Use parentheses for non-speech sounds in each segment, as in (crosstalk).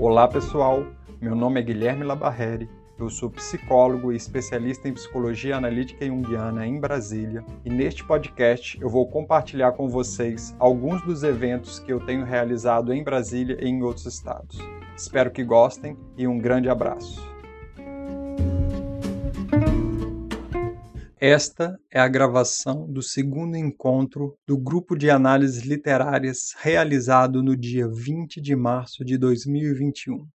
Olá pessoal, meu nome é Guilherme Labarreri, eu sou psicólogo e especialista em psicologia analítica junguiana em Brasília e neste podcast eu vou compartilhar com vocês alguns dos eventos que eu tenho realizado em Brasília e em outros estados. Espero que gostem e um grande abraço. Esta é a gravação do segundo encontro do grupo de análises literárias realizado no dia 20 de março de 2021,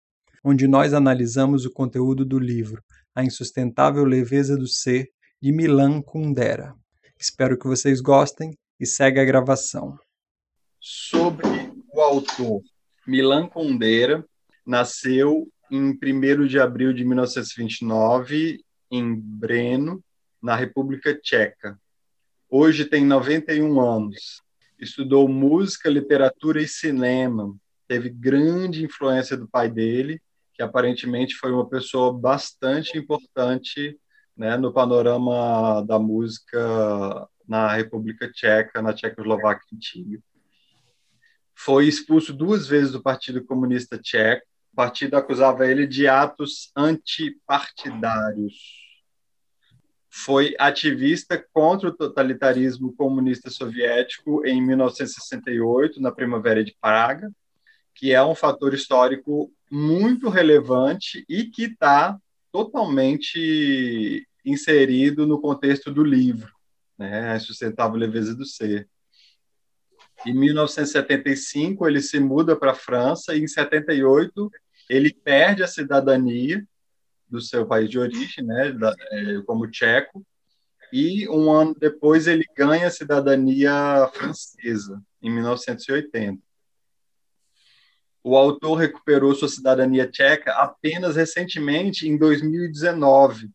onde nós analisamos o conteúdo do livro A Insustentável Leveza do Ser, de Milan Kundera. Espero que vocês gostem e segue a gravação. Sobre o autor, Milan Kundera nasceu em 1 de abril de 1929 em Breno, na República Tcheca. Hoje tem 91 anos. Estudou música, literatura e cinema. Teve grande influência do pai dele, que aparentemente foi uma pessoa bastante importante né, no panorama da música na República Tcheca, na Tchecoslováquia antiga. Foi expulso duas vezes do Partido Comunista Tcheco. O partido acusava ele de atos antipartidários foi ativista contra o totalitarismo comunista soviético em 1968, na Primavera de Praga, que é um fator histórico muito relevante e que está totalmente inserido no contexto do livro, né, A Sustentável Leveza do Ser. Em 1975, ele se muda para a França e, em 78, ele perde a cidadania do seu país de origem, né, da, é, como tcheco, e um ano depois ele ganha a cidadania francesa, em 1980. O autor recuperou sua cidadania tcheca apenas recentemente, em 2019.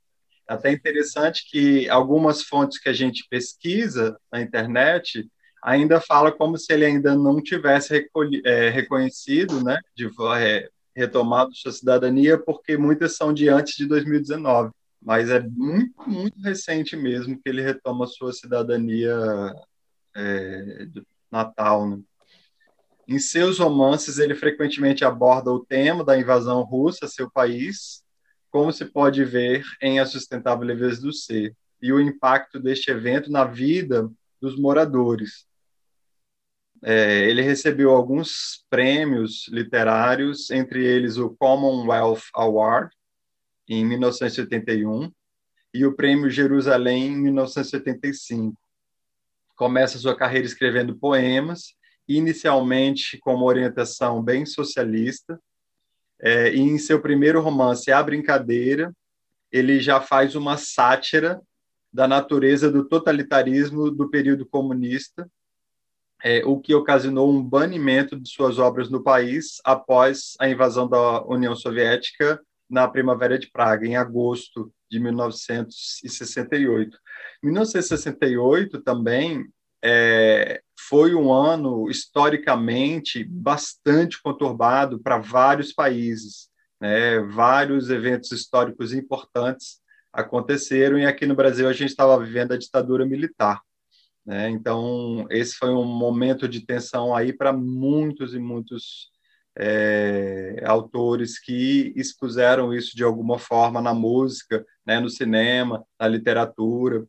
Até interessante que algumas fontes que a gente pesquisa na internet ainda fala como se ele ainda não tivesse é, reconhecido, né, de, é, retomado sua cidadania, porque muitas são de antes de 2019. Mas é muito, muito recente mesmo que ele retoma sua cidadania é, natal. Né? Em seus romances, ele frequentemente aborda o tema da invasão russa a seu país, como se pode ver em A Sustentável Leveza do Ser, e o impacto deste evento na vida dos moradores, é, ele recebeu alguns prêmios literários, entre eles o Commonwealth Award, em 1981, e o Prêmio Jerusalém, em 1975. Começa sua carreira escrevendo poemas, inicialmente com uma orientação bem socialista, é, e em seu primeiro romance, A Brincadeira, ele já faz uma sátira da natureza do totalitarismo do período comunista, é, o que ocasionou um banimento de suas obras no país após a invasão da União Soviética na Primavera de Praga, em agosto de 1968. 1968 também é, foi um ano historicamente bastante conturbado para vários países. Né? Vários eventos históricos importantes aconteceram e aqui no Brasil a gente estava vivendo a ditadura militar. Né? Então, esse foi um momento de tensão aí para muitos e muitos é, autores que expuseram isso de alguma forma na música, né, no cinema, na literatura.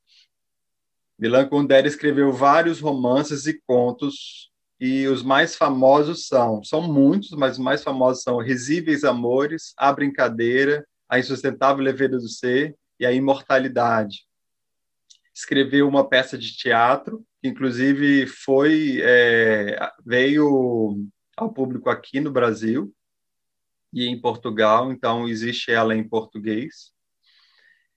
Milan Kundera escreveu vários romances e contos e os mais famosos são, são muitos, mas os mais famosos são Risíveis Amores, A Brincadeira, A Insustentável Leveza do Ser e A Imortalidade escreveu uma peça de teatro, que inclusive foi é, veio ao público aqui no Brasil e em Portugal, então existe ela em português,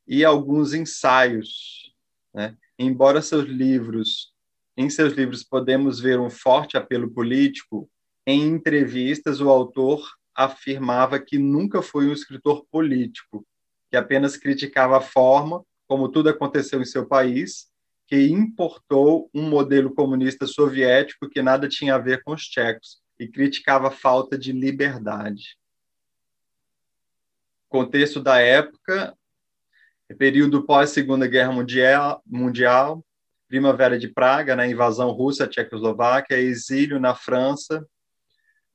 e alguns ensaios. Né? Embora seus livros, em seus livros podemos ver um forte apelo político, em entrevistas o autor afirmava que nunca foi um escritor político, que apenas criticava a forma como tudo aconteceu em seu país, que importou um modelo comunista soviético que nada tinha a ver com os tchecos e criticava a falta de liberdade. Contexto da época, período pós-Segunda Guerra Mundial, mundial Primavera de Praga, né, invasão russa à Tchecoslováquia, exílio na França,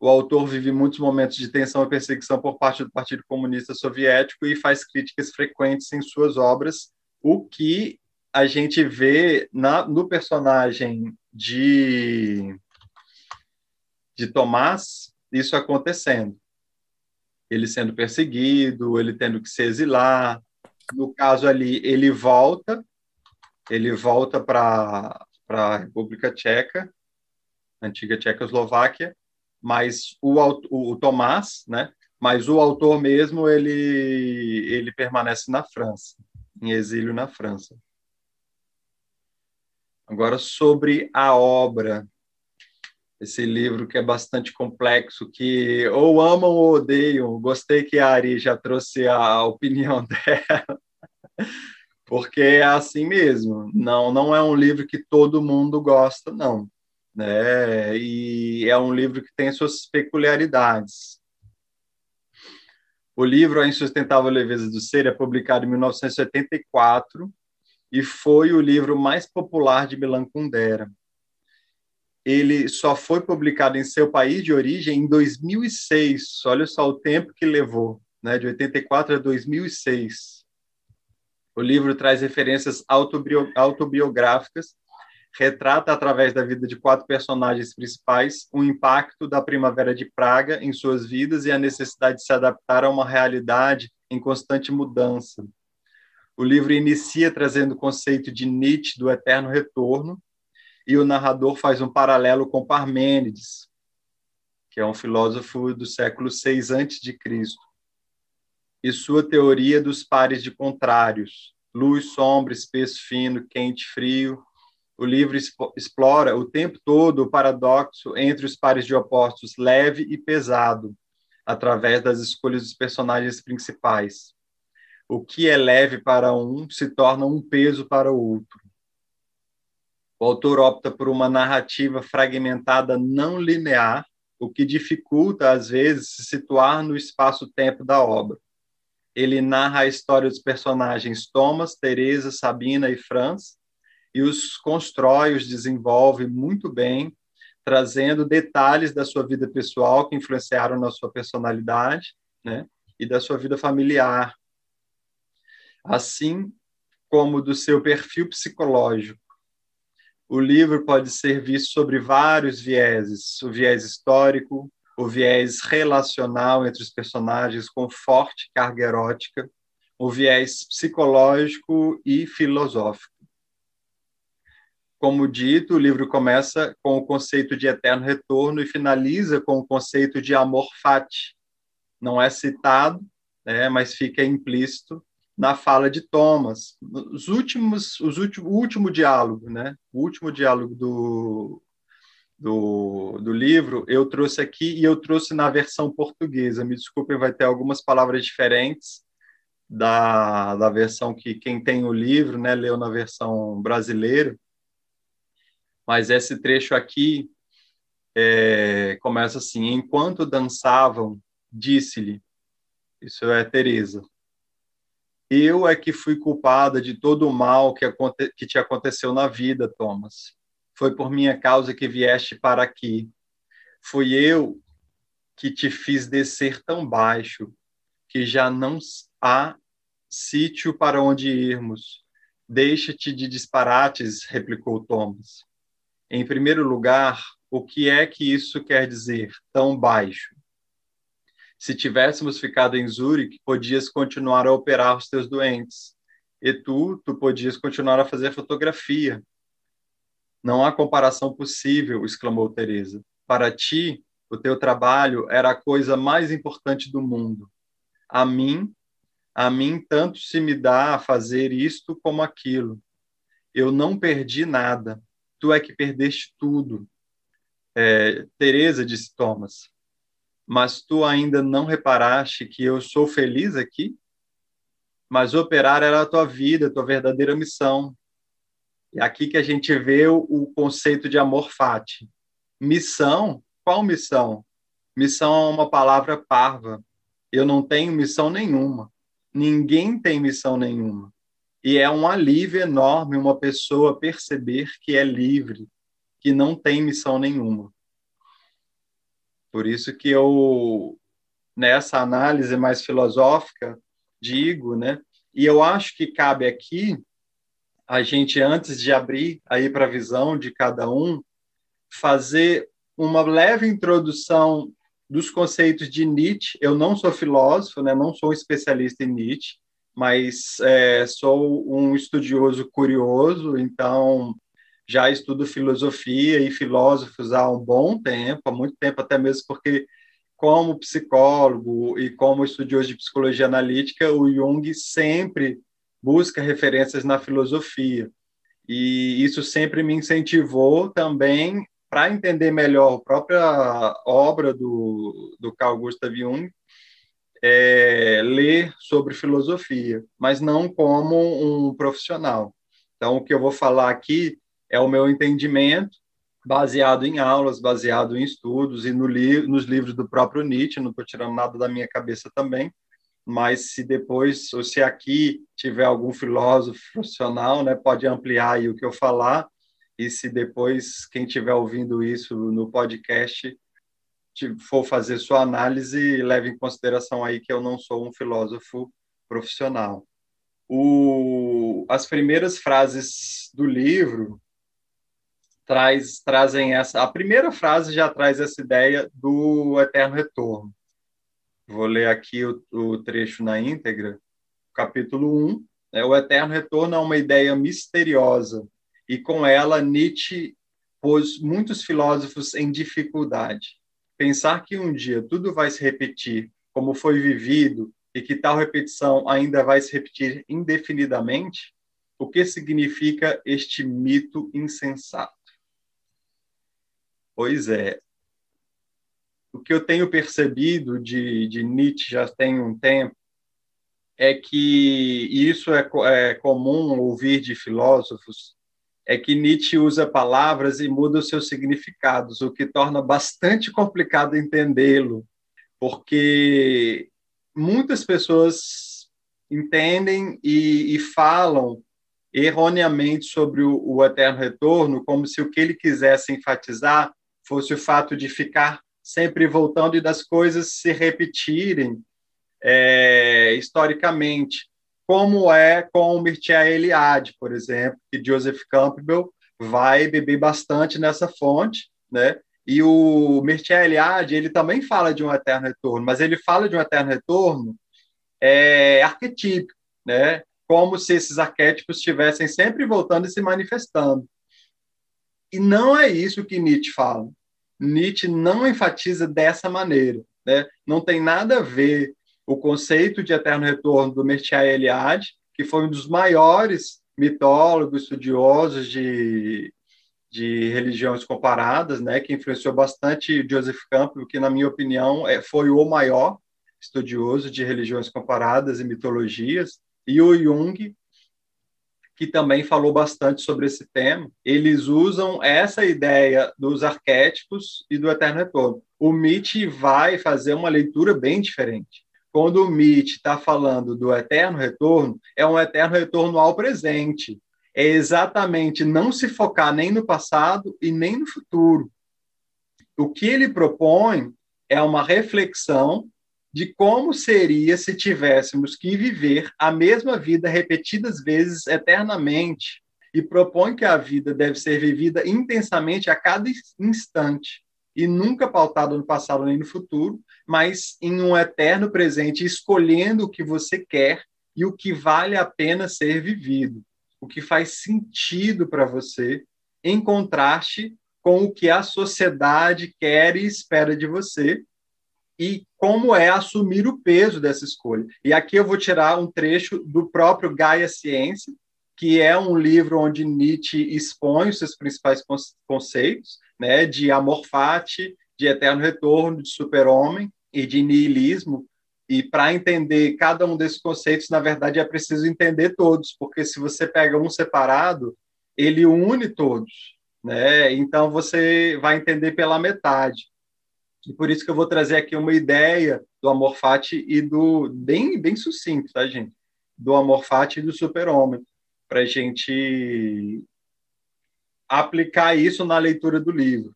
O autor vive muitos momentos de tensão e perseguição por parte do Partido Comunista Soviético e faz críticas frequentes em suas obras, o que a gente vê na, no personagem de, de Tomás isso acontecendo. Ele sendo perseguido, ele tendo que se exilar. No caso ali, ele volta, ele volta para a República Tcheca, antiga Tchecoslováquia, mas o, o, o Tomás, né? Mas o autor mesmo ele ele permanece na França, em exílio na França. Agora sobre a obra, esse livro que é bastante complexo, que ou amam ou odeiam. Gostei que a Ari já trouxe a opinião (laughs) dela, porque é assim mesmo. Não, não é um livro que todo mundo gosta, não né? E é um livro que tem suas peculiaridades. O livro A Insustentável Leveza do Ser é publicado em 1974 e foi o livro mais popular de Milan Kundera. Ele só foi publicado em seu país de origem em 2006. Olha só o tempo que levou, né? De 84 a 2006. O livro traz referências autobiográficas retrata através da vida de quatro personagens principais o impacto da primavera de Praga em suas vidas e a necessidade de se adaptar a uma realidade em constante mudança. O livro inicia trazendo o conceito de Nietzsche do eterno retorno e o narrador faz um paralelo com Parmênides, que é um filósofo do século VI a.C., e sua teoria dos pares de contrários, luz, sombra, espesso, fino, quente, frio, o livro explora o tempo todo o paradoxo entre os pares de opostos leve e pesado, através das escolhas dos personagens principais. O que é leve para um se torna um peso para o outro. O autor opta por uma narrativa fragmentada não linear, o que dificulta, às vezes, se situar no espaço-tempo da obra. Ele narra a história dos personagens Thomas, Teresa, Sabina e Franz, e os constrói, os desenvolve muito bem, trazendo detalhes da sua vida pessoal que influenciaram na sua personalidade, né? E da sua vida familiar, assim como do seu perfil psicológico. O livro pode ser visto sobre vários vieses: o viés histórico, o viés relacional entre os personagens com forte carga erótica, o viés psicológico e filosófico. Como dito, o livro começa com o conceito de eterno retorno e finaliza com o conceito de amor fati. Não é citado, né, mas fica implícito na fala de Thomas. Os últimos, os últimos, o último diálogo, né, o último diálogo do, do, do livro, eu trouxe aqui e eu trouxe na versão portuguesa. Me desculpem, vai ter algumas palavras diferentes da, da versão que quem tem o livro, né, leu na versão brasileira mas esse trecho aqui é, começa assim: enquanto dançavam, disse-lhe, isso é Teresa, eu é que fui culpada de todo o mal que, que te aconteceu na vida, Thomas. Foi por minha causa que vieste para aqui. Fui eu que te fiz descer tão baixo que já não há sítio para onde irmos. Deixa-te de disparates, replicou Thomas. Em primeiro lugar, o que é que isso quer dizer, tão baixo? Se tivéssemos ficado em Zurique, podias continuar a operar os teus doentes. E tu, tu podias continuar a fazer fotografia. Não há comparação possível, exclamou Teresa. Para ti, o teu trabalho era a coisa mais importante do mundo. A mim, a mim tanto se me dá a fazer isto como aquilo. Eu não perdi nada tu é que perdeste tudo. É, Teresa disse Thomas, mas tu ainda não reparaste que eu sou feliz aqui? Mas operar era a tua vida, a tua verdadeira missão. É aqui que a gente vê o, o conceito de amor fati. Missão? Qual missão? Missão é uma palavra parva. Eu não tenho missão nenhuma. Ninguém tem missão nenhuma. E é um alívio enorme uma pessoa perceber que é livre, que não tem missão nenhuma. Por isso que eu, nessa análise mais filosófica, digo, né? E eu acho que cabe aqui a gente, antes de abrir aí para a visão de cada um, fazer uma leve introdução dos conceitos de Nietzsche. Eu não sou filósofo, né? não sou especialista em Nietzsche, mas é, sou um estudioso curioso, então já estudo filosofia e filósofos há um bom tempo, há muito tempo até mesmo porque como psicólogo e como estudioso de psicologia analítica, o Jung sempre busca referências na filosofia. E isso sempre me incentivou também para entender melhor a própria obra do, do Carl Gustav Jung, é, ler sobre filosofia, mas não como um profissional. Então, o que eu vou falar aqui é o meu entendimento, baseado em aulas, baseado em estudos e no li nos livros do próprio Nietzsche, não estou tirando nada da minha cabeça também, mas se depois, ou se aqui tiver algum filósofo profissional, né, pode ampliar o que eu falar, e se depois quem estiver ouvindo isso no podcast for fazer sua análise, leve em consideração aí que eu não sou um filósofo profissional. O, as primeiras frases do livro traz, trazem essa. A primeira frase já traz essa ideia do eterno retorno. Vou ler aqui o, o trecho na íntegra. Capítulo 1. É, o eterno retorno é uma ideia misteriosa e com ela Nietzsche pôs muitos filósofos em dificuldade. Pensar que um dia tudo vai se repetir como foi vivido e que tal repetição ainda vai se repetir indefinidamente, o que significa este mito insensato? Pois é, o que eu tenho percebido de, de Nietzsche já tem um tempo é que isso é, é comum ouvir de filósofos é que Nietzsche usa palavras e muda os seus significados, o que torna bastante complicado entendê-lo, porque muitas pessoas entendem e, e falam erroneamente sobre o, o, eterno retorno, como se o que ele quisesse enfatizar fosse o fato de ficar sempre voltando e das coisas se repetirem é, historicamente como é com o Mircea Eliade, por exemplo, que Joseph Campbell vai beber bastante nessa fonte, né? E o Mircea Eliade, ele também fala de um eterno retorno, mas ele fala de um eterno retorno é, arquetípico, né? Como se esses arquétipos estivessem sempre voltando e se manifestando. E não é isso que Nietzsche fala. Nietzsche não enfatiza dessa maneira, né? Não tem nada a ver o conceito de eterno retorno do Mircea Eliade, que foi um dos maiores mitólogos, estudiosos de, de religiões comparadas, né, que influenciou bastante Joseph Campbell, que, na minha opinião, é, foi o maior estudioso de religiões comparadas e mitologias, e o Jung, que também falou bastante sobre esse tema. Eles usam essa ideia dos arquétipos e do eterno retorno. O Nietzsche vai fazer uma leitura bem diferente quando o Mitch está falando do eterno retorno, é um eterno retorno ao presente. É exatamente não se focar nem no passado e nem no futuro. O que ele propõe é uma reflexão de como seria se tivéssemos que viver a mesma vida repetidas vezes eternamente, e propõe que a vida deve ser vivida intensamente a cada instante, e nunca pautada no passado nem no futuro, mas em um eterno presente, escolhendo o que você quer e o que vale a pena ser vivido, o que faz sentido para você, em contraste com o que a sociedade quer e espera de você, e como é assumir o peso dessa escolha. E aqui eu vou tirar um trecho do próprio Gaia Ciência, que é um livro onde Nietzsche expõe os seus principais conceitos, né, de amor fati, de eterno retorno, de super-homem e de niilismo. E para entender cada um desses conceitos, na verdade, é preciso entender todos, porque se você pega um separado, ele une todos, né? Então você vai entender pela metade. E por isso que eu vou trazer aqui uma ideia do amor fati e do bem bem sucinto, tá, gente? Do amor fati e do super-homem, para a gente aplicar isso na leitura do livro.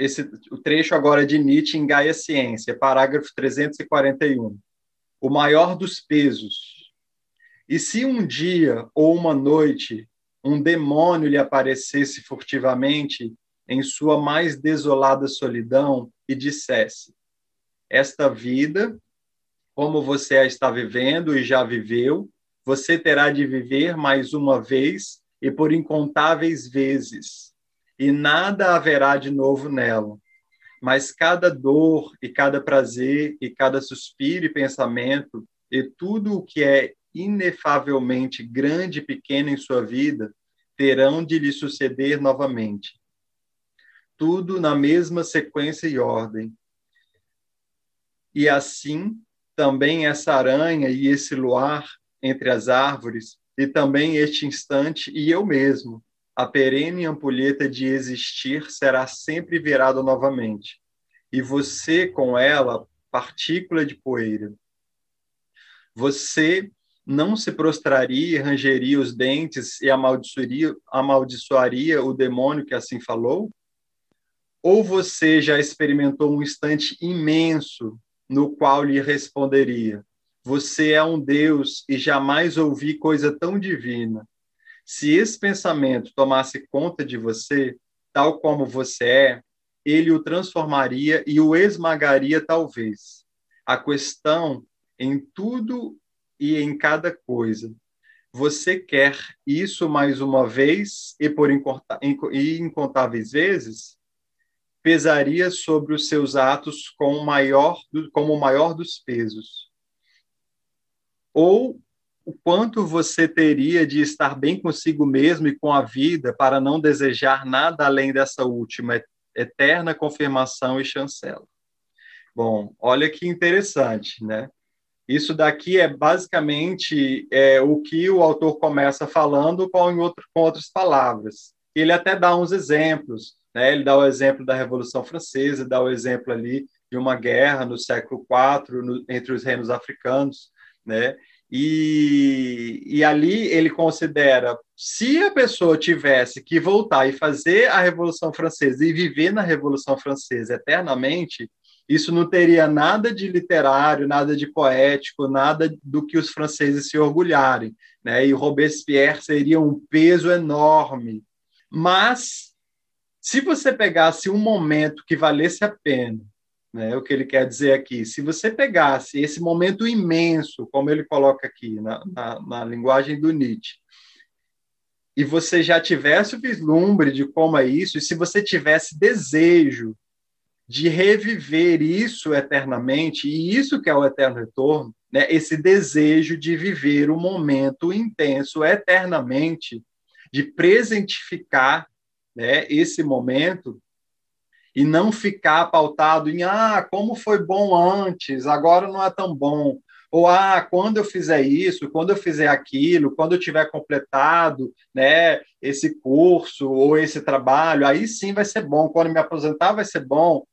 Esse, o trecho agora de Nietzsche em Gaia Ciência, parágrafo 341. O maior dos pesos. E se um dia ou uma noite um demônio lhe aparecesse furtivamente em sua mais desolada solidão e dissesse: Esta vida, como você a está vivendo e já viveu, você terá de viver mais uma vez e por incontáveis vezes e nada haverá de novo nela. Mas cada dor e cada prazer e cada suspiro e pensamento e tudo o que é inefavelmente grande e pequeno em sua vida terão de lhe suceder novamente. Tudo na mesma sequência e ordem. E assim, também essa aranha e esse luar entre as árvores, e também este instante e eu mesmo, a perene ampulheta de existir será sempre virada novamente, e você com ela, partícula de poeira. Você não se prostraria, rangeria os dentes e amaldiçoaria, amaldiçoaria o demônio que assim falou? Ou você já experimentou um instante imenso no qual lhe responderia: Você é um Deus e jamais ouvi coisa tão divina. Se esse pensamento tomasse conta de você, tal como você é, ele o transformaria e o esmagaria, talvez. A questão em tudo e em cada coisa. Você quer isso mais uma vez e por incontáveis vezes? Pesaria sobre os seus atos com maior, como o maior dos pesos. Ou o quanto você teria de estar bem consigo mesmo e com a vida para não desejar nada além dessa última eterna confirmação e chancela. Bom, olha que interessante, né? Isso daqui é basicamente é, o que o autor começa falando com, outro, com outras palavras. Ele até dá uns exemplos, né? Ele dá o exemplo da Revolução Francesa, dá o exemplo ali de uma guerra no século IV no, entre os reinos africanos, né? E, e ali ele considera, se a pessoa tivesse que voltar e fazer a Revolução Francesa e viver na Revolução Francesa eternamente, isso não teria nada de literário, nada de poético, nada do que os franceses se orgulharem. Né? E Robespierre seria um peso enorme. Mas, se você pegasse um momento que valesse a pena né? O que ele quer dizer aqui, se você pegasse esse momento imenso, como ele coloca aqui na, na, na linguagem do Nietzsche, e você já tivesse o vislumbre de como é isso, e se você tivesse desejo de reviver isso eternamente, e isso que é o eterno retorno, né? esse desejo de viver o momento intenso eternamente, de presentificar né, esse momento, e não ficar pautado em ah, como foi bom antes, agora não é tão bom. Ou ah, quando eu fizer isso, quando eu fizer aquilo, quando eu tiver completado, né, esse curso ou esse trabalho, aí sim vai ser bom. Quando me aposentar vai ser bom.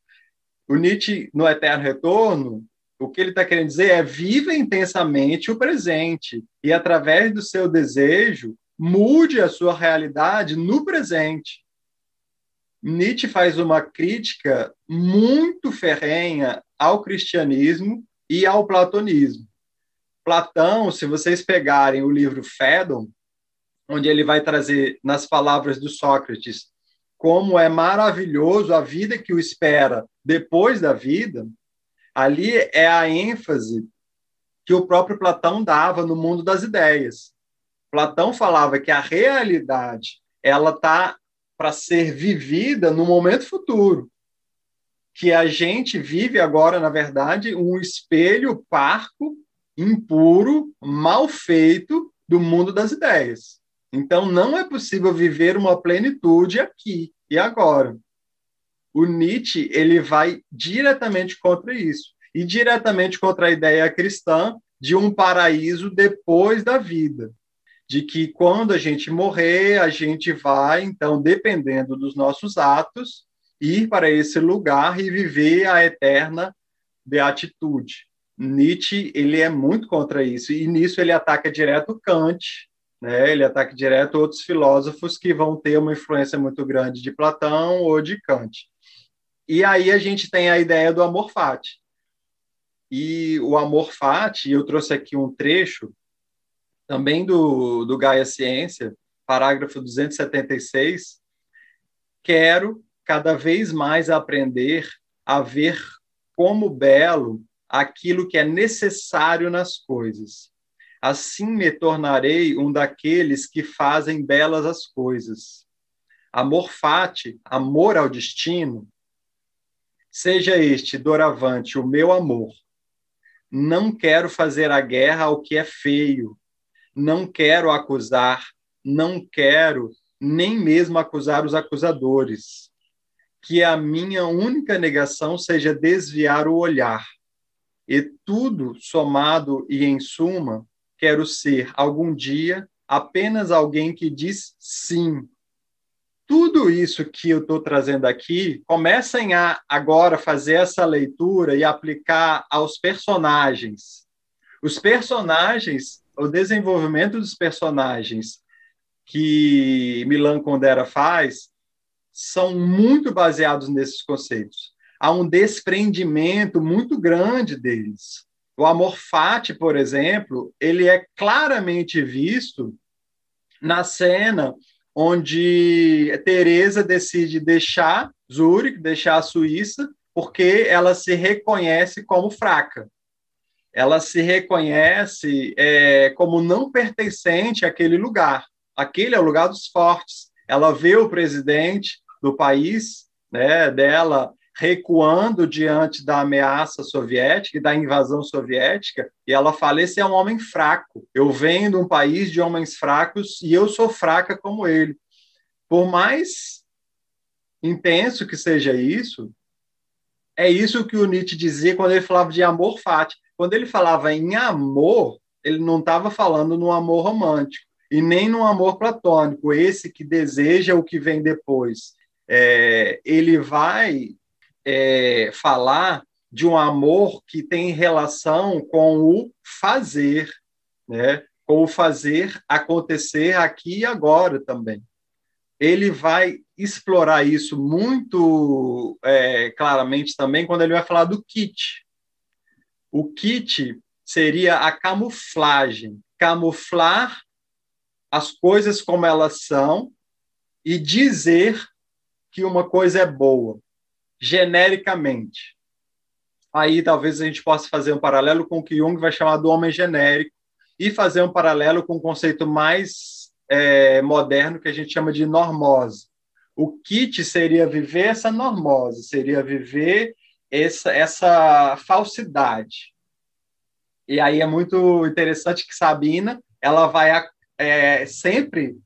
O Nietzsche no Eterno Retorno, o que ele está querendo dizer é viva intensamente o presente e através do seu desejo mude a sua realidade no presente. Nietzsche faz uma crítica muito ferrenha ao cristianismo e ao platonismo. Platão, se vocês pegarem o livro Fédon, onde ele vai trazer nas palavras do Sócrates como é maravilhoso a vida que o espera depois da vida, ali é a ênfase que o próprio Platão dava no mundo das ideias. Platão falava que a realidade ela está para ser vivida no momento futuro. Que a gente vive agora, na verdade, um espelho parco, impuro, mal feito do mundo das ideias. Então, não é possível viver uma plenitude aqui e agora. O Nietzsche ele vai diretamente contra isso e diretamente contra a ideia cristã de um paraíso depois da vida de que quando a gente morrer, a gente vai, então, dependendo dos nossos atos, ir para esse lugar e viver a eterna beatitude. Nietzsche ele é muito contra isso e nisso ele ataca direto Kant, né? Ele ataca direto outros filósofos que vão ter uma influência muito grande de Platão ou de Kant. E aí a gente tem a ideia do amor fati. E o amor fati, eu trouxe aqui um trecho também do, do Gaia Ciência, parágrafo 276. Quero cada vez mais aprender a ver como belo aquilo que é necessário nas coisas. Assim me tornarei um daqueles que fazem belas as coisas. Amor fati, amor ao destino, seja este doravante o meu amor. Não quero fazer a guerra ao que é feio, não quero acusar, não quero nem mesmo acusar os acusadores. Que a minha única negação seja desviar o olhar. E tudo somado e em suma, quero ser algum dia apenas alguém que diz sim. Tudo isso que eu estou trazendo aqui, comecem a agora fazer essa leitura e aplicar aos personagens. Os personagens, o desenvolvimento dos personagens que Milan Kundera faz são muito baseados nesses conceitos. Há um desprendimento muito grande deles. O amor fati, por exemplo, ele é claramente visto na cena onde Teresa decide deixar Zurich, deixar a Suíça, porque ela se reconhece como fraca. Ela se reconhece é, como não pertencente àquele lugar. Aquele é o lugar dos fortes. Ela vê o presidente do país né, dela recuando diante da ameaça soviética e da invasão soviética, e ela fala: esse é um homem fraco. Eu venho de um país de homens fracos e eu sou fraca como ele. Por mais intenso que seja isso, é isso que o Nietzsche dizia quando ele falava de amor fati. Quando ele falava em amor, ele não estava falando no amor romântico e nem no amor platônico, esse que deseja o que vem depois. É, ele vai é, falar de um amor que tem relação com o fazer, né? com o fazer acontecer aqui e agora também. Ele vai explorar isso muito é, claramente também quando ele vai falar do kit. O kit seria a camuflagem, camuflar as coisas como elas são e dizer que uma coisa é boa genericamente. Aí talvez a gente possa fazer um paralelo com o que Jung vai chamar do homem genérico e fazer um paralelo com o um conceito mais é, moderno que a gente chama de normose. O kit seria viver essa normose, seria viver essa, essa falsidade. E aí é muito interessante que Sabina ela vai é, sempre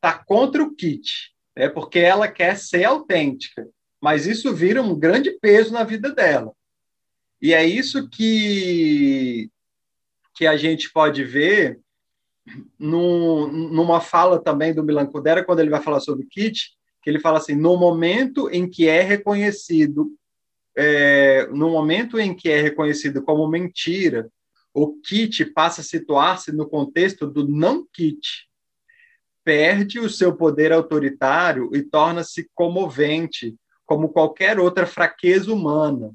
tá contra o kit, né, porque ela quer ser autêntica mas isso vira um grande peso na vida dela. E é isso que, que a gente pode ver num, numa fala também do Milan Kundera, quando ele vai falar sobre Kit, que ele fala assim, no momento em que é reconhecido, é, no momento em que é reconhecido como mentira, o kit passa a situar-se no contexto do não kit, perde o seu poder autoritário e torna-se comovente, como qualquer outra fraqueza humana,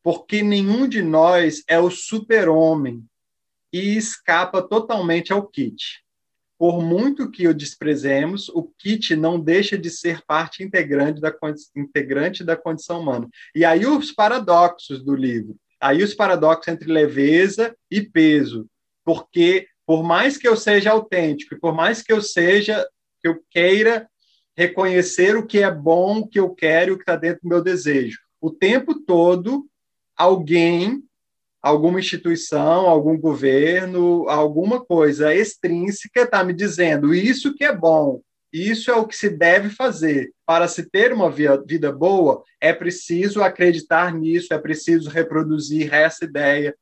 porque nenhum de nós é o super-homem e escapa totalmente ao kit. Por muito que o desprezemos, o kit não deixa de ser parte integrante da, integrante da condição humana. E aí os paradoxos do livro, aí os paradoxos entre leveza e peso, porque por mais que eu seja autêntico, por mais que eu seja, que eu queira reconhecer o que é bom, o que eu quero o que está dentro do meu desejo. O tempo todo, alguém, alguma instituição, algum governo, alguma coisa extrínseca está me dizendo isso que é bom, isso é o que se deve fazer. Para se ter uma vida boa, é preciso acreditar nisso, é preciso reproduzir essa ideia.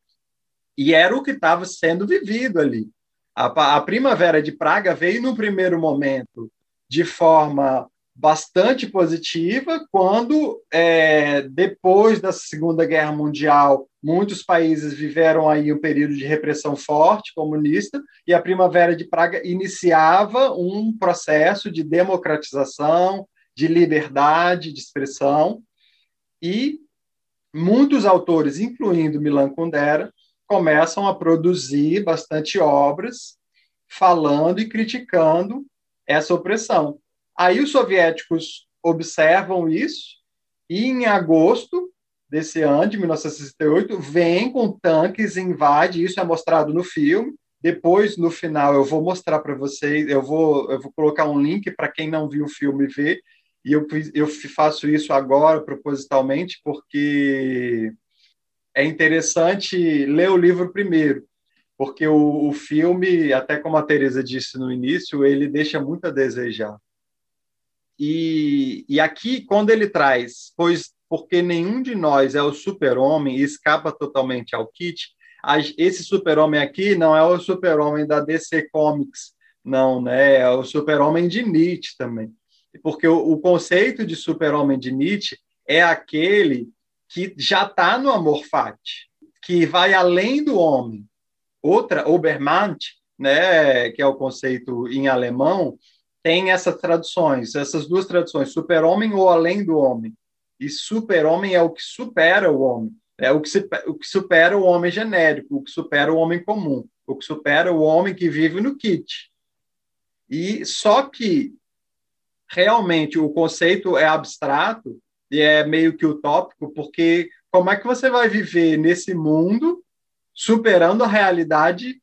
E era o que estava sendo vivido ali. A, a primavera de Praga veio no primeiro momento de forma bastante positiva quando, é, depois da Segunda Guerra Mundial, muitos países viveram aí um período de repressão forte comunista e a Primavera de Praga iniciava um processo de democratização, de liberdade de expressão, e muitos autores, incluindo Milan Kundera, começam a produzir bastante obras falando e criticando essa opressão. Aí os soviéticos observam isso e em agosto desse ano, de 1968, vem com tanques, invade, isso é mostrado no filme. Depois, no final, eu vou mostrar para vocês, eu vou, eu vou colocar um link para quem não viu o filme ver, e eu, eu faço isso agora propositalmente, porque é interessante ler o livro primeiro, porque o, o filme, até como a Teresa disse no início, ele deixa muito a desejar. E, e aqui, quando ele traz, pois porque nenhum de nós é o super-homem e escapa totalmente ao kit, esse super-homem aqui não é o super-homem da DC Comics, não, né? É o super-homem de Nietzsche também. Porque o, o conceito de super-homem de Nietzsche é aquele que já está no amor fati, que vai além do homem. Outra, Obermann, né, que é o conceito em alemão, tem essas traduções, essas duas traduções, super-homem ou além do homem. E super-homem é o que supera o homem, é o que, o que supera o homem genérico, o que supera o homem comum, o que supera o homem que vive no kit. E só que realmente o conceito é abstrato e é meio que utópico, porque como é que você vai viver nesse mundo superando a realidade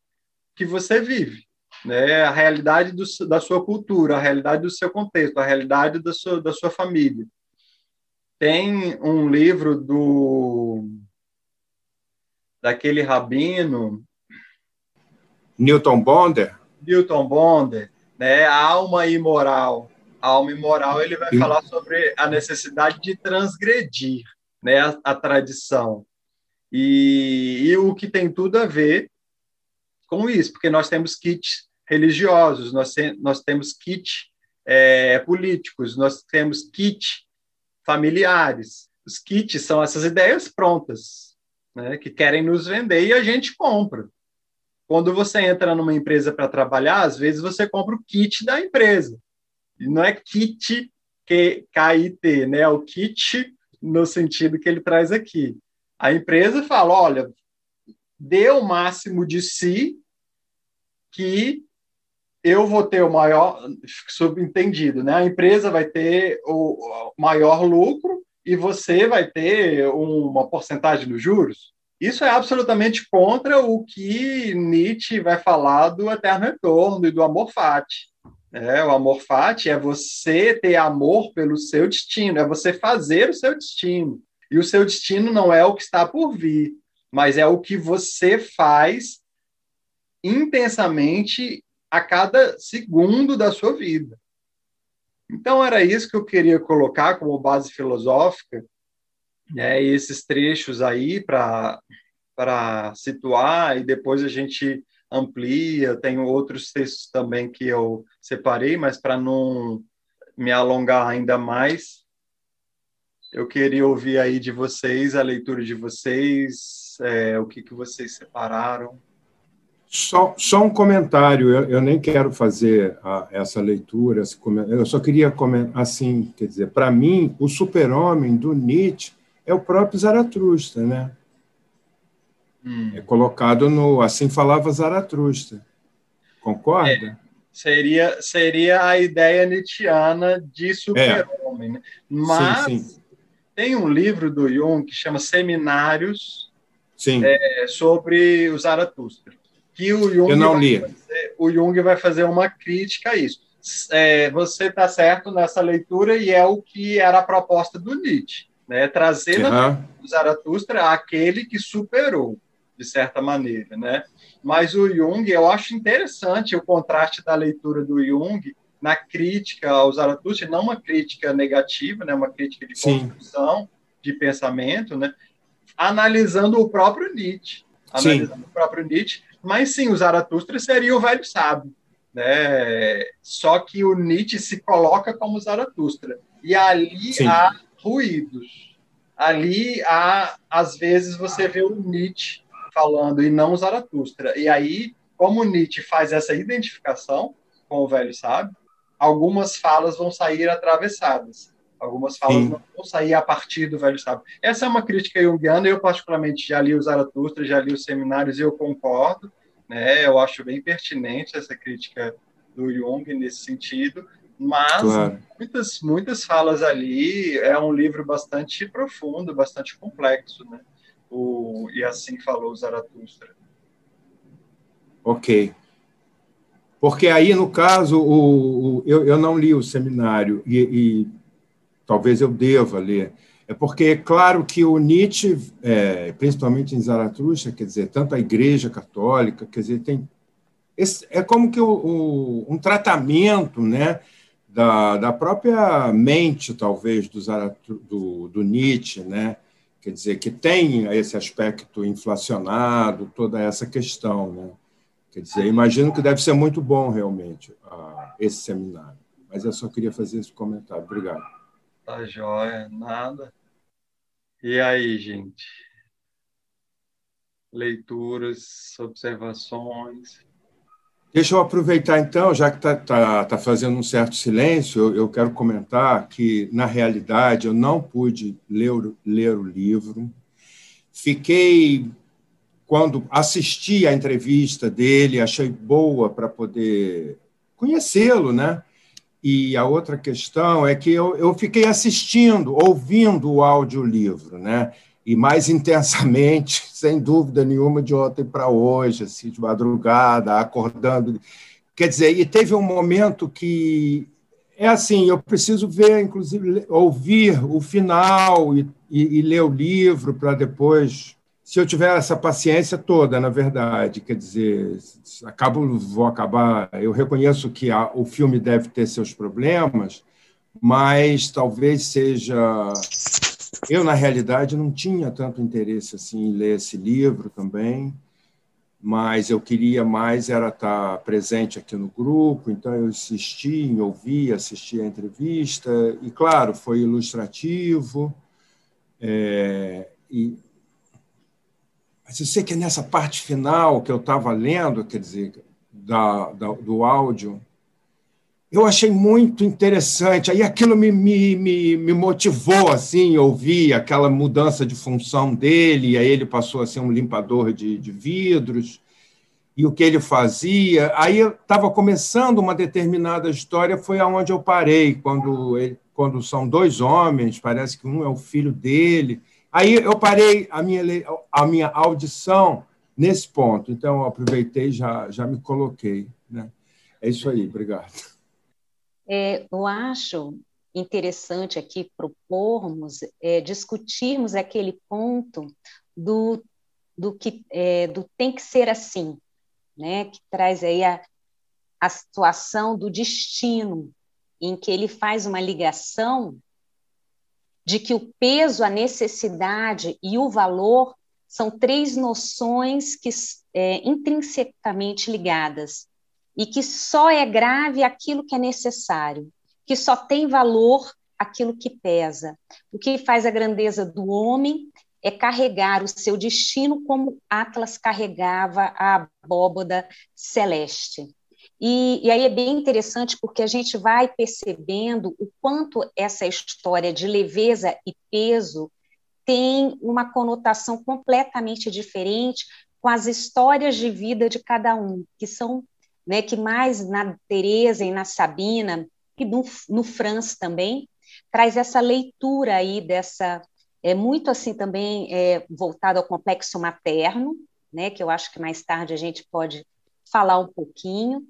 que você vive? Né? A realidade do, da sua cultura, a realidade do seu contexto, a realidade da sua, da sua família. Tem um livro do daquele rabino Newton Bonder. Newton Bonder, né? Alma imoral alma imoral, ele vai falar sobre a necessidade de transgredir né, a, a tradição. E, e, o que tem tudo a ver com isso, porque nós temos kits religiosos, nós, nós temos kits é, políticos, nós temos kits familiares. Os kits são essas ideias prontas, né, que querem nos vender e a gente compra. Quando você entra numa empresa para trabalhar, às vezes você compra o kit da empresa não é kit K-I-T, né? É o kit no sentido que ele traz aqui. A empresa fala, olha, dê o máximo de si que eu vou ter o maior, subentendido, né? A empresa vai ter o maior lucro e você vai ter uma porcentagem nos juros. Isso é absolutamente contra o que Nietzsche vai falar do eterno retorno e do amor fati. É, o amor fati é você ter amor pelo seu destino, é você fazer o seu destino. E o seu destino não é o que está por vir, mas é o que você faz intensamente a cada segundo da sua vida. Então, era isso que eu queria colocar como base filosófica, né, esses trechos aí para situar, e depois a gente amplia. Tenho outros textos também que eu separei, mas para não me alongar ainda mais, eu queria ouvir aí de vocês a leitura de vocês, é, o que, que vocês separaram. Só, só um comentário, eu, eu nem quero fazer a, essa leitura, eu só queria comentar assim, quer dizer, para mim, o super-homem do Nietzsche é o próprio Zaratustra, né? Hum. É colocado no Assim Falava Zaratustra. Concorda? É, seria, seria a ideia nietzschiana de super-homem. Né? Mas sim, sim. tem um livro do Jung que chama Seminários é, sobre o Zaratustra. Que o Jung Eu não li. Fazer, o Jung vai fazer uma crítica a isso. É, você está certo nessa leitura e é o que era a proposta do Nietzsche, né? trazer uhum. o Zaratustra aquele que superou de certa maneira, né? Mas o Jung, eu acho interessante o contraste da leitura do Jung na crítica ao Zaratustra, não uma crítica negativa, né? Uma crítica de construção, sim. de pensamento, né? Analisando o próprio Nietzsche, analisando sim. o próprio Nietzsche, mas sim, o Zaratustra seria o velho sábio, né? Só que o Nietzsche se coloca como Zaratustra e ali sim. há ruídos. Ali há, às vezes, você vê o Nietzsche falando e não Zaratustra. E aí, como Nietzsche faz essa identificação com o velho sábio, algumas falas vão sair atravessadas. Algumas falas Sim. não vão sair a partir do velho sábio. Essa é uma crítica junguiana. Eu, particularmente, já li os Zaratustra, já li os seminários e eu concordo. Né? Eu acho bem pertinente essa crítica do Jung nesse sentido. Mas claro. muitas, muitas falas ali é um livro bastante profundo, bastante complexo. Né? O, e assim falou Zaratustra. Ok. Porque aí, no caso, o, o eu, eu não li o seminário e, e talvez eu deva ler. É porque é claro que o Nietzsche, é, principalmente em Zaratustra, quer dizer, tanto a Igreja Católica, quer dizer, tem esse, é como que o, o, um tratamento, né, da, da própria mente, talvez, do, do, do Nietzsche, né, quer dizer, que tem esse aspecto inflacionado, toda essa questão, né. Quer dizer, imagino que deve ser muito bom realmente esse seminário. Mas eu só queria fazer esse comentário. Obrigado. Tá joia, nada. E aí, gente? Leituras, observações. Deixa eu aproveitar, então, já que está tá, tá fazendo um certo silêncio, eu, eu, quero comentar que, na realidade, eu não pude ler, ler o livro. Fiquei, quando assisti a entrevista dele, achei boa para poder conhecê-lo, né? E a outra questão é que eu, eu fiquei assistindo, ouvindo o audiolivro, né? e mais (laughs) intensamente, sem dúvida nenhuma, de ontem para hoje, assim, de madrugada, acordando. Quer dizer, e teve um momento que é assim, eu preciso ver, inclusive, ouvir o final e, e, e ler o livro para depois se eu tiver essa paciência toda, na verdade, quer dizer, acabo, vou acabar. Eu reconheço que a, o filme deve ter seus problemas, mas talvez seja. Eu, na realidade, não tinha tanto interesse assim em ler esse livro também, mas eu queria mais era estar presente aqui no grupo, então eu assisti, em ouvir, assisti a entrevista, e, claro, foi ilustrativo. É, e mas eu sei que nessa parte final que eu estava lendo, quer dizer, da, da, do áudio, eu achei muito interessante. Aí aquilo me, me, me, me motivou assim, ouvir aquela mudança de função dele. Aí ele passou a ser um limpador de, de vidros e o que ele fazia. Aí estava começando uma determinada história, foi aonde eu parei quando ele, quando são dois homens, parece que um é o filho dele Aí eu parei a minha, a minha audição nesse ponto, então eu aproveitei já, já me coloquei. Né? É isso aí, obrigado. É, eu acho interessante aqui propormos, é, discutirmos aquele ponto do, do que é, do tem que ser assim, né? que traz aí a, a situação do destino, em que ele faz uma ligação de que o peso, a necessidade e o valor são três noções que é, intrinsecamente ligadas e que só é grave aquilo que é necessário, que só tem valor aquilo que pesa. O que faz a grandeza do homem é carregar o seu destino como Atlas carregava a abóboda celeste. E, e, aí é bem interessante porque a gente vai percebendo o quanto essa história de leveza e peso tem uma conotação completamente diferente com as histórias de vida de cada um, que são, né, que mais na Teresa e na Sabina e no, no Franz também traz essa leitura aí dessa é muito assim também é, voltado ao complexo materno, né, que eu acho que mais tarde a gente pode falar um pouquinho,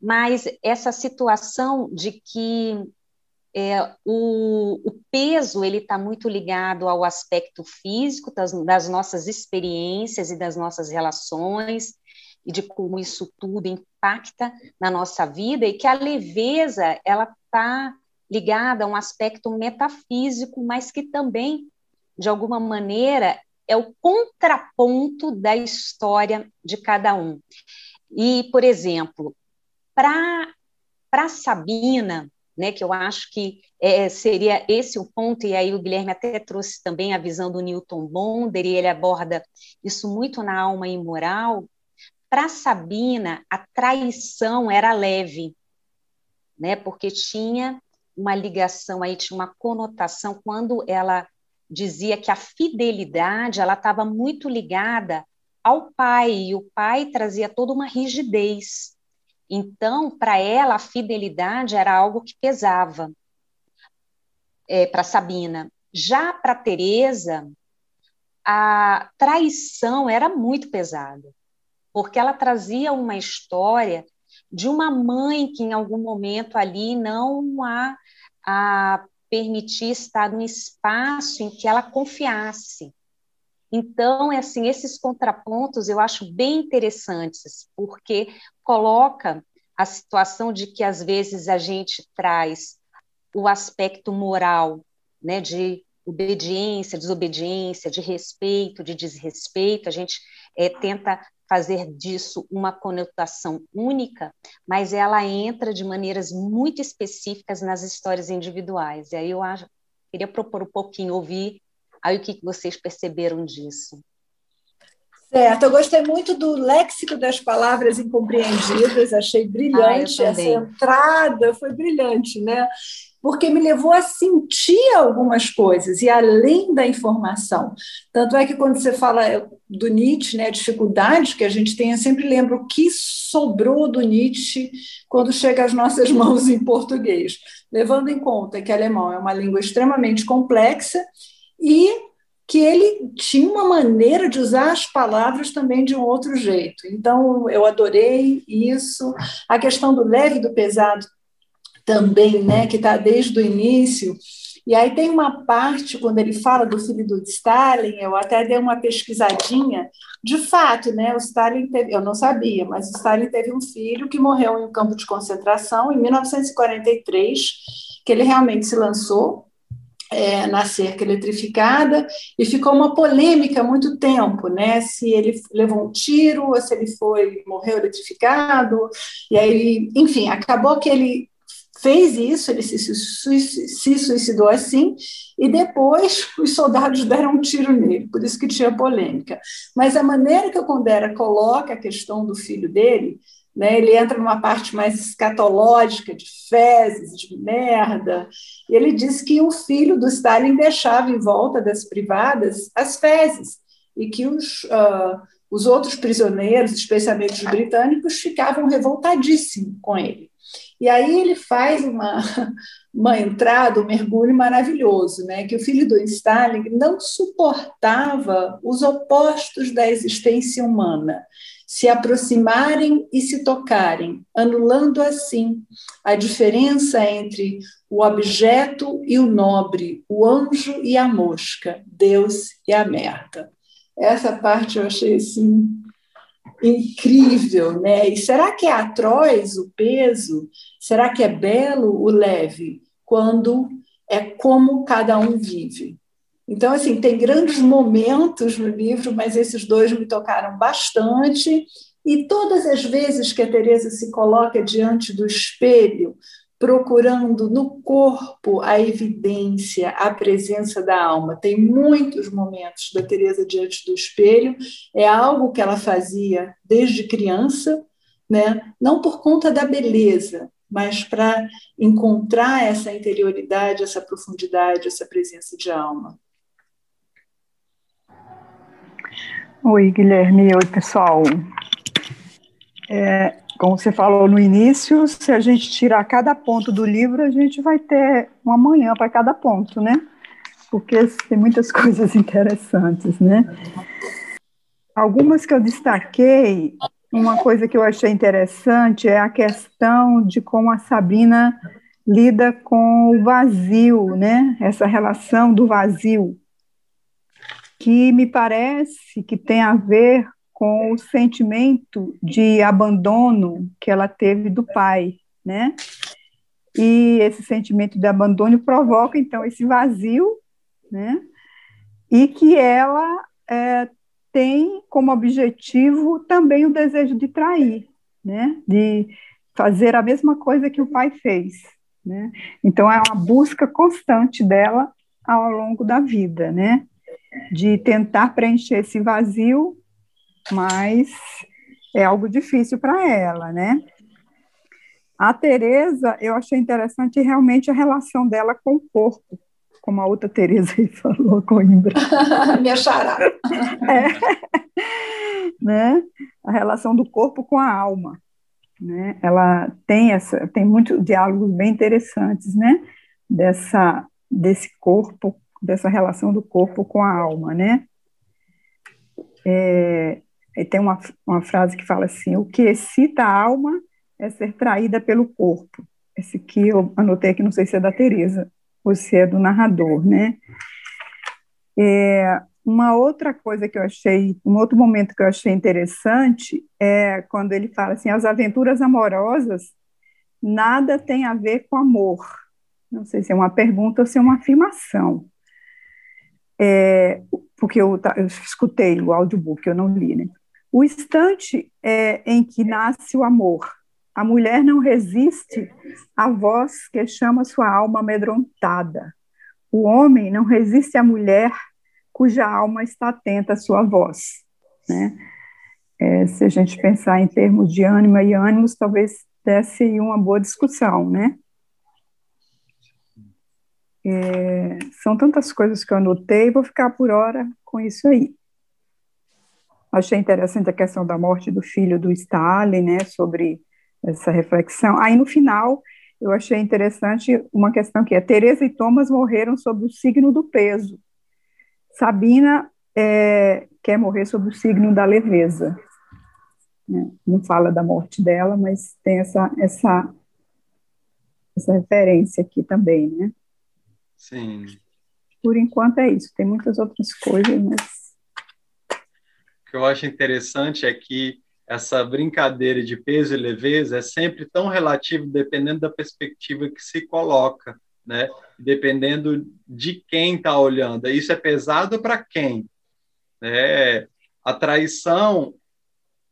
mas essa situação de que é, o, o, peso ele está muito ligado ao aspecto físico das, das, nossas experiências e das nossas relações e de como isso tudo impacta na nossa vida e que a leveza ela está ligada a um aspecto metafísico, mas que também de alguma maneira é o contraponto da história de cada um. E, por exemplo, para Sabina, né, que eu acho que é, seria esse o ponto, e aí o Guilherme até trouxe também a visão do Newton Bonder, e ele aborda isso muito na alma imoral. Para Sabina, a traição era leve, né? Porque tinha uma ligação aí, tinha uma conotação quando ela dizia que a fidelidade ela estava muito ligada ao pai e o pai trazia toda uma rigidez. Então, para ela, a fidelidade era algo que pesava. É, para Sabina. Já para Teresa, a traição era muito pesada, porque ela trazia uma história de uma mãe que em algum momento ali não a, a permitia estar num espaço em que ela confiasse. Então, é assim, esses contrapontos eu acho bem interessantes, porque coloca a situação de que às vezes a gente traz o aspecto moral, né, de obediência, desobediência, de respeito, de desrespeito, a gente é, tenta fazer disso uma conotação única, mas ela entra de maneiras muito específicas nas histórias individuais. E aí eu acho, queria propor um pouquinho, ouvir aí o que vocês perceberam disso. Certo, eu gostei muito do léxico das palavras incompreendidas, achei brilhante ah, essa entrada, foi brilhante, né? porque me levou a sentir algumas coisas, e além da informação. Tanto é que quando você fala do Nietzsche, né, a dificuldade que a gente tem, eu sempre lembro o que sobrou do Nietzsche quando chega às nossas (laughs) mãos em português, levando em conta que alemão é uma língua extremamente complexa e que ele tinha uma maneira de usar as palavras também de um outro jeito. Então, eu adorei isso. A questão do leve e do pesado também, né, que está desde o início. E aí tem uma parte, quando ele fala do filho do Stalin, eu até dei uma pesquisadinha, de fato, né, o Stalin teve, eu não sabia, mas o Stalin teve um filho que morreu em um campo de concentração em 1943, que ele realmente se lançou é, na cerca eletrificada e ficou uma polêmica há muito tempo, né? Se ele levou um tiro ou se ele foi morreu eletrificado. E aí, enfim, acabou que ele fez isso, ele se, se suicidou assim, e depois (laughs) os soldados deram um tiro nele, por isso que tinha polêmica. Mas a maneira que o Condera coloca a questão do filho dele, né, ele entra numa parte mais escatológica, de fezes, de merda, e ele diz que o filho do Stalin deixava em volta das privadas as fezes, e que os, uh, os outros prisioneiros, especialmente os britânicos, ficavam revoltadíssimos com ele. E aí ele faz uma, (laughs) uma entrada, um mergulho maravilhoso, né? que o filho do Stalin não suportava os opostos da existência humana se aproximarem e se tocarem, anulando assim a diferença entre o objeto e o nobre, o anjo e a mosca, Deus e a merda. Essa parte eu achei assim incrível, né? E será que é atroz o peso? Será que é belo o leve? Quando é como cada um vive. Então, assim, tem grandes momentos no livro, mas esses dois me tocaram bastante. E todas as vezes que a Teresa se coloca diante do espelho, procurando no corpo a evidência, a presença da alma. Tem muitos momentos da Teresa diante do espelho, é algo que ela fazia desde criança, né? Não por conta da beleza, mas para encontrar essa interioridade, essa profundidade, essa presença de alma. Oi, Guilherme. Oi, pessoal. É, como você falou no início, se a gente tirar cada ponto do livro, a gente vai ter uma manhã para cada ponto, né? Porque tem muitas (laughs) coisas interessantes, né? Algumas que eu destaquei, uma coisa que eu achei interessante é a questão de como a Sabina lida com o vazio, né? Essa relação do vazio, que me parece que tem a ver com o sentimento de abandono que ela teve do pai, né? E esse sentimento de abandono provoca então esse vazio, né? E que ela é, tem como objetivo também o desejo de trair, né? De fazer a mesma coisa que o pai fez, né? Então é uma busca constante dela ao longo da vida, né? De tentar preencher esse vazio mas é algo difícil para ela, né? A Teresa, eu achei interessante realmente a relação dela com o corpo, como a outra Teresa aí (laughs) falou, Coimbra. (laughs) Minha chará. É, (laughs) né? A relação do corpo com a alma. Né? Ela tem essa, tem muitos diálogos bem interessantes, né? Dessa, desse corpo, dessa relação do corpo com a alma, né? É, e tem uma, uma frase que fala assim: o que excita a alma é ser traída pelo corpo. Esse aqui eu anotei aqui, não sei se é da Teresa ou se é do narrador, né? É, uma outra coisa que eu achei, um outro momento que eu achei interessante é quando ele fala assim: as aventuras amorosas nada tem a ver com amor. Não sei se é uma pergunta ou se é uma afirmação. É, porque eu, eu, escutei o audiobook, eu não li, né? O instante é, em que nasce o amor, a mulher não resiste à voz que chama sua alma amedrontada. O homem não resiste à mulher cuja alma está atenta à sua voz. Né? É, se a gente pensar em termos de ânima e ânimos, talvez desse uma boa discussão, né? É, são tantas coisas que eu anotei, vou ficar por hora com isso aí. Achei interessante a questão da morte do filho do Stalin, né, sobre essa reflexão. Aí, no final, eu achei interessante uma questão que é, Teresa e Thomas morreram sob o signo do peso, Sabina é, quer morrer sob o signo da leveza. Né? Não fala da morte dela, mas tem essa, essa, essa referência aqui também, né? Sim. Por enquanto é isso. Tem muitas outras coisas, mas... O que eu acho interessante é que essa brincadeira de peso e leveza é sempre tão relativo dependendo da perspectiva que se coloca né? Dependendo de quem está olhando. Isso é pesado para quem? É, a traição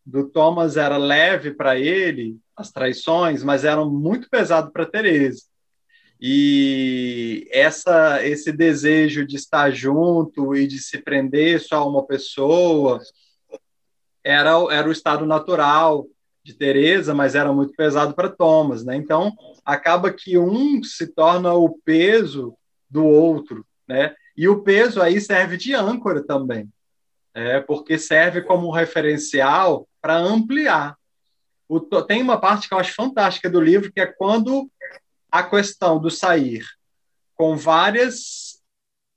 do Thomas era leve para ele, as traições, mas eram muito pesado para Teresa. E essa, esse desejo de estar junto e de se prender só a uma pessoa era, era o estado natural de Teresa, mas era muito pesado para Thomas, né? Então acaba que um se torna o peso do outro, né? E o peso aí serve de âncora também, é, porque serve como referencial para ampliar. O, tem uma parte que eu acho fantástica do livro, que é quando a questão do sair com várias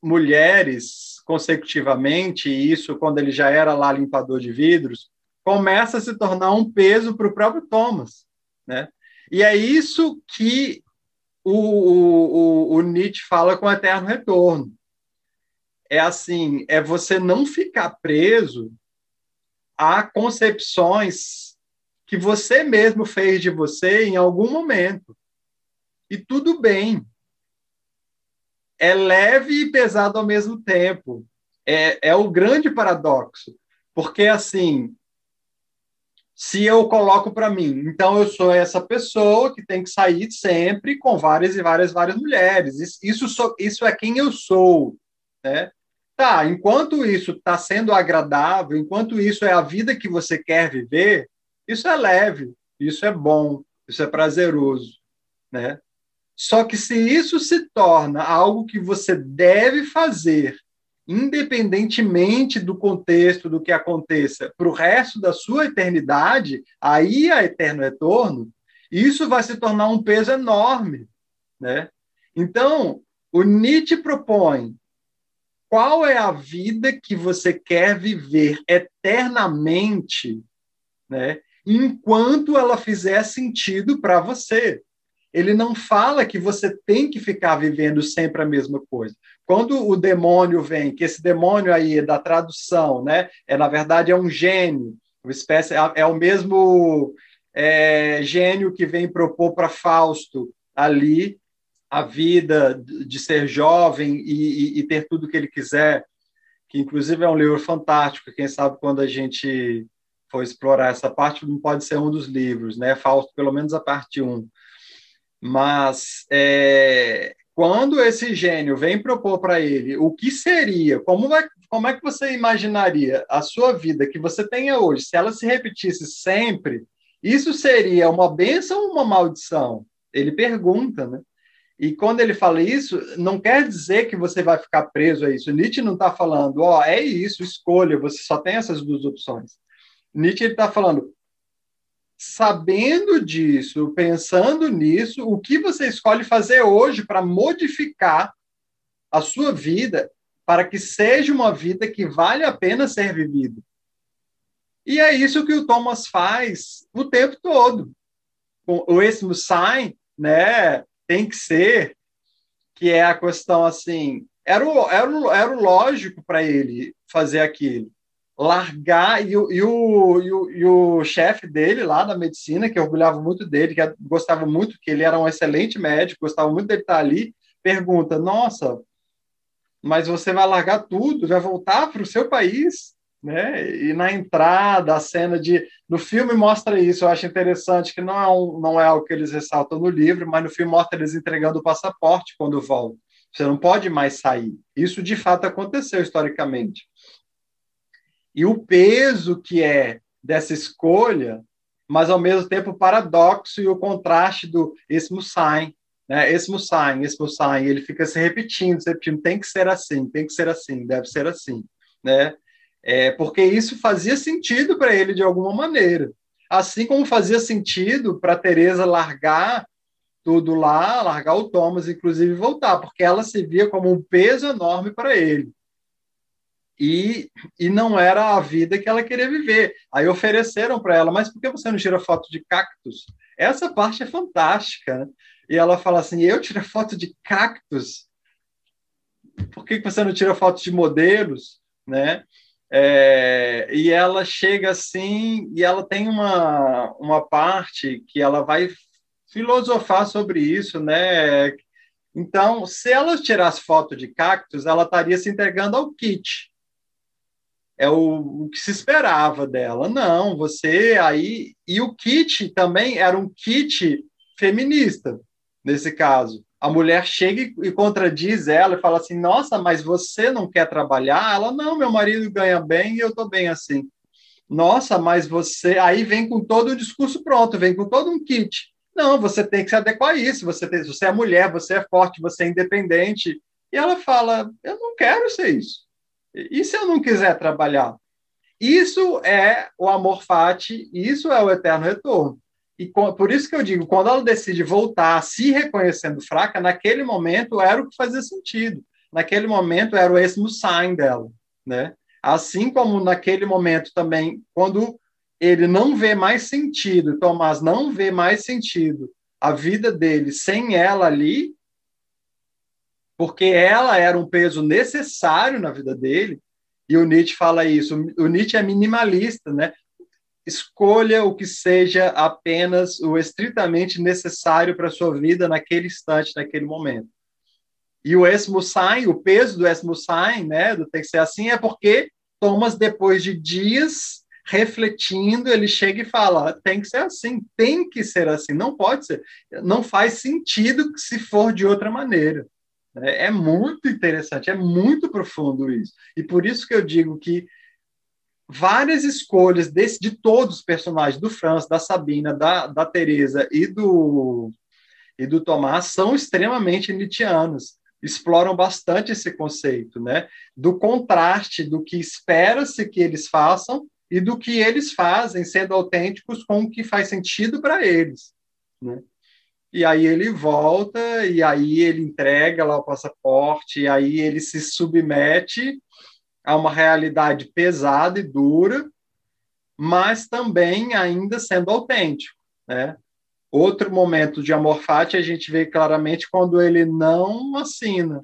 mulheres consecutivamente, e isso quando ele já era lá limpador de vidros, começa a se tornar um peso para o próprio Thomas, né? E é isso que o, o, o, Nietzsche fala com o eterno retorno. É assim, é você não ficar preso a concepções que você mesmo fez de você em algum momento. E tudo bem. É leve e pesado ao mesmo tempo. É, é o grande paradoxo. Porque, assim, se eu coloco para mim. Então, eu sou essa pessoa que tem que sair sempre com várias e várias, várias mulheres. Isso, isso, isso é quem eu sou, né? Tá, enquanto isso está sendo agradável, enquanto isso é a vida que você quer viver, isso é leve, isso é bom, isso é prazeroso, né? Só que se isso se torna algo que você deve fazer independentemente do contexto do que aconteça para o resto da sua eternidade, aí a eterno retorno, isso vai se tornar um peso enorme, né? Então, o Nietzsche propõe qual é a vida que você quer viver eternamente, né? Enquanto ela fizer sentido para você. Ele não fala que você tem que ficar vivendo sempre a mesma coisa. Quando o demônio vem, que esse demônio aí é da tradução, né? É na verdade é um gênio, uma espécie é, é o mesmo é, gênio que vem propor para Fausto ali a vida de ser jovem e, e, e ter tudo que ele quiser, que inclusive é um livro fantástico. Quem sabe quando a gente for explorar essa parte, não pode ser um dos livros, né? Fausto, pelo menos a parte 1. Mas é, quando esse gênio vem propor para ele o que seria, como, vai, como é que você imaginaria a sua vida que você tenha hoje, se ela se repetisse sempre, Isso seria uma bênção ou uma maldição? Ele pergunta, né? E quando ele fala isso, não quer dizer que você vai ficar preso a isso. Nietzsche não está falando, ó, oh, é isso, escolha, você só tem essas duas opções. Nietzsche está falando, sabendo disso, pensando nisso, o que você escolhe fazer hoje para modificar a sua vida para que seja uma vida que vale a pena ser vivida. E é isso que o Thomas faz o tempo todo. O esse sign, né, tem que ser que é a questão assim, era o, era o, era o lógico para ele fazer aquilo. Largar, e o, e o, e o, e o chefe dele lá da medicina, que orgulhava muito dele, que gostava muito, que ele era um excelente médico, gostava muito dele estar ali, pergunta: Nossa, mas você vai largar tudo, vai voltar para o seu país? né? E na entrada, a cena de. No filme mostra isso, eu acho interessante, que não é, um, não é algo que eles ressaltam no livro, mas no filme mostra eles entregando o passaporte quando voltam. Você não pode mais sair. Isso de fato aconteceu historicamente. E o peso que é dessa escolha, mas ao mesmo tempo o paradoxo e o contraste do esse Musain, né? Esse Musain, esse Musain, ele fica se repetindo, se repetindo, tem que ser assim, tem que ser assim, deve ser assim, né? é, porque isso fazia sentido para ele de alguma maneira. Assim como fazia sentido para Teresa largar tudo lá, largar o Thomas, inclusive voltar, porque ela se via como um peso enorme para ele. E, e não era a vida que ela queria viver. Aí ofereceram para ela, mas por que você não tira foto de cactos? Essa parte é fantástica. Né? E ela fala assim: eu tiro foto de cactos? Por que você não tira foto de modelos? Né? É, e ela chega assim, e ela tem uma, uma parte que ela vai filosofar sobre isso, né? Então, se ela tirasse foto de cactos, ela estaria se entregando ao kit. É o, o que se esperava dela. Não, você aí. E o kit também era um kit feminista, nesse caso a mulher chega e contradiz ela e fala assim: Nossa, mas você não quer trabalhar? Ela, não, meu marido ganha bem e eu estou bem assim. Nossa, mas você. Aí vem com todo o discurso pronto, vem com todo um kit. Não, você tem que se adequar a isso. Você, tem, você é mulher, você é forte, você é independente. E ela fala: Eu não quero ser isso. E se eu não quiser trabalhar? Isso é o amor fati, isso é o eterno retorno. E por isso que eu digo, quando ela decide voltar, se reconhecendo fraca, naquele momento era o que fazia sentido. Naquele momento era o mesmo sign dela, né? Assim como naquele momento também, quando ele não vê mais sentido, Tomás não vê mais sentido a vida dele sem ela ali, porque ela era um peso necessário na vida dele, e o Nietzsche fala isso. O Nietzsche é minimalista, né? escolha o que seja apenas o estritamente necessário para a sua vida naquele instante, naquele momento. E o esmusain, o peso do esmusain, né, do tem que ser assim, é porque Thomas, depois de dias refletindo, ele chega e fala: tem que ser assim, tem que ser assim, não pode ser, não faz sentido se for de outra maneira. É, é muito interessante, é muito profundo isso. E por isso que eu digo que várias escolhas desse, de todos os personagens, do Franz, da Sabina, da, da Teresa e do, e do Tomás, são extremamente nietzschianas. Exploram bastante esse conceito, né? Do contraste do que espera-se que eles façam e do que eles fazem, sendo autênticos com o que faz sentido para eles, né? E aí ele volta, e aí ele entrega lá o passaporte, e aí ele se submete a uma realidade pesada e dura, mas também ainda sendo autêntico, né? Outro momento de amor fati a gente vê claramente quando ele não assina.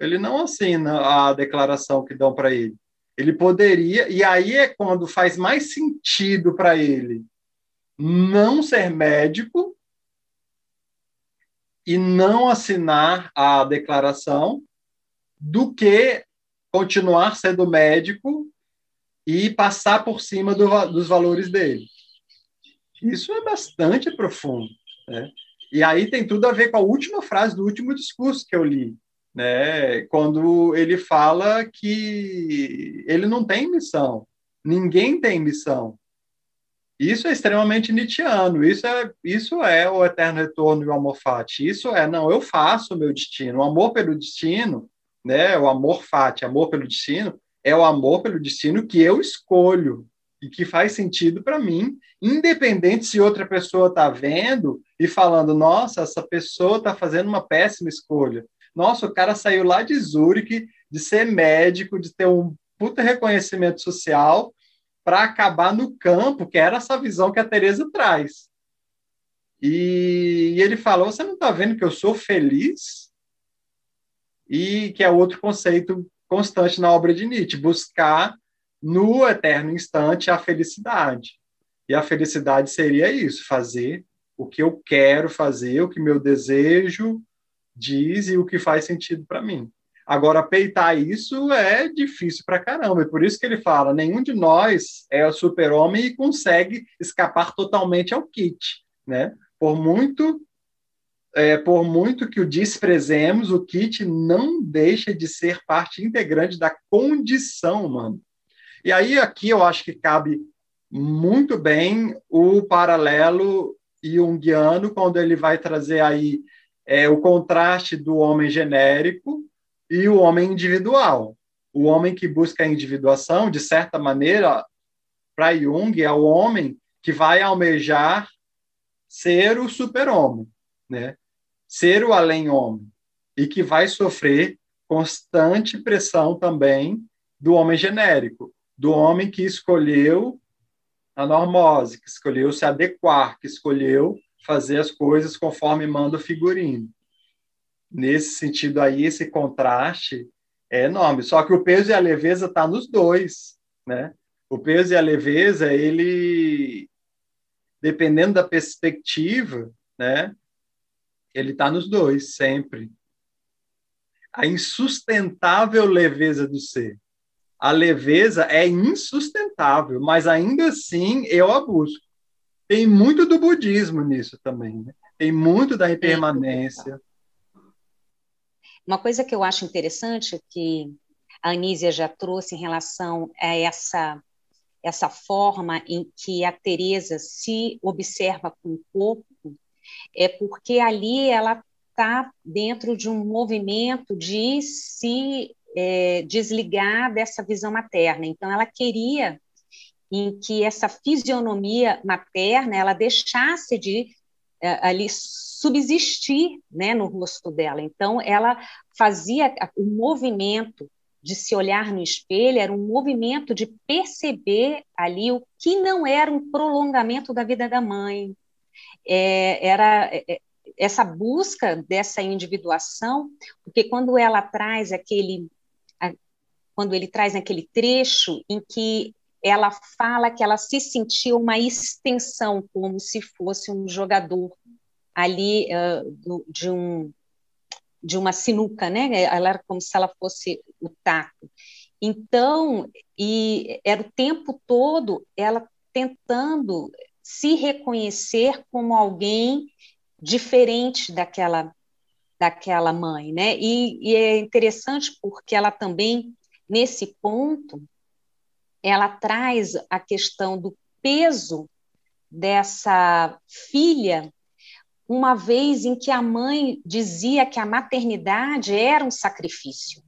Ele não assina a declaração que dão para ele. Ele poderia, e aí é quando faz mais sentido para ele não ser médico e não assinar a declaração do que continuar sendo médico e passar por cima do, dos valores dele. Isso é bastante profundo. Né? E aí tem tudo a ver com a última frase do último discurso que eu li, né? quando ele fala que ele não tem missão, ninguém tem missão. Isso é extremamente Nietzscheano, isso é, isso é o eterno retorno e o amor fati. Isso é, não, eu faço o meu destino. O amor pelo destino, né, o amor fati, amor pelo destino, é o amor pelo destino que eu escolho e que faz sentido para mim, independente se outra pessoa está vendo e falando, nossa, essa pessoa está fazendo uma péssima escolha. Nossa, o cara saiu lá de Zurique, de ser médico, de ter um puta reconhecimento social, para acabar no campo, que era essa visão que a Teresa traz. E, e ele falou: Você não está vendo que eu sou feliz? E que é outro conceito constante na obra de Nietzsche, buscar no eterno instante a felicidade. E a felicidade seria isso, fazer o que eu quero fazer, o que meu desejo diz e o que faz sentido para mim. Agora, peitar isso é difícil para caramba. E por isso que ele fala: nenhum de nós é o super-homem e consegue escapar totalmente ao kit. Né? Por muito. É, por muito que o desprezemos, o kit não deixa de ser parte integrante da condição humana. E aí, aqui eu acho que cabe muito bem o paralelo junguiano, quando ele vai trazer aí é, o contraste do homem genérico e o homem individual. O homem que busca a individuação, de certa maneira, para Jung, é o homem que vai almejar ser o super-homem, né? ser o além-homem, e que vai sofrer constante pressão também do homem genérico, do homem que escolheu a normose, que escolheu se adequar, que escolheu fazer as coisas conforme manda o figurino nesse sentido aí, esse contraste é enorme. Só que o peso e a leveza está nos dois, né? O peso e a leveza, ele, dependendo da perspectiva, né? Ele está nos dois, sempre. A insustentável leveza do ser. A leveza é insustentável, mas ainda assim eu a busco. Tem muito do budismo nisso também, né? Tem muito da impermanência. Uma coisa que eu acho interessante que a Anísia já trouxe em relação a essa essa forma em que a Teresa se observa com o corpo é porque ali ela está dentro de um movimento de se é, desligar dessa visão materna. Então, ela queria em que essa fisionomia materna ela deixasse de ali subsistir né, no rosto dela. Então, ela fazia o movimento de se olhar no espelho, era um movimento de perceber ali o que não era um prolongamento da vida da mãe. É, era é, é essa busca dessa individuação, porque quando ela traz aquele, quando ele traz aquele trecho em que ela fala que ela se sentiu uma extensão, como se fosse um jogador ali uh, do, de um de uma sinuca, né? Ela era como se ela fosse o taco. Então, e era o tempo todo ela tentando se reconhecer como alguém diferente daquela daquela mãe, né? E, e é interessante porque ela também nesse ponto ela traz a questão do peso dessa filha uma vez em que a mãe dizia que a maternidade era um sacrifício.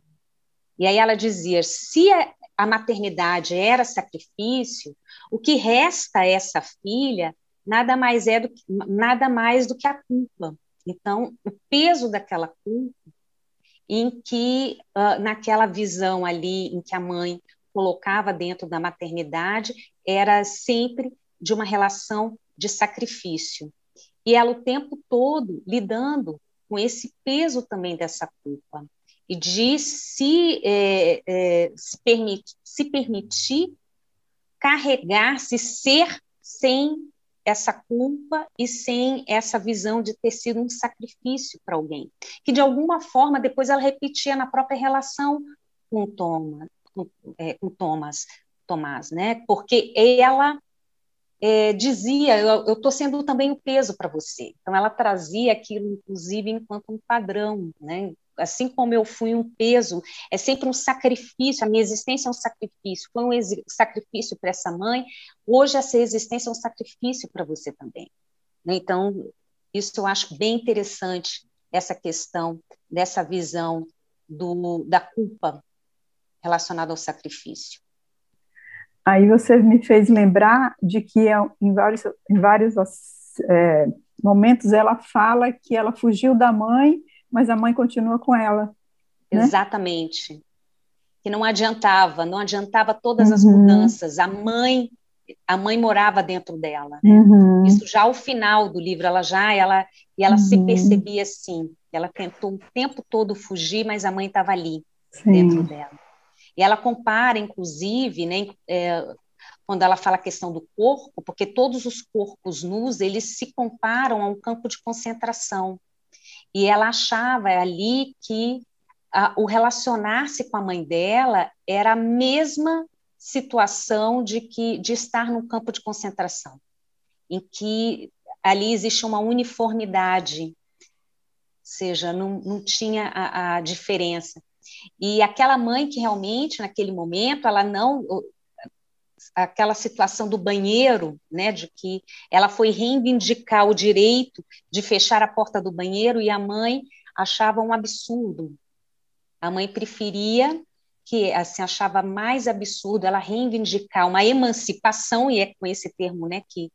E aí ela dizia: se a maternidade era sacrifício, o que resta a essa filha nada mais é do que, nada mais do que a culpa. Então, o peso daquela culpa, em que uh, naquela visão ali em que a mãe colocava dentro da maternidade, era sempre de uma relação de sacrifício. E ela o tempo todo lidando com esse peso também dessa culpa. E de se, é, é, se, permit, se permitir carregar-se, ser sem essa culpa e sem essa visão de ter sido um sacrifício para alguém, que de alguma forma depois ela repetia na própria relação com Thomas, com, é, com Thomas, Tomás, né? Porque ela é, dizia, eu estou sendo também o peso para você. Então, ela trazia aquilo, inclusive, enquanto um padrão, né? assim como eu fui um peso, é sempre um sacrifício, a minha existência é um sacrifício, foi um sacrifício para essa mãe, hoje essa existência é um sacrifício para você também. Né? Então, isso eu acho bem interessante, essa questão dessa visão do, da culpa relacionada ao sacrifício. Aí você me fez lembrar de que é, em vários, em vários é, momentos ela fala que ela fugiu da mãe, mas a mãe continua com ela. Né? Exatamente. Que não adiantava, não adiantava todas uhum. as mudanças. A mãe, a mãe morava dentro dela. Né? Uhum. Isso já ao final do livro, ela já, ela e ela uhum. se percebia assim. Ela tentou o tempo todo fugir, mas a mãe estava ali Sim. dentro dela. E ela compara, inclusive, né, é, quando ela fala a questão do corpo, porque todos os corpos nus, eles se comparam a um campo de concentração. E ela achava ali que a, o relacionar-se com a mãe dela era a mesma situação de que de estar num campo de concentração, em que ali existe uma uniformidade, ou seja, não, não tinha a, a diferença. E aquela mãe que realmente, naquele momento, ela não aquela situação do banheiro, né, de que ela foi reivindicar o direito de fechar a porta do banheiro e a mãe achava um absurdo. A mãe preferia que assim achava mais absurdo ela reivindicar uma emancipação e é com esse termo, né, que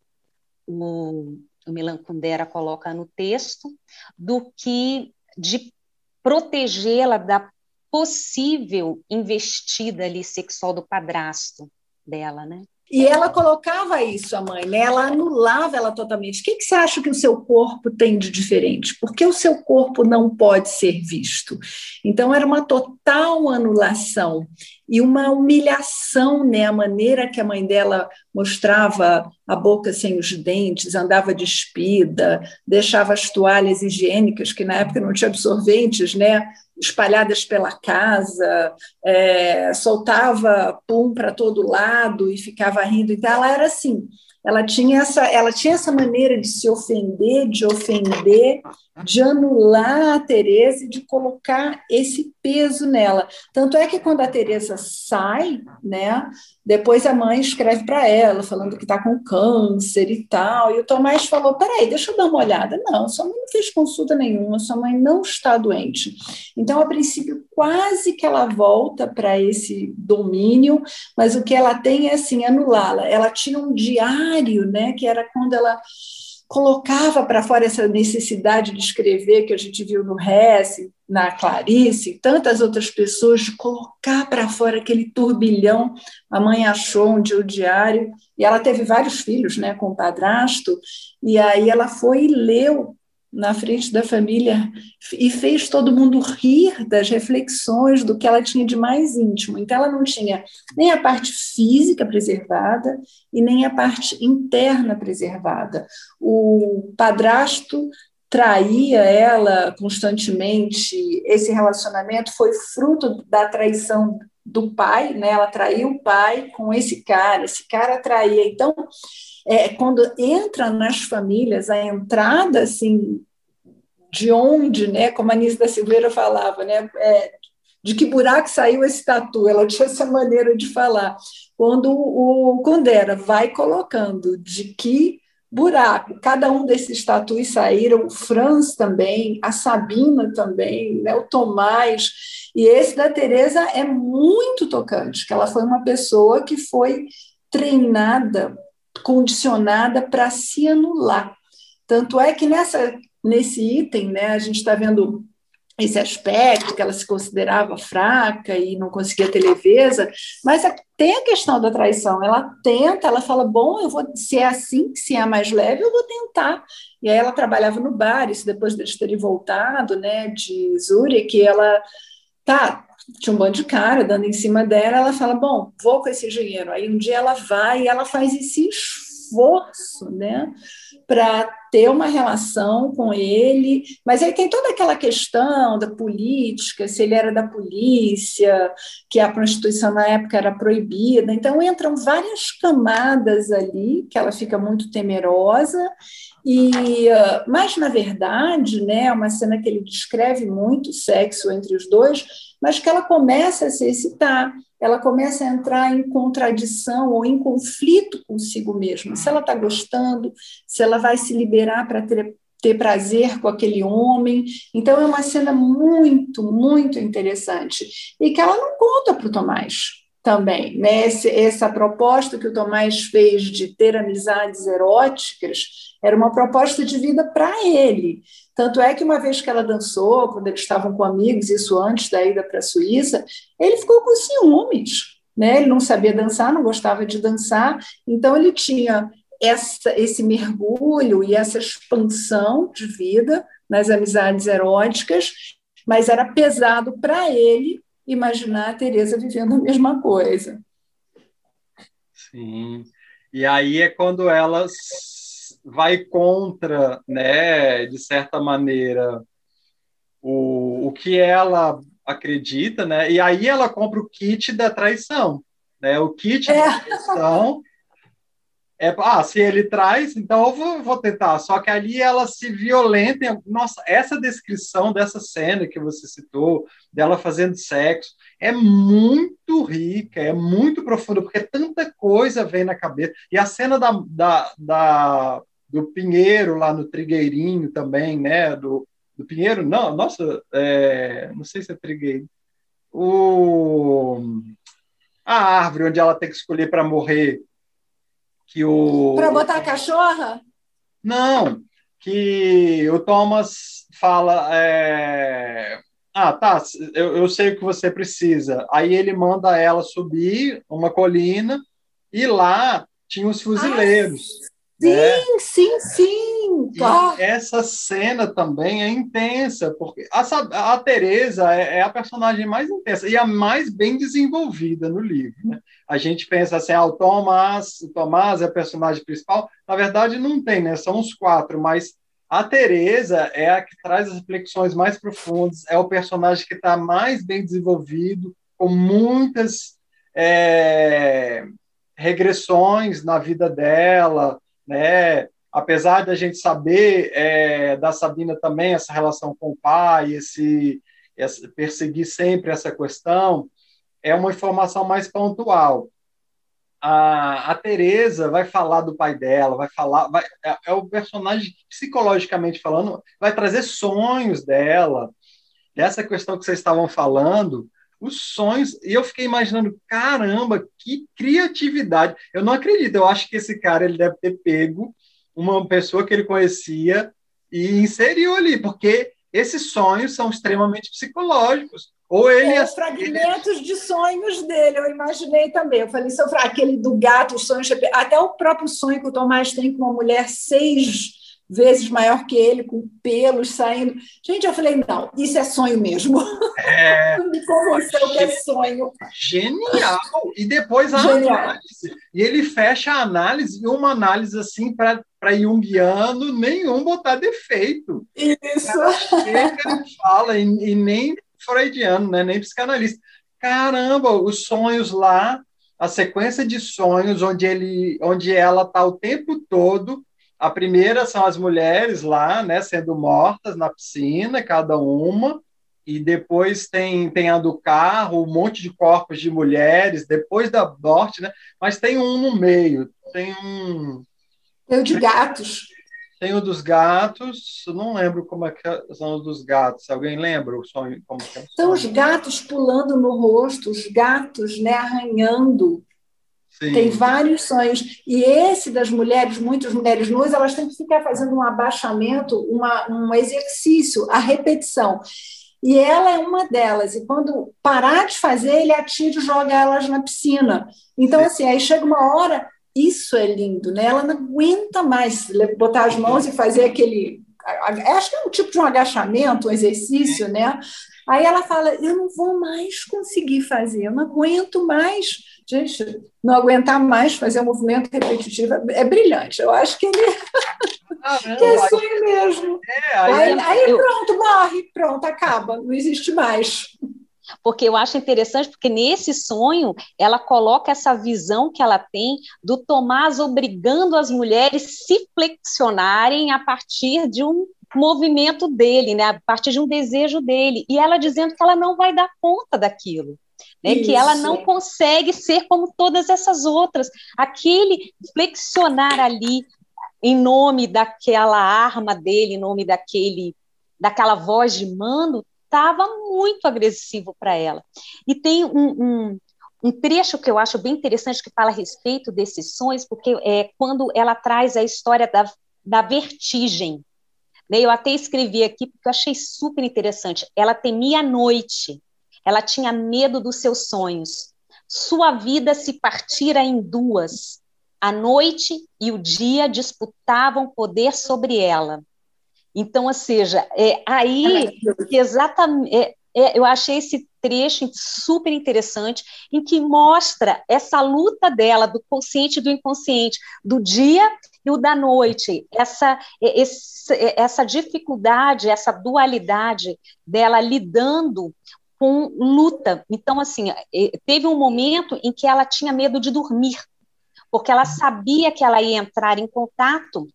o, o Milan Kundera coloca no texto, do que de protegê-la da possível investida ali sexual do padrasto dela, né? E ela colocava isso, a mãe, né? ela anulava ela totalmente. O que, que você acha que o seu corpo tem de diferente? Por que o seu corpo não pode ser visto? Então, era uma total anulação e uma humilhação, né? A maneira que a mãe dela mostrava a boca sem os dentes, andava despida, deixava as toalhas higiênicas, que na época não tinha absorventes, né? Espalhadas pela casa, é, soltava pum para todo lado e ficava rindo. Então, ela era assim, ela tinha essa, ela tinha essa maneira de se ofender, de ofender, de anular a Teresa e de colocar esse peso nela. Tanto é que quando a Teresa sai, né, depois a mãe escreve para ela falando que está com câncer e tal. E o Tomás falou: "Peraí, deixa eu dar uma olhada". Não, sua mãe não fez consulta nenhuma, sua mãe não está doente. Então, a princípio, quase que ela volta para esse domínio, mas o que ela tem é assim anulá-la. Ela tinha um diário, né, que era quando ela colocava para fora essa necessidade de escrever que a gente viu no Hesse, na Clarice, e tantas outras pessoas, de colocar para fora aquele turbilhão. A mãe achou um dia o diário, e ela teve vários filhos né, com o padrasto, e aí ela foi e leu na frente da família e fez todo mundo rir das reflexões do que ela tinha de mais íntimo. Então, ela não tinha nem a parte física preservada e nem a parte interna preservada. O padrasto traía ela constantemente. Esse relacionamento foi fruto da traição do pai, né? Ela traiu o pai com esse cara, esse cara traía. Então, é, quando entra nas famílias, a entrada assim de onde, né, como a Anísia da Silveira falava, né, é, de que buraco saiu esse tatu, ela tinha essa maneira de falar. Quando o Condera vai colocando de que buraco cada um desses tatus saíram, o Franz também, a Sabina também, né, o Tomás, e esse da Teresa é muito tocante, que ela foi uma pessoa que foi treinada condicionada para se anular. Tanto é que nessa, nesse item, né, a gente está vendo esse aspecto, que ela se considerava fraca e não conseguia ter leveza, mas tem a questão da traição. Ela tenta, ela fala: bom, eu vou, se é assim, se é mais leve, eu vou tentar. E aí ela trabalhava no bar, isso depois de terem voltado né, de Zurich, ela tá, tinha um bando de cara dando em cima dela, ela fala, bom, vou com esse dinheiro. Aí um dia ela vai e ela faz esse esforço, né? Para ter uma relação com ele, mas aí tem toda aquela questão da política, se ele era da polícia, que a prostituição na época era proibida, então entram várias camadas ali que ela fica muito temerosa. E, ah, mas, na verdade, né, é uma cena que ele descreve muito sexo entre os dois, mas que ela começa a se excitar, ela começa a entrar em contradição ou em conflito consigo mesma. Se ela está gostando, se ela vai se liberar para ter, ter prazer com aquele homem. Então, é uma cena muito, muito interessante. E que ela não conta para o Tomás também. Né? Esse, essa proposta que o Tomás fez de ter amizades eróticas era uma proposta de vida para ele. Tanto é que uma vez que ela dançou, quando eles estavam com amigos, isso antes da ida para a Suíça, ele ficou com ciúmes. Né? Ele não sabia dançar, não gostava de dançar, então ele tinha essa, esse mergulho e essa expansão de vida nas amizades eróticas, mas era pesado para ele imaginar a Teresa vivendo a mesma coisa. Sim. E aí é quando ela vai contra, né, de certa maneira, o, o que ela acredita, né? E aí ela compra o kit da traição, né? O kit é. da traição é, ah, se ele traz, então eu vou, vou, tentar. Só que ali ela se violenta. Nossa, essa descrição dessa cena que você citou, dela fazendo sexo, é muito rica, é muito profunda, porque tanta coisa vem na cabeça. E a cena da, da, da do Pinheiro lá no Trigueirinho também, né? Do, do Pinheiro, não, nossa, é, não sei se é Trigueiro. O, a árvore onde ela tem que escolher para morrer que o. Para botar a cachorra? Não, que o Thomas fala. É... Ah, tá, eu, eu sei o que você precisa. Aí ele manda ela subir uma colina e lá tinha os fuzileiros. Ah, sim, né? sim, sim. Tá. essa cena também é intensa, porque a, a Teresa é, é, a personagem mais intensa e a mais bem desenvolvida no livro. Né? A gente pensa assim, ah, o Tomás, o Tomás é o personagem principal. Na verdade, não tem, né? São os quatro, mas a Teresa é a que traz as reflexões mais profundas, é o personagem que está mais bem desenvolvido, com muitas é, regressões na vida dela, né? Apesar da gente saber é, da Sabina também essa relação com o pai, esse, esse perseguir sempre essa questão, é uma informação mais pontual. A, a Teresa vai falar do pai dela, vai falar, vai, é, é, o personagem psicologicamente falando, vai trazer sonhos dela. Essa questão que vocês estavam falando, os sonhos, e eu fiquei imaginando, caramba, que criatividade. Eu não acredito, eu acho que esse cara ele deve ter pego uma pessoa que ele conhecia e inseriu ali, porque esses sonhos são extremamente psicológicos. Ou ele é, fragmentos de sonhos dele, eu imaginei também. Eu falei, seu aquele do gato, os sonhos, até o próprio sonho que o Tomás tem com uma mulher seis vezes maior que ele, com pelos saindo. Gente, eu falei, não, isso é sonho mesmo. É, (laughs) Me convenceu que é sonho. Genial! E depois a Genial. análise. E ele fecha a análise, e uma análise assim para Jungiano, nenhum botar defeito. Isso. ele fala, e, e nem freudiano, né? nem psicanalista. Caramba, os sonhos lá, a sequência de sonhos onde ele, onde ela está o tempo todo a primeira são as mulheres lá, né, sendo mortas na piscina, cada uma, e depois tem, tem a do carro, um monte de corpos de mulheres, depois da morte, né? Mas tem um no meio, tem um... Tem o de gatos. Tem o dos gatos, não lembro como é que são os dos gatos. Alguém lembra o sonho? Como é o São os gatos pulando no rosto, os gatos né, arranhando Sim. Tem vários sonhos. E esse das mulheres, muitas mulheres nuas, elas têm que ficar fazendo um abaixamento, uma, um exercício, a repetição. E ela é uma delas. E quando parar de fazer, ele atira e joga elas na piscina. Então, Sim. assim, aí chega uma hora, isso é lindo, né? Ela não aguenta mais botar as mãos e fazer aquele. Acho que é um tipo de um agachamento, um exercício, né? Aí ela fala: Eu não vou mais conseguir fazer, eu não aguento mais gente, não aguentar mais fazer um movimento repetitivo é brilhante. Eu acho que ele (laughs) que é sonho mesmo. É, aí, aí, aí eu... pronto, morre, pronto, acaba, não existe mais. Porque eu acho interessante, porque nesse sonho ela coloca essa visão que ela tem do Tomás obrigando as mulheres se flexionarem a partir de um movimento dele, né, a partir de um desejo dele, e ela dizendo que ela não vai dar conta daquilo. Né, que ela não consegue ser como todas essas outras. Aquele flexionar ali em nome daquela arma dele, em nome daquele daquela voz de mando, estava muito agressivo para ela. E tem um, um, um, trecho que eu acho bem interessante que fala a respeito desses sonhos, porque é quando ela traz a história da, da vertigem. Né? Eu até escrevi aqui porque eu achei super interessante. Ela temia a noite, ela tinha medo dos seus sonhos. Sua vida se partira em duas. A noite e o dia disputavam poder sobre ela. Então, ou seja, é aí exatamente. É, é, eu achei esse trecho super interessante, em que mostra essa luta dela, do consciente e do inconsciente, do dia e o da noite, essa, esse, essa dificuldade, essa dualidade dela lidando com luta. Então, assim, teve um momento em que ela tinha medo de dormir, porque ela sabia que ela ia entrar em contato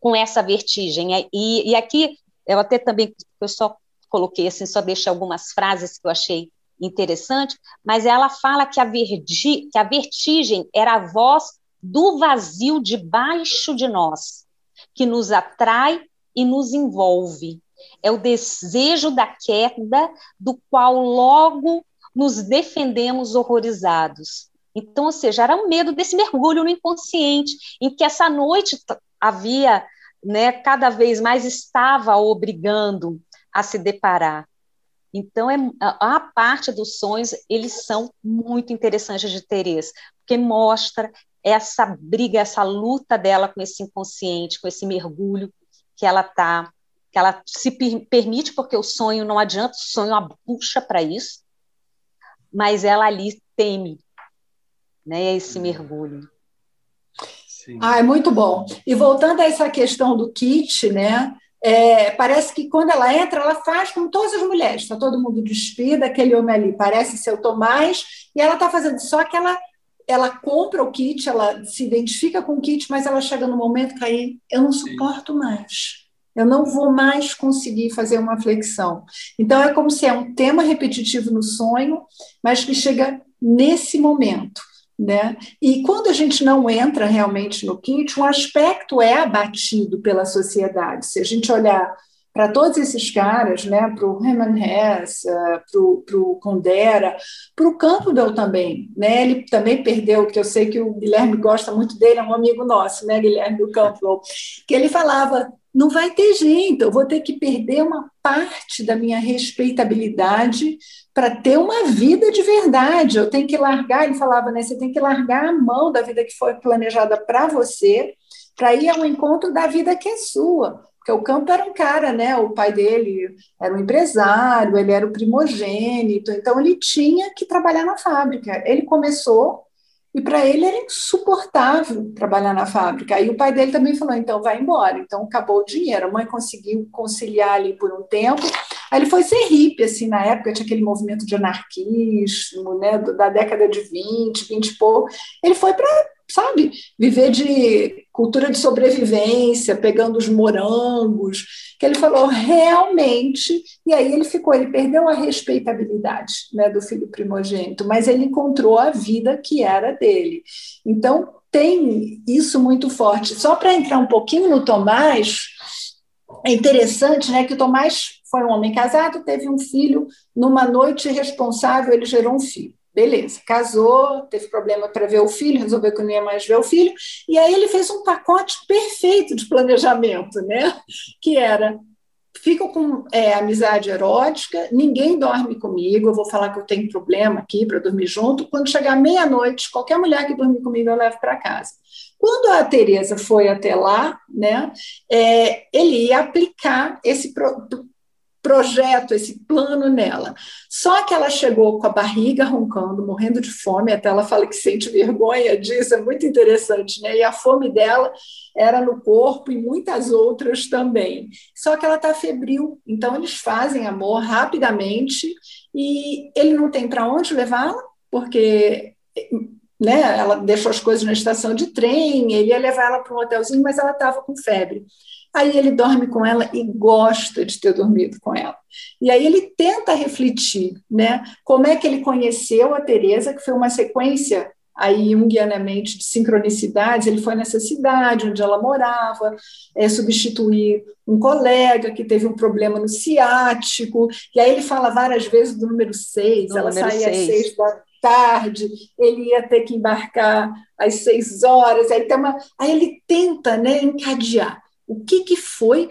com essa vertigem. E, e aqui, eu até também, eu só coloquei assim, só deixei algumas frases que eu achei interessante, mas ela fala que a, vergi, que a vertigem era a voz do vazio debaixo de nós, que nos atrai e nos envolve. É o desejo da queda, do qual logo nos defendemos horrorizados. Então, ou seja, era o medo desse mergulho no inconsciente, em que essa noite havia, né, cada vez mais estava obrigando a se deparar. Então, é, a, parte dos sonhos, eles são muito interessantes de Teresa, porque mostra essa briga, essa luta dela com esse inconsciente, com esse mergulho que ela tá, que ela se per permite, porque o sonho não adianta, o sonho a puxa para isso, mas ela ali teme, né, esse mergulho. Sim. Ah, é muito bom. E voltando a essa questão do kit, né? É, parece que quando ela entra, ela faz como todas as mulheres, está todo mundo despida, aquele homem ali parece ser o Tomás, e ela está fazendo só que ela, ela compra o kit, ela se identifica com o kit, mas ela chega no momento que aí eu não suporto mais. Eu não vou mais conseguir fazer uma flexão. Então, é como se é um tema repetitivo no sonho, mas que chega nesse momento. Né? E quando a gente não entra realmente no kit, um aspecto é abatido pela sociedade. Se a gente olhar para todos esses caras, né, para o Herman Hesse, para o Condera, para o Campbell também, né, ele também perdeu, que eu sei que o Guilherme gosta muito dele, é um amigo nosso, né, Guilherme do Campbell, que ele falava, não vai ter jeito, eu vou ter que perder uma parte da minha respeitabilidade para ter uma vida de verdade. Eu tenho que largar, ele falava, né? Você tem que largar a mão da vida que foi planejada para você, para ir ao encontro da vida que é sua. Porque o Campo era um cara, né? O pai dele era um empresário, ele era o primogênito, então ele tinha que trabalhar na fábrica. Ele começou e para ele era insuportável trabalhar na fábrica. Aí o pai dele também falou: então vai embora. Então acabou o dinheiro. A mãe conseguiu conciliar ali por um tempo. Aí ele foi ser hippie, assim, na época tinha aquele movimento de anarquismo, né, da década de 20, 20 e pouco. Ele foi para sabe, viver de cultura de sobrevivência, pegando os morangos, que ele falou realmente, e aí ele ficou, ele perdeu a respeitabilidade né, do filho primogênito, mas ele encontrou a vida que era dele. Então, tem isso muito forte. Só para entrar um pouquinho no Tomás, é interessante né, que o Tomás foi um homem casado, teve um filho, numa noite irresponsável, ele gerou um filho. Beleza, casou, teve problema para ver o filho, resolveu que não ia mais ver o filho, e aí ele fez um pacote perfeito de planejamento, né? Que era fico com é, amizade erótica, ninguém dorme comigo, eu vou falar que eu tenho problema aqui para dormir junto. Quando chegar meia-noite, qualquer mulher que dormir comigo eu levo para casa. Quando a Teresa foi até lá, né, é, ele ia aplicar esse pro, projeto, esse plano nela. Só que ela chegou com a barriga roncando, morrendo de fome, até ela fala que sente vergonha disso, é muito interessante, né? E a fome dela era no corpo e muitas outras também. Só que ela está febril, então eles fazem amor rapidamente e ele não tem para onde levá-la, porque né, ela deixou as coisas na estação de trem, ele ia levar ela para um hotelzinho, mas ela estava com febre. Aí ele dorme com ela e gosta de ter dormido com ela. E aí ele tenta refletir, né? Como é que ele conheceu a Teresa, que foi uma sequência aí junguianamente de sincronicidades, ele foi nessa cidade onde ela morava, é, substituir um colega que teve um problema no ciático, e aí ele fala várias vezes do número 6, ela número saía seis. às seis da tarde, ele ia ter que embarcar às seis horas, aí, tem uma, aí ele tenta né, encadear. O que, que foi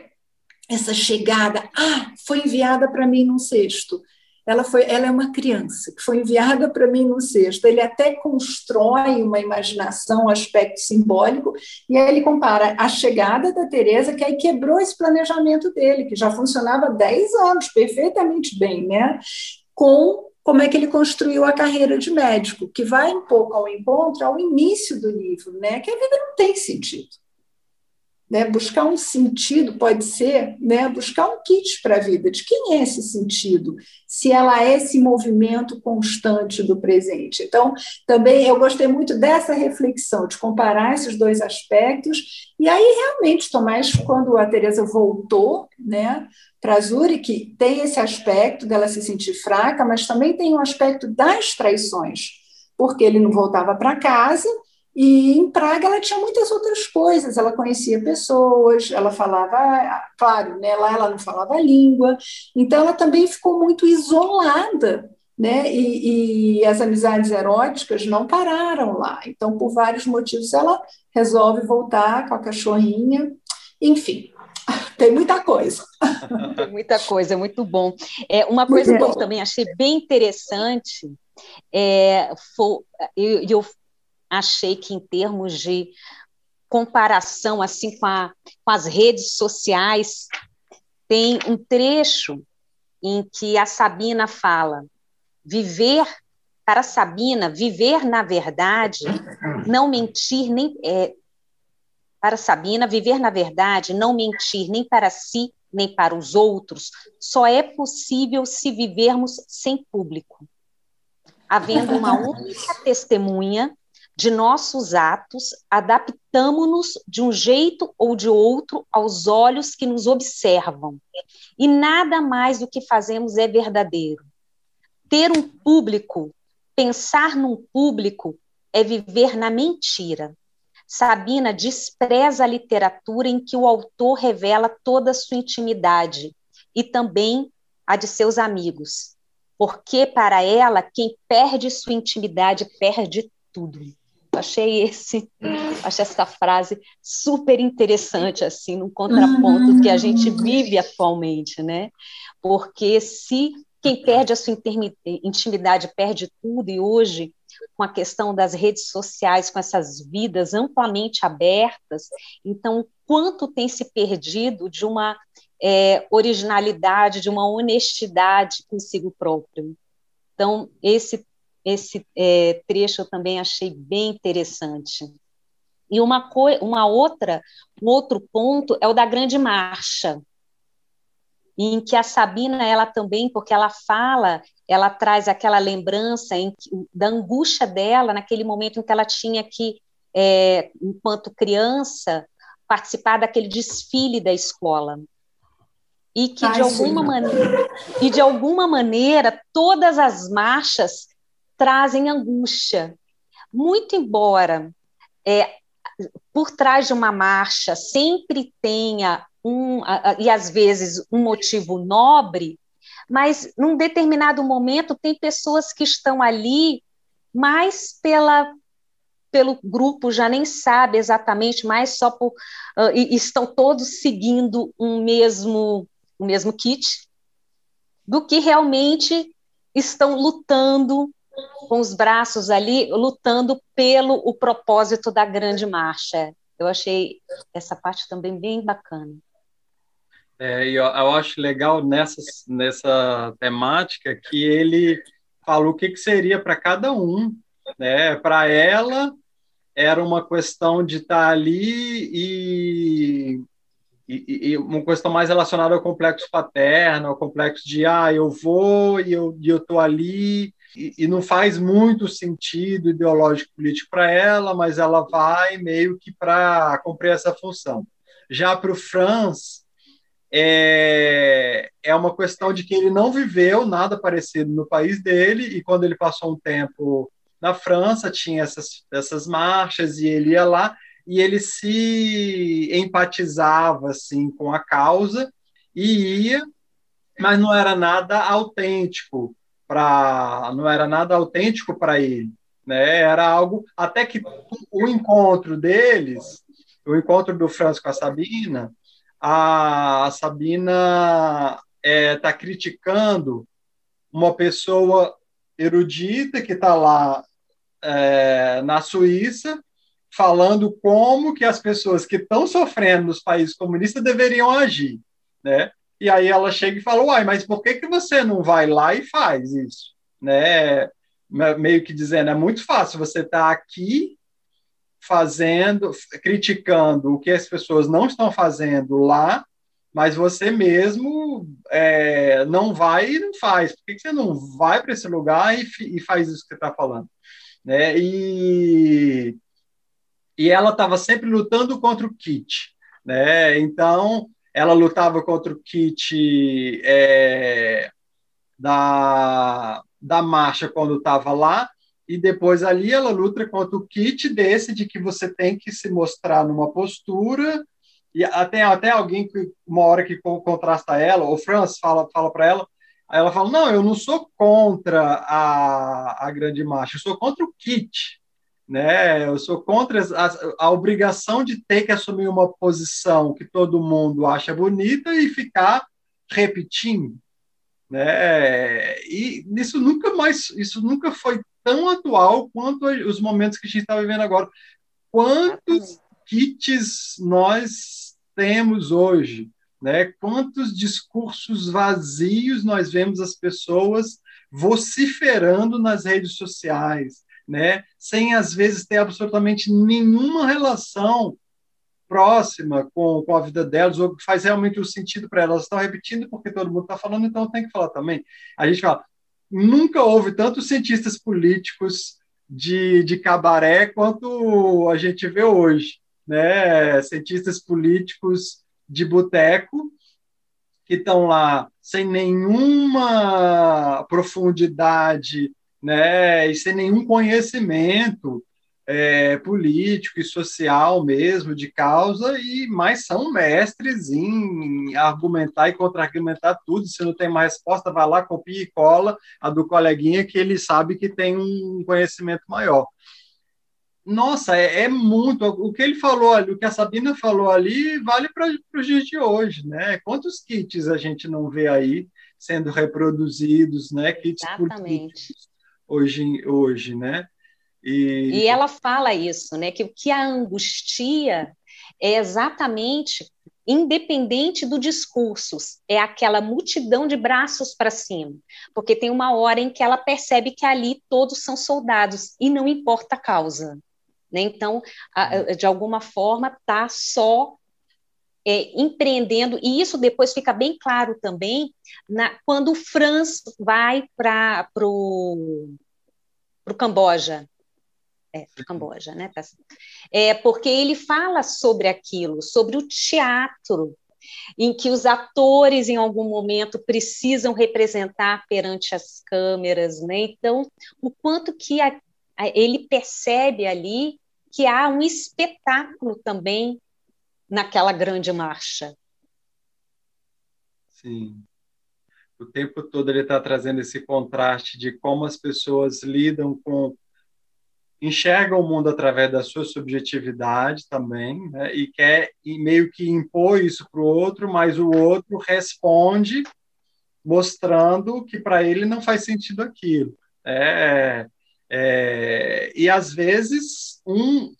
essa chegada? Ah, foi enviada para mim num cesto. Ela, foi, ela é uma criança que foi enviada para mim num cesto. Ele até constrói uma imaginação, um aspecto simbólico, e aí ele compara a chegada da Teresa, que aí quebrou esse planejamento dele, que já funcionava há 10 anos, perfeitamente bem, né? com como é que ele construiu a carreira de médico, que vai um pouco ao encontro ao início do livro, né? que a vida não tem sentido. Né? Buscar um sentido pode ser né, buscar um kit para a vida. De quem é esse sentido? Se ela é esse movimento constante do presente. Então, também eu gostei muito dessa reflexão, de comparar esses dois aspectos. E aí, realmente, Tomás, quando a Teresa voltou né, para Zurich, tem esse aspecto dela se sentir fraca, mas também tem o um aspecto das traições, porque ele não voltava para casa e em Praga ela tinha muitas outras coisas, ela conhecia pessoas, ela falava, claro, né, lá ela não falava a língua, então ela também ficou muito isolada, né, e, e as amizades eróticas não pararam lá, então por vários motivos ela resolve voltar com a cachorrinha, enfim, (laughs) tem muita coisa. Tem muita coisa, muito bom. É, uma coisa que eu também achei bem interessante é, foi, eu, eu achei que, em termos de comparação assim com, a, com as redes sociais, tem um trecho em que a Sabina fala: viver para Sabina, viver na verdade, não mentir nem é, para Sabina, viver na verdade, não mentir nem para si nem para os outros, só é possível se vivermos sem público, havendo uma (laughs) única testemunha de nossos atos, adaptamos-nos de um jeito ou de outro aos olhos que nos observam. E nada mais do que fazemos é verdadeiro. Ter um público, pensar num público, é viver na mentira. Sabina despreza a literatura em que o autor revela toda a sua intimidade e também a de seus amigos, porque para ela quem perde sua intimidade perde tudo achei esse, (laughs) achei essa frase super interessante, assim, no contraponto uhum. que a gente vive atualmente, né? Porque se quem perde a sua intimidade perde tudo, e hoje, com a questão das redes sociais, com essas vidas amplamente abertas, então, quanto tem se perdido de uma é, originalidade, de uma honestidade consigo próprio. Então, esse esse é, trecho eu também achei bem interessante. E uma, uma outra, um outro ponto é o da grande marcha, em que a Sabina, ela também, porque ela fala, ela traz aquela lembrança em, da angústia dela naquele momento em que ela tinha que, é, enquanto criança, participar daquele desfile da escola e que Ai, de alguma sim. maneira e de alguma maneira todas as marchas trazem angústia. Muito embora é, por trás de uma marcha sempre tenha um, e às vezes um motivo nobre, mas num determinado momento tem pessoas que estão ali mais pela pelo grupo já nem sabe exatamente, mais só por uh, estão todos seguindo um mesmo o um mesmo kit, do que realmente estão lutando com os braços ali, lutando pelo o propósito da grande marcha. Eu achei essa parte também bem bacana. É, eu, eu acho legal nessa, nessa temática que ele falou o que, que seria para cada um. Né? Para ela, era uma questão de estar tá ali e, e, e, uma questão mais relacionada ao complexo paterno, ao complexo de, ah, eu vou e eu estou ali, e, e, não faz muito sentido ideológico político para ela, mas ela vai meio que para cumprir essa função. Já para o Franz, é, é uma questão de que ele não viveu nada parecido no país dele, e quando ele passou um tempo na França, tinha essas, essas marchas, e ele ia lá, e ele se empatizava assim com a causa e ia, mas não era nada autêntico para não era nada autêntico para ele, né? Era algo até que o encontro deles, o encontro do Franz com a Sabina, a, a Sabina está é, tá criticando uma pessoa erudita que está lá é, na Suíça falando como que as pessoas que estão sofrendo nos países comunistas deveriam agir, né? E aí ela chega e fala, uai, mas por que, que você não vai lá e faz isso? Né? Meio que dizendo, é muito fácil, você está aqui fazendo, criticando o que as pessoas não estão fazendo lá, mas você mesmo é, não vai e não faz. Por que, que você não vai para esse lugar e, e, faz isso que você está falando? Né? E, e ela estava sempre lutando contra o kit. Né? Então, ela lutava contra o kit é, da, da marcha quando estava lá, e depois ali ela luta contra o kit desse de que você tem que se mostrar numa postura, e até, até alguém que uma hora que contrasta ela, o Franz fala, fala para ela, aí ela fala, não, eu não sou contra a, a grande marcha, eu sou contra o kit, né? Eu sou contra a, a, obrigação de ter que assumir uma posição que todo mundo acha bonita e ficar repetindo, né? E isso nunca mais, isso nunca foi tão atual quanto os momentos que a gente está vivendo agora. Quantos kits nós temos hoje? Né? Quantos discursos vazios nós vemos as pessoas vociferando nas redes sociais, né? sem às vezes ter absolutamente nenhuma relação próxima com, com a vida delas, ou que faz realmente o um sentido para elas. Estão repetindo porque todo mundo está falando, então tem que falar também. A gente fala, nunca houve tantos cientistas políticos de, de cabaré quanto a gente vê hoje. Né? Cientistas políticos de boteco que estão lá sem nenhuma profundidade né, e sem nenhum conhecimento é, político e social mesmo de causa, e mais são mestres em argumentar e contra-argumentar tudo. Se não tem uma resposta, vai lá, copia e cola a do coleguinha que ele sabe que tem um conhecimento maior. Nossa, é, é muito. O que ele falou ali, o que a Sabina falou ali, vale para os dias de hoje, né? Quantos kits a gente não vê aí sendo reproduzidos, né? Kits Exatamente. políticos hoje, hoje né? E... e ela fala isso, né? Que o que a angustia é exatamente independente do discurso, é aquela multidão de braços para cima, porque tem uma hora em que ela percebe que ali todos são soldados e não importa a causa. Né? Então, de alguma forma, está só é, empreendendo, e isso depois fica bem claro também na, quando o Franz vai para o Camboja. É, pro Camboja, né? É, porque ele fala sobre aquilo, sobre o teatro, em que os atores, em algum momento, precisam representar perante as câmeras, né? Então, o quanto que a, a, ele percebe ali que há um espetáculo também naquela grande marcha. Sim. O tempo todo ele está trazendo esse contraste de como as pessoas lidam com enxergam o mundo através da sua subjetividade também, né? e quer e meio que impor isso para o outro, mas o outro responde mostrando que para ele não faz sentido aquilo. É, é, e às vezes um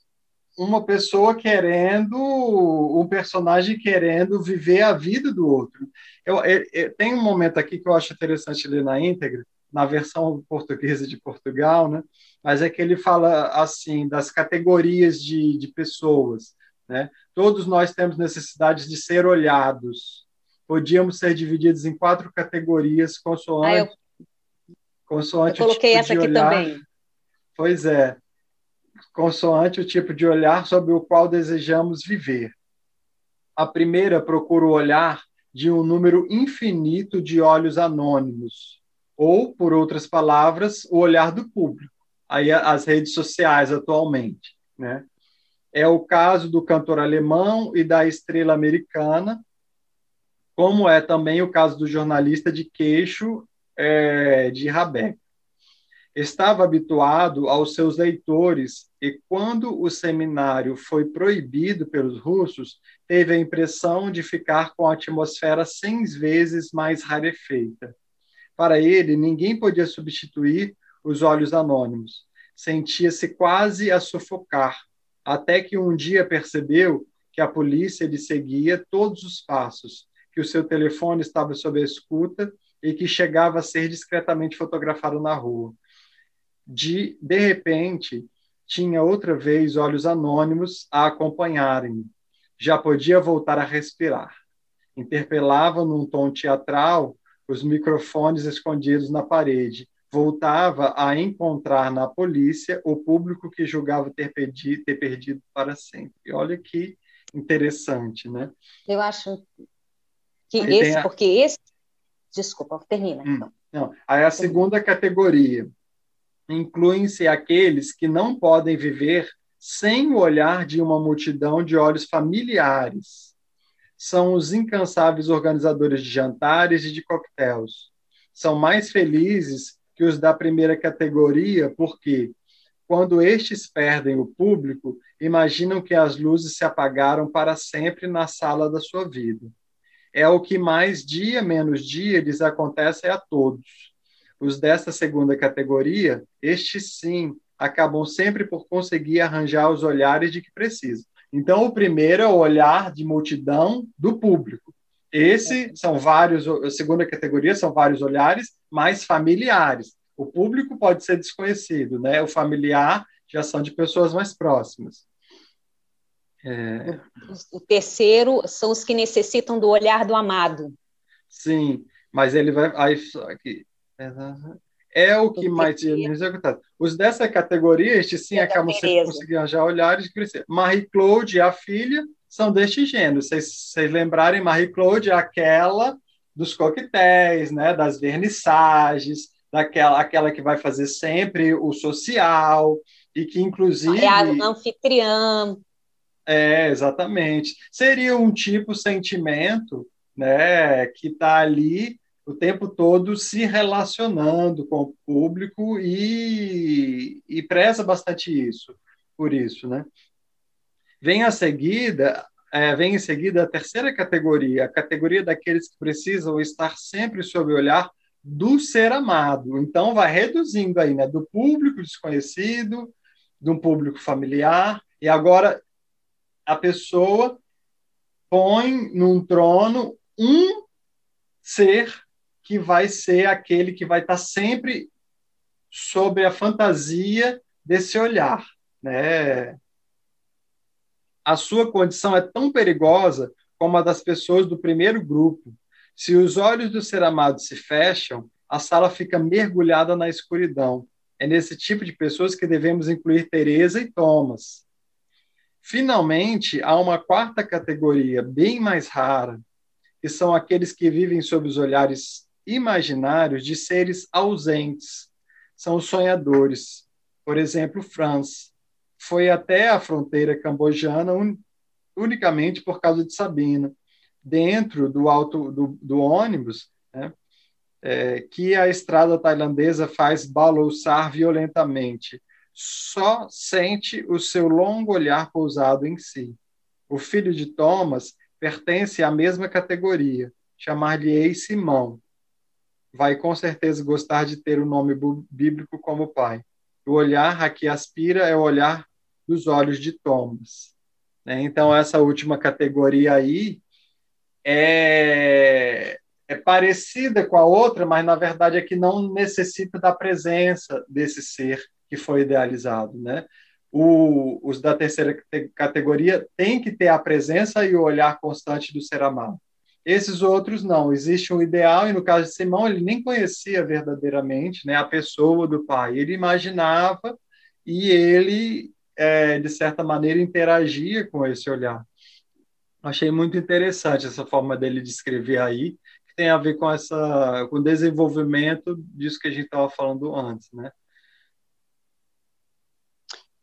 uma pessoa querendo, um personagem querendo viver a vida do outro. Eu, eu, eu, tem um momento aqui que eu acho interessante ler na íntegra, na versão portuguesa de Portugal, né? mas é que ele fala assim das categorias de, de pessoas. Né? Todos nós temos necessidades de ser olhados. Podíamos ser divididos em quatro categorias consoante, ah, eu, consoante eu coloquei tipo essa aqui olhar. também. Pois é, consoante o tipo de olhar sobre o qual desejamos viver. A primeira procura o olhar de um número infinito de olhos anônimos, ou, por outras palavras, o olhar do público, aí as redes sociais atualmente, né? É o caso do cantor alemão e da estrela americana, como é também o caso do jornalista de queixo é, de Rabeck estava habituado aos seus leitores e, quando o seminário foi proibido pelos russos, teve a impressão de ficar com a atmosfera cem vezes mais rarefeita. Para ele, ninguém podia substituir os olhos anônimos. Sentia-se quase a sufocar, até que um dia percebeu que a polícia lhe seguia todos os passos, que o seu telefone estava sob a escuta e que chegava a ser discretamente fotografado na rua de, de repente, tinha outra vez olhos anônimos a acompanharem. Já podia voltar a respirar. Interpelava num tom teatral os microfones escondidos na parede. Voltava a encontrar na polícia o público que julgava ter perdido, ter perdido para sempre. Olha que interessante, né? Eu acho que Aí esse, a... porque esse. Desculpa, termina. Hum, então. Não. Aí a segunda categoria incluem-se aqueles que não podem viver sem o olhar de uma multidão de olhos familiares. São os incansáveis organizadores de jantares e de coquetéis. São mais felizes que os da primeira categoria, porque, quando estes perdem o público, imaginam que as luzes se apagaram para sempre na sala da sua vida. É o que mais dia menos dia lhes acontece a todos os desta segunda categoria, estes sim acabam sempre por conseguir arranjar os olhares de que precisam. Então, o primeiro é o olhar de multidão do público. Esse são vários, a segunda categoria são vários olhares mais familiares. O público pode ser desconhecido, né? O familiar já são de pessoas mais próximas. É... O terceiro são os que necessitam do olhar do amado. Sim, mas ele vai. Aí, é o que mais tinha executado. Os dessa categoria, estes sim acabam sempre conseguindo já olhares e crescer. Marie-Claude e a filha são deste gênero. Vocês, vocês lembrarem, Marie-Claude é aquela dos coquetéis, né, das vernissagens, daquela aquela que vai fazer sempre o social e que inclusive é anfitriã. É, exatamente. Seria um tipo sentimento, né, que está ali o tempo todo se relacionando com o público e, e preza bastante isso, por isso, né? Vem a seguida, é, vem em seguida a terceira categoria, a categoria daqueles que precisam estar sempre sob o olhar do ser amado. Então, vai reduzindo aí, né? Do público desconhecido, de um público familiar, e agora a pessoa põe num trono um ser que vai ser aquele que vai estar sempre sobre a fantasia desse olhar, né? A sua condição é tão perigosa como a das pessoas do primeiro grupo. Se os olhos do ser amado se fecham, a sala fica mergulhada na escuridão. É nesse tipo de pessoas que devemos incluir Teresa e Thomas. Finalmente, há uma quarta categoria, bem mais rara, que são aqueles que vivem sob os olhares imaginários de seres ausentes. São os sonhadores. Por exemplo, Franz foi até a fronteira cambojana un, unicamente por causa de Sabina. Dentro do alto do, do ônibus, né, é, que a estrada tailandesa faz balouçar violentamente, só sente o seu longo olhar pousado em si. O filho de Thomas pertence à mesma categoria, chamar-lhe-ei Simão, vai com certeza gostar de ter o nome bíblico como pai. O olhar a que aspira é o olhar dos olhos de Thomas. Né? Então, essa última categoria aí é, é parecida com a outra, mas na verdade é que não necessita da presença desse ser que foi idealizado, né? O, os da terceira categoria têm que ter a presença e o olhar constante do ser amado. Esses outros não. Existe um ideal, e no caso de Simão, ele nem conhecia verdadeiramente né, a pessoa do pai. Ele imaginava e ele, é, de certa maneira, interagia com esse olhar. Achei muito interessante essa forma dele descrever aí, que tem a ver com essa com o desenvolvimento disso que a gente estava falando antes, né?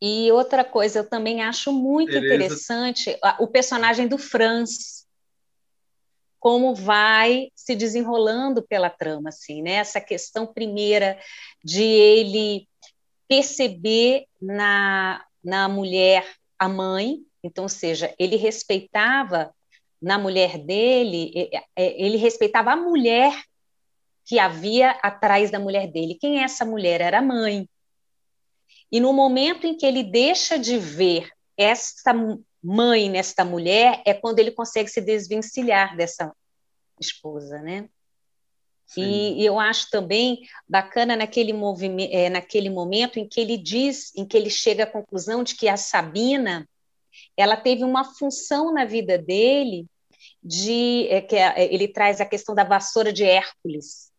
E outra coisa, eu também acho muito Tereza. interessante o personagem do Franz, como vai se desenrolando pela trama, assim, né? Essa questão primeira de ele perceber na, na mulher a mãe, então, ou seja, ele respeitava na mulher dele, ele respeitava a mulher que havia atrás da mulher dele. Quem é essa mulher? Era a mãe. E no momento em que ele deixa de ver essa mãe nesta mulher, é quando ele consegue se desvencilhar dessa esposa, né? E, e, eu acho também bacana naquele, movimento, é, naquele momento em que ele diz, em que ele chega à conclusão de que a Sabina ela teve uma função na vida dele de é, que é, ele traz a questão da vassoura de Hércules,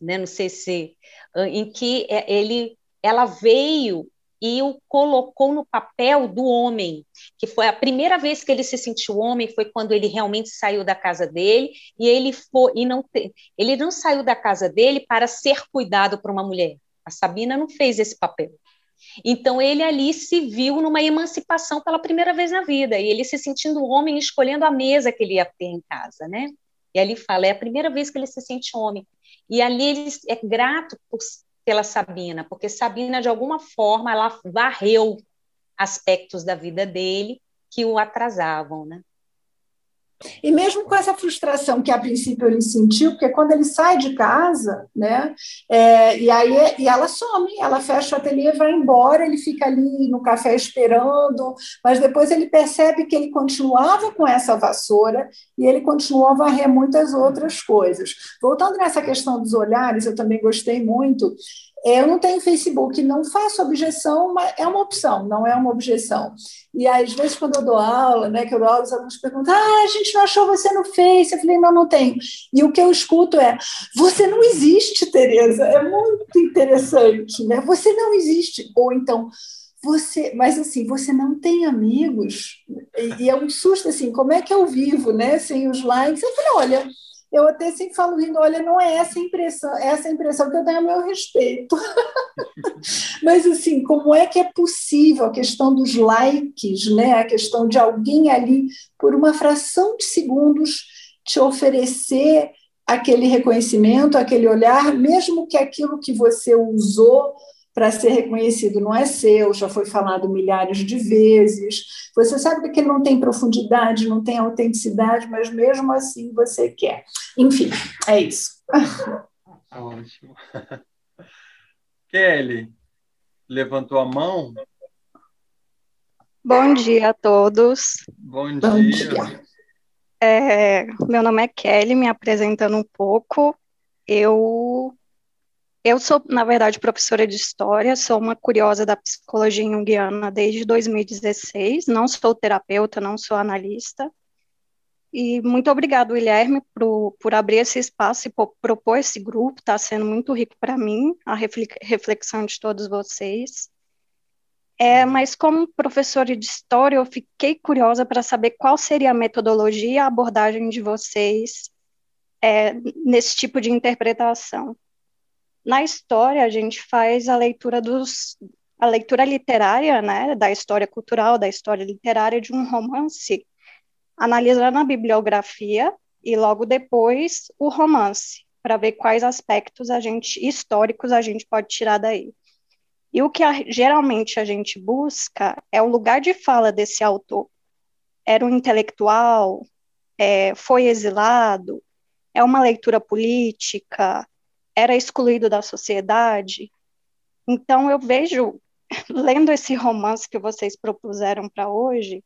né? Não sei se em que é, ele ela veio e o colocou no papel do homem, que foi a primeira vez que ele se sentiu homem foi quando ele realmente saiu da casa dele e ele foi e não ele não saiu da casa dele para ser cuidado por uma mulher. A Sabina não fez esse papel. Então ele ali se viu numa emancipação pela primeira vez na vida e ele se sentindo homem escolhendo a mesa que ele ia ter em casa, né? E ali fala é a primeira vez que ele se sente homem. E ali ele é grato por pela Sabina, porque Sabina, de alguma forma, ela varreu aspectos da vida dele que o atrasavam, né? E mesmo com essa frustração que a princípio ele sentiu, porque quando ele sai de casa, né, é, e aí e ela some, ela fecha o ateliê, vai embora, ele fica ali no café esperando, mas depois ele percebe que ele continuava com essa vassoura e ele continuou a varrer muitas outras coisas. Voltando nessa questão dos olhares, eu também gostei muito eu não tenho Facebook, não faço objeção, mas é uma opção, não é uma objeção. E às vezes, quando eu dou aula, né, que eu dou aula, os alunos perguntam: ah, a gente não achou você no Face. Eu falei: não, não tenho. E o que eu escuto é: você não existe, Tereza. É muito interessante, né? Você não existe. Ou então, você, mas assim, você não tem amigos. E, e é um susto assim: como é que eu vivo, né, sem os likes? Eu falei: olha eu até sempre falo rindo, olha, não é essa impressão, é essa impressão que eu tenho a meu respeito. (laughs) Mas assim, como é que é possível a questão dos likes, né? A questão de alguém ali por uma fração de segundos te oferecer aquele reconhecimento, aquele olhar, mesmo que aquilo que você usou para ser reconhecido não é seu, já foi falado milhares de vezes. Você sabe que ele não tem profundidade, não tem autenticidade, mas mesmo assim você quer. Enfim, é isso. (laughs) Ótimo. (laughs) Kelly, levantou a mão? Bom dia a todos. Bom dia. Bom dia. É, meu nome é Kelly, me apresentando um pouco. Eu eu sou, na verdade, professora de história, sou uma curiosa da psicologia junguiana desde 2016, não sou terapeuta, não sou analista. E muito obrigado, Guilherme, por, por abrir esse espaço e por propor esse grupo, está sendo muito rico para mim, a reflexão de todos vocês. É, mas como professora de história, eu fiquei curiosa para saber qual seria a metodologia e a abordagem de vocês é, nesse tipo de interpretação. Na história, a gente faz a leitura dos a leitura literária, né, da história cultural, da história literária de um romance, analisando a bibliografia e logo depois o romance, para ver quais aspectos a gente históricos a gente pode tirar daí. E o que a, geralmente a gente busca é o lugar de fala desse autor. Era um intelectual, é, foi exilado, é uma leitura política, era excluído da sociedade. Então eu vejo lendo esse romance que vocês propuseram para hoje,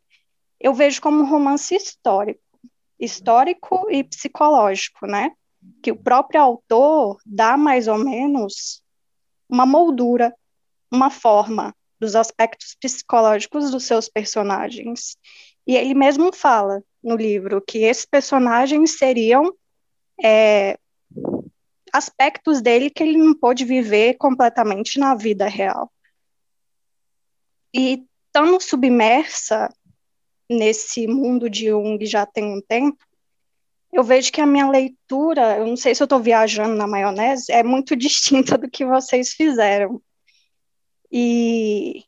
eu vejo como um romance histórico, histórico e psicológico, né? Que o próprio autor dá mais ou menos uma moldura, uma forma dos aspectos psicológicos dos seus personagens. E ele mesmo fala no livro que esses personagens seriam é, aspectos dele que ele não pôde viver completamente na vida real. E tão submersa nesse mundo de Jung já tem um tempo, eu vejo que a minha leitura, eu não sei se eu estou viajando na maionese, é muito (laughs) distinta do que vocês fizeram. E,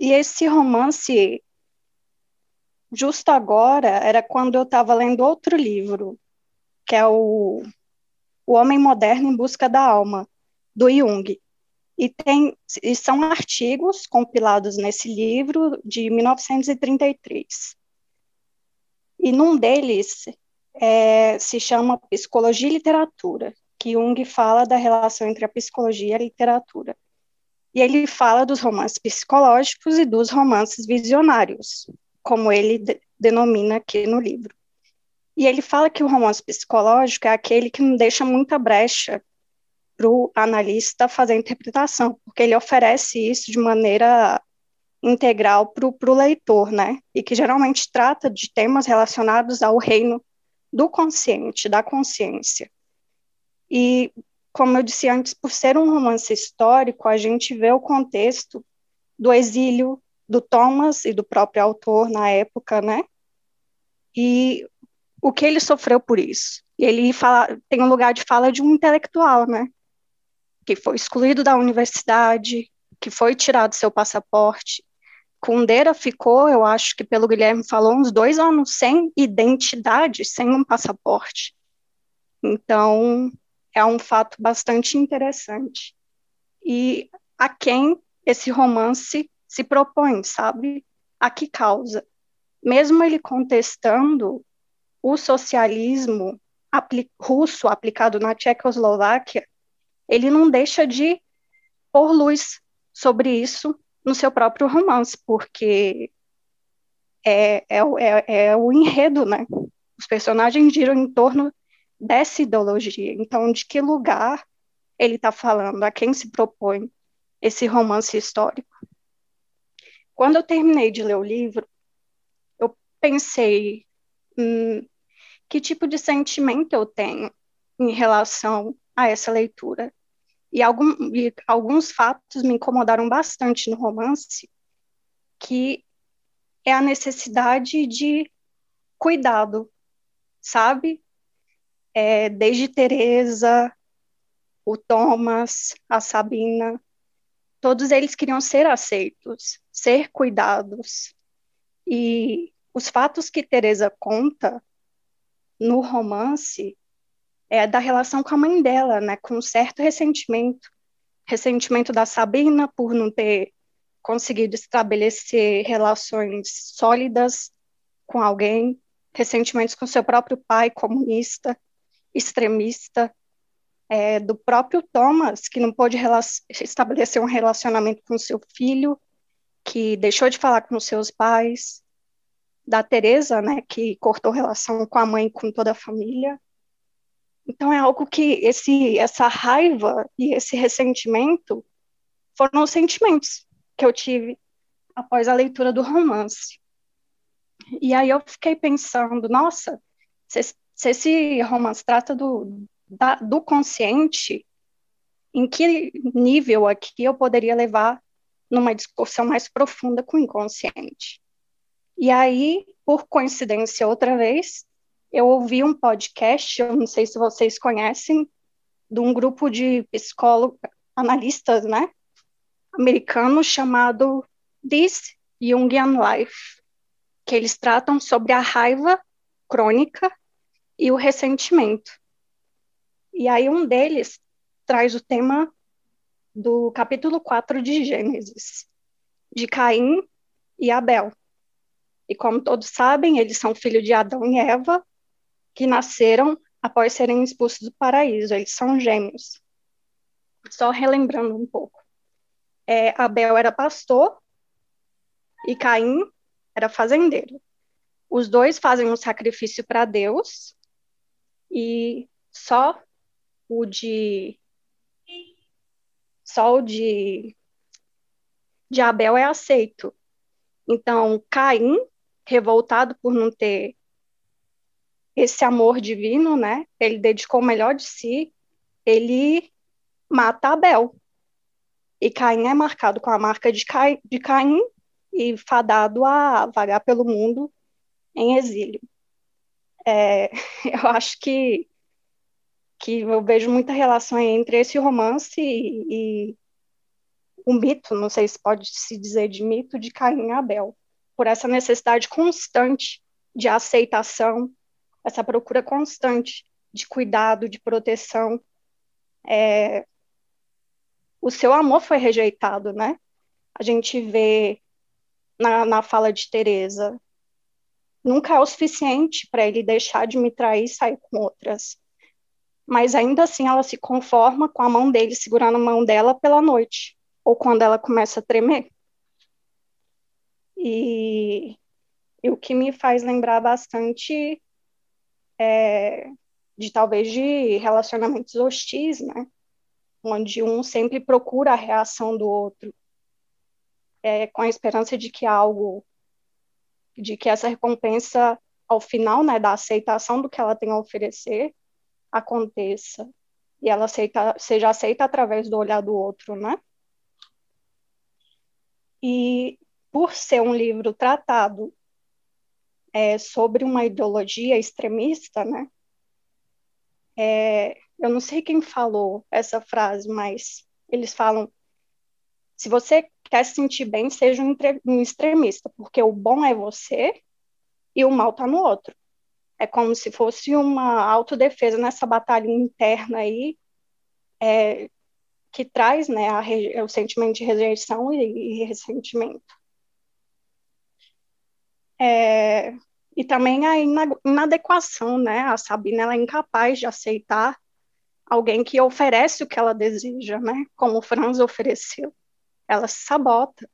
e esse romance, justo agora, era quando eu estava lendo outro livro, que é o, o Homem Moderno em Busca da Alma, do Jung. E, tem, e são artigos compilados nesse livro de 1933. E num deles é, se chama Psicologia e Literatura, que Jung fala da relação entre a psicologia e a literatura. E ele fala dos romances psicológicos e dos romances visionários, como ele de denomina aqui no livro. E ele fala que o romance psicológico é aquele que não deixa muita brecha para o analista fazer a interpretação, porque ele oferece isso de maneira integral para o leitor, né? E que geralmente trata de temas relacionados ao reino do consciente, da consciência. E, como eu disse antes, por ser um romance histórico, a gente vê o contexto do exílio do Thomas e do próprio autor na época, né? E o que ele sofreu por isso. E ele fala, tem um lugar de fala de um intelectual, né? que foi excluído da universidade, que foi tirado seu passaporte. Kundera ficou, eu acho que pelo Guilherme falou, uns dois anos sem identidade, sem um passaporte. Então, é um fato bastante interessante. E a quem esse romance se propõe, sabe? A que causa? Mesmo ele contestando o socialismo apli russo aplicado na Tchecoslováquia, ele não deixa de pôr luz sobre isso no seu próprio romance, porque é, é, é, é o enredo, né? Os personagens giram em torno dessa ideologia. Então, de que lugar ele está falando? A quem se propõe esse romance histórico? Quando eu terminei de ler o livro, eu pensei hum, que tipo de sentimento eu tenho em relação a essa leitura. E, algum, e alguns fatos me incomodaram bastante no romance, que é a necessidade de cuidado, sabe? É, desde Teresa, o Thomas, a Sabina, todos eles queriam ser aceitos, ser cuidados. E os fatos que Teresa conta no romance é, da relação com a mãe dela, né, com um certo ressentimento, ressentimento da Sabina por não ter conseguido estabelecer relações sólidas com alguém, ressentimentos com seu próprio pai comunista, extremista, é, do próprio Thomas, que não pôde estabelecer um relacionamento com seu filho, que deixou de falar com seus pais, da Teresa, né, que cortou relação com a mãe com toda a família, então é algo que esse essa raiva e esse ressentimento foram os sentimentos que eu tive após a leitura do romance. E aí eu fiquei pensando, nossa, se, se esse romance trata do, da, do consciente, em que nível aqui eu poderia levar numa discussão mais profunda com o inconsciente? E aí, por coincidência, outra vez, eu ouvi um podcast, eu não sei se vocês conhecem, de um grupo de psicólogos, analistas, né, americanos chamado This Jungian Life, que eles tratam sobre a raiva crônica e o ressentimento. E aí um deles traz o tema do capítulo 4 de Gênesis, de Caim e Abel. E como todos sabem, eles são filhos de Adão e Eva, que nasceram após serem expulsos do paraíso, eles são gêmeos. Só relembrando um pouco. é, Abel era pastor e Caim era fazendeiro. Os dois fazem um sacrifício para Deus e só o de só o de, de Abel é aceito. Então, Caim, revoltado por não ter esse amor divino, né? Ele dedicou o melhor de si, ele mata Abel. E Caim é marcado com a marca de, de Caim e fadado a vagar pelo mundo em exílio. É, (laughs) eu acho que, que eu vejo muita relação entre esse romance e, e o mito, não sei se pode se dizer de mito, de Caim e Abel, por essa necessidade constante de aceitação, essa procura constante de cuidado, de proteção. É, o seu amor foi rejeitado, né? A gente vê na, na fala de Teresa, nunca é o suficiente para ele deixar de me trair e sair com outras. Mas ainda assim ela se conforma com a mão dele segurando a mão dela pela noite, ou quando ela começa a tremer. E, e o que me faz lembrar bastante é, de talvez de relacionamentos hostis, né? Onde um sempre procura a reação do outro, é, com a esperança de que algo, de que essa recompensa ao final, né, da aceitação do que ela tem a oferecer, aconteça e ela aceita, seja aceita através do olhar do outro, né? E por ser um livro tratado é, sobre uma ideologia extremista, né? É, eu não sei quem falou essa frase, mas eles falam: se você quer se sentir bem, seja um, extremista, porque o bom é você e o mal está no outro. É como se fosse uma autodefesa nessa batalha interna aí, é, que traz né, a, o sentimento de rejeição e, e ressentimento. É, e também a inadequação, né? A Sabina ela é incapaz de aceitar alguém que oferece o que ela deseja, né? Como o Franz ofereceu. Ela se sabota,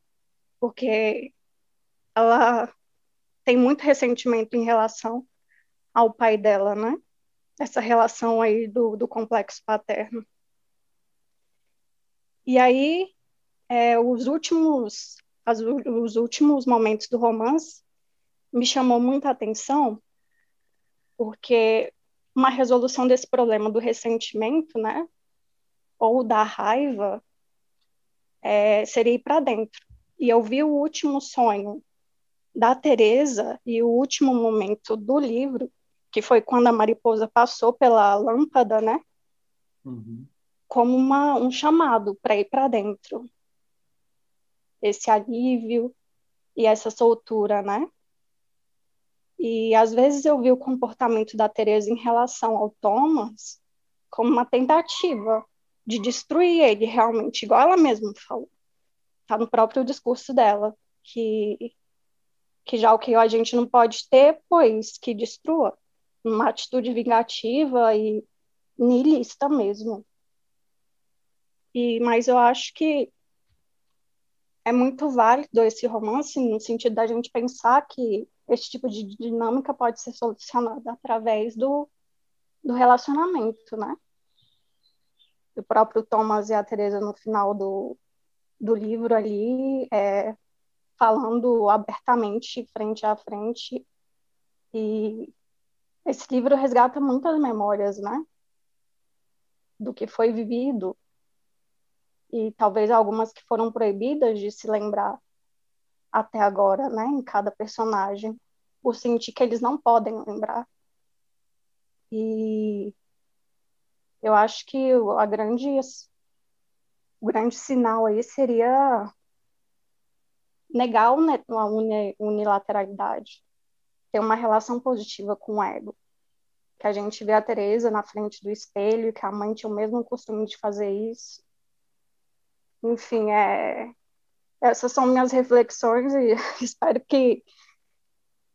porque ela tem muito ressentimento em relação ao pai dela, né? Essa relação aí do, do complexo paterno. E aí, é, os últimos as, os últimos momentos do romance me chamou muita atenção, porque uma resolução desse problema do ressentimento, né, ou da raiva, é, seria ir para dentro. E eu vi o último sonho da Teresa e o último momento do livro, que foi quando a mariposa passou pela lâmpada, né? Uhum. Como uma, um chamado para ir para dentro. Esse alívio e essa soltura, né? E às vezes eu vi o comportamento da Teresa em relação ao Thomas como uma tentativa de destruir ele realmente, igual ela mesma falou. Está no próprio discurso dela, que, que já o que a gente não pode ter, pois que destrua. Uma atitude vingativa e niilista mesmo. E, mas eu acho que é muito válido esse romance, no sentido da gente pensar que esse tipo de dinâmica pode ser solucionada através do, do relacionamento, né? O próprio Thomas e a Teresa no final do, do livro ali, é, falando abertamente, frente a frente, e esse livro resgata muitas memórias, né? Do que foi vivido, e talvez algumas que foram proibidas de se lembrar até agora, né, em cada personagem, por sentir que eles não podem lembrar. E eu acho que a grande, o grande sinal aí seria negar a unilateralidade, ter uma relação positiva com o ego. Que a gente vê a Teresa na frente do espelho, que a mãe tinha o mesmo costume de fazer isso. Enfim, é, essas são minhas reflexões e (laughs) espero que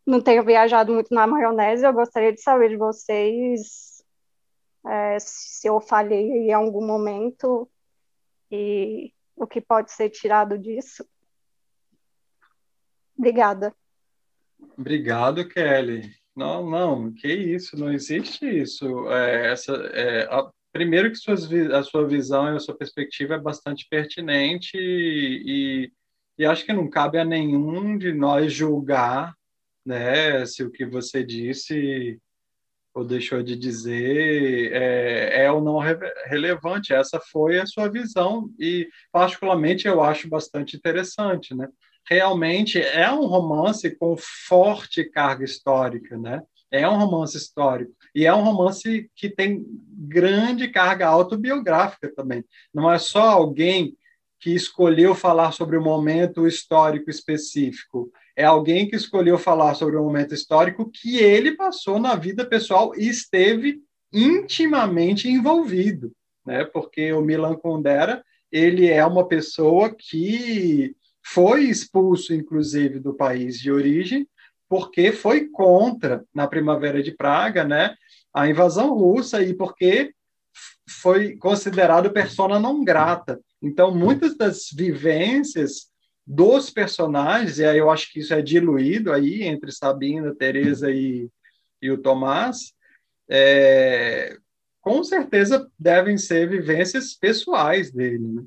não tenha viajado muito na maionese. Eu gostaria de saber de vocês é, se eu falhei em algum momento e o que pode ser tirado disso. Obrigada. Obrigado, Kelly. Não, não, que isso, não existe isso. É, essa, é, a, primeiro que suas, a sua visão e a sua perspectiva é bastante pertinente e, e acho que não cabe a nenhum de nós julgar né, se o que você disse ou deixou de dizer é, é ou não re relevante. Essa foi a sua visão e, particularmente, eu acho bastante interessante, né? Realmente é um romance com forte carga histórica, né? É um romance histórico e é um romance que tem grande carga autobiográfica também. Não é só alguém que escolheu falar sobre um momento histórico específico é alguém que escolheu falar sobre um momento histórico que ele passou na vida pessoal e esteve intimamente envolvido, né? Porque o Milan Kundera ele é uma pessoa que foi expulso, inclusive, do país de origem, porque foi contra, na Primavera de Praga, né, a invasão russa e porque foi considerado persona não grata. Então, muitas das vivências dos personagens, e aí eu acho que isso é diluído aí entre Sabina, Teresa e, e o Tomás, é, com certeza devem ser vivências pessoais dele. Né?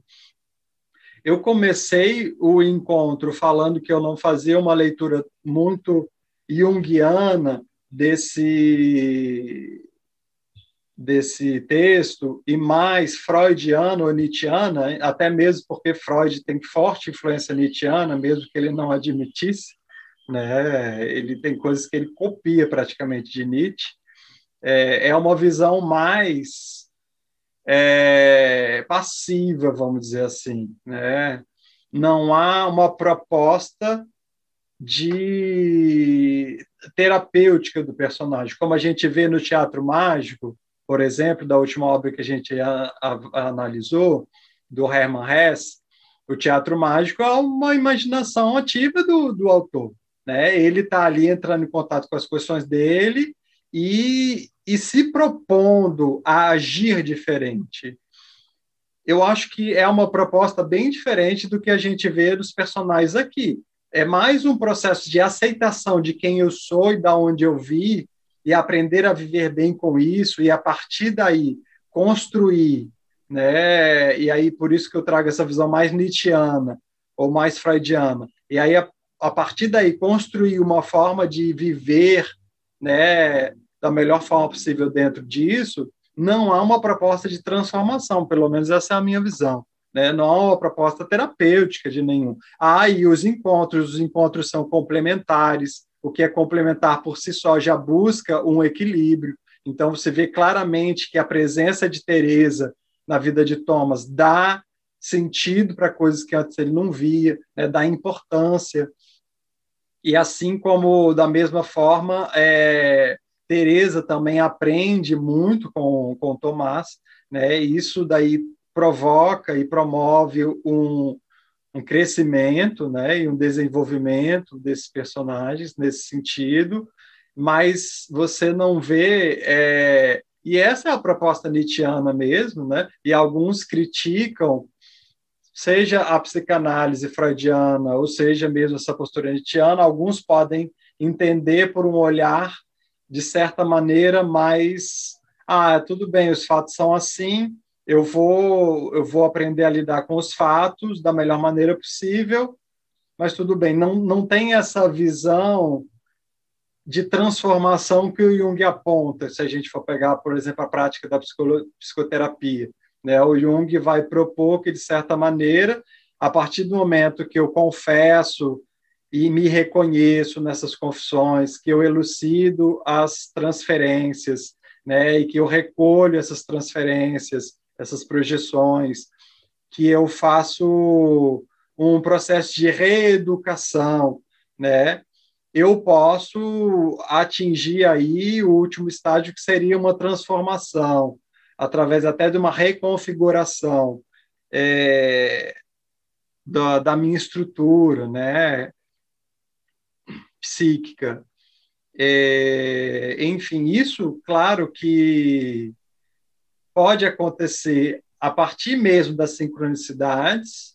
Eu comecei o encontro falando que eu não fazia uma leitura muito junguiana desse desse texto e mais freudiano ou nietzschiana, até mesmo porque Freud tem forte influência nietzschiana, mesmo que ele não admitisse, né? Ele tem coisas que ele copia praticamente de Nietzsche. É, é uma visão mais é, passiva, vamos dizer assim, né? Não há uma proposta de terapêutica do personagem, como a gente vê no teatro mágico, por exemplo, da última obra que a gente a, a, analisou, do Hermann Hesse, o teatro mágico é uma imaginação ativa do, do autor. Né? Ele está ali entrando em contato com as questões dele e, e se propondo a agir diferente. Eu acho que é uma proposta bem diferente do que a gente vê dos personagens aqui. É mais um processo de aceitação de quem eu sou e da onde eu vi, e aprender a viver bem com isso e a partir daí construir, né? E aí por isso que eu trago essa visão mais nietzschiana ou mais freudiana. E aí a, a partir daí construir uma forma de viver, né, da melhor forma possível dentro disso, não há uma proposta de transformação, pelo menos essa é a minha visão. Né? Não uma proposta terapêutica de nenhum. Ah, e os encontros, os encontros são complementares, o que é complementar por si só já busca um equilíbrio. Então você vê claramente que a presença de Teresa na vida de Thomas dá sentido para coisas que antes ele não via, né, dá importância. E assim como da mesma forma, é, Teresa também aprende muito com com Tomás, né? Isso daí provoca e promove um, um crescimento né, e um desenvolvimento desses personagens nesse sentido, mas você não vê. É, e essa é a proposta nietzschiana mesmo, né? e alguns criticam, seja a psicanálise freudiana, ou seja mesmo essa postura nietzschiana, alguns podem entender por um olhar, de certa maneira, mais. Ah, tudo bem, os fatos são assim, eu vou eu vou aprender a lidar com os fatos da melhor maneira possível, mas tudo bem, não não tem essa visão de transformação que o Jung aponta, se a gente for pegar, por exemplo, a prática da psicoterapia, né? O Jung vai propor que de certa maneira, a partir do momento que eu confesso e me reconheço nessas confissões, que eu elucido as transferências, né, e que eu recolho essas transferências, essas projeções, que eu faço um processo de reeducação, né? Eu posso atingir aí o último estágio que seria uma transformação, através até de uma reconfiguração é, da, da minha estrutura, né? Psíquica. É, enfim, isso, claro que pode acontecer a partir mesmo das sincronicidades,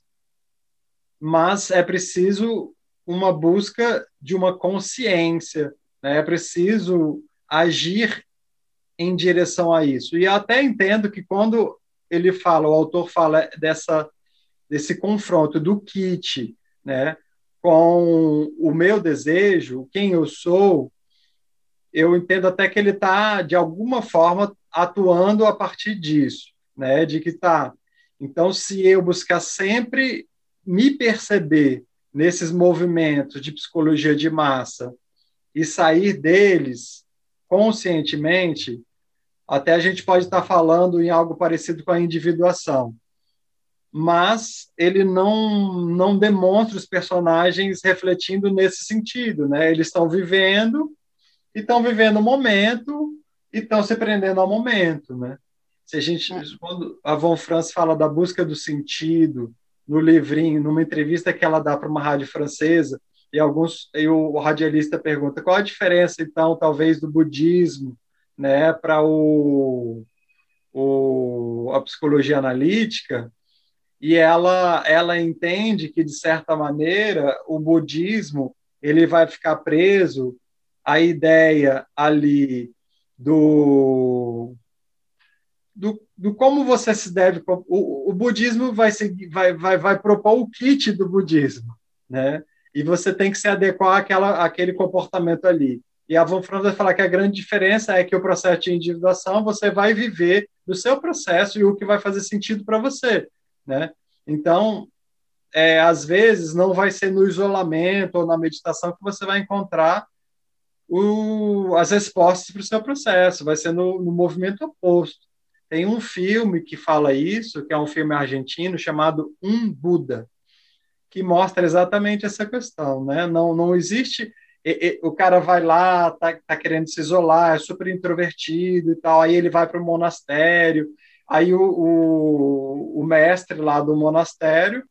mas é preciso uma busca de uma consciência, né? é preciso agir em direção a isso. E até entendo que quando ele fala, o autor fala dessa desse confronto do kit, né, com o meu desejo, quem eu sou, eu entendo até que ele está de alguma forma atuando a partir disso, né, de que tá. Então, se eu buscar sempre me perceber nesses movimentos de psicologia de massa e sair deles conscientemente, até a gente pode estar falando em algo parecido com a individuação. Mas ele não, não demonstra os personagens refletindo nesse sentido. Né? Eles estão vivendo, e estão vivendo o momento, e estão se prendendo ao momento. Né? Se a gente, é. quando a Von Franz fala da busca do sentido no livrinho, numa entrevista que ela dá para uma rádio francesa, e alguns e o radialista pergunta qual a diferença então talvez do budismo né, para o, o, a psicologia analítica, e ela, ela entende que, de certa maneira, o budismo ele vai ficar preso à ideia ali do, do, do como você se deve. O, o budismo vai, seguir, vai, vai, vai propor o kit do budismo, né? e você tem que se adequar àquela, àquele comportamento ali. E a Von Franz vai falar que a grande diferença é que o processo de individuação você vai viver do seu processo e o que vai fazer sentido para você, né? Então, é, às vezes não vai ser no isolamento ou na meditação que você vai encontrar o, as respostas para o seu processo, vai ser no, no movimento oposto. Tem um filme que fala isso, que é um filme argentino chamado Um Buda, que mostra exatamente essa questão, né? Não, não existe e, e, o cara vai lá, tá, tá querendo se isolar, é super introvertido e tal, aí ele vai para o monastério, aí o, o, o, mestre lá do monastério,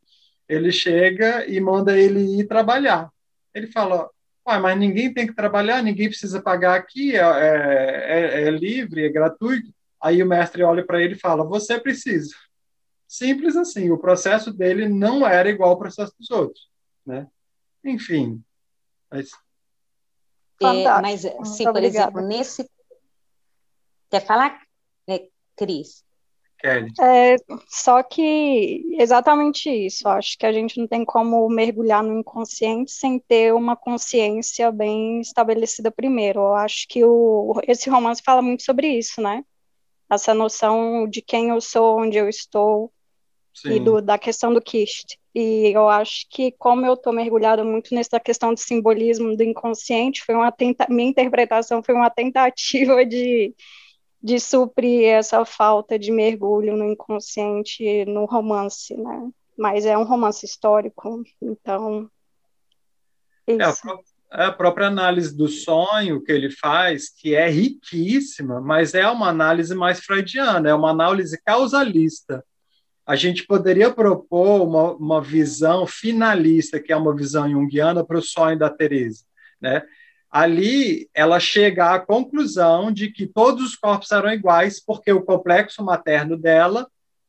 ele chega e manda ele ir trabalhar. Ele fala, mas ninguém tem que trabalhar, ninguém precisa pagar aqui, é, é, é, é livre, é gratuito. Aí o mestre olha para ele e fala, você precisa. Simples assim, o processo dele não era igual ao processo dos outros, né? Enfim, mas é, mas, sim, por exemplo, nesse. Quer falar, é, Cris? É, só que exatamente isso. Acho que a gente não tem como mergulhar no inconsciente sem ter uma consciência bem estabelecida primeiro. Eu acho que o, esse romance fala muito sobre isso, né? Essa noção de quem eu sou, onde eu estou, Sim. e do, da questão do Kist. E eu acho que, como eu estou mergulhada muito nessa questão do simbolismo do inconsciente, foi uma tenta minha interpretação foi uma tentativa de, de suprir essa falta de mergulho no inconsciente no romance, né? Mas é um romance histórico, então. É, a, é a própria análise do sonho que ele faz, que é riquíssima, mas é uma análise mais freudiana, é uma análise causalista a gente poderia propor uma, uma visão finalista, que é uma visão junguiana, para o sonho da Teresa. Né? Ali, ela chega à conclusão de que todos os corpos eram iguais, porque o complexo materno dela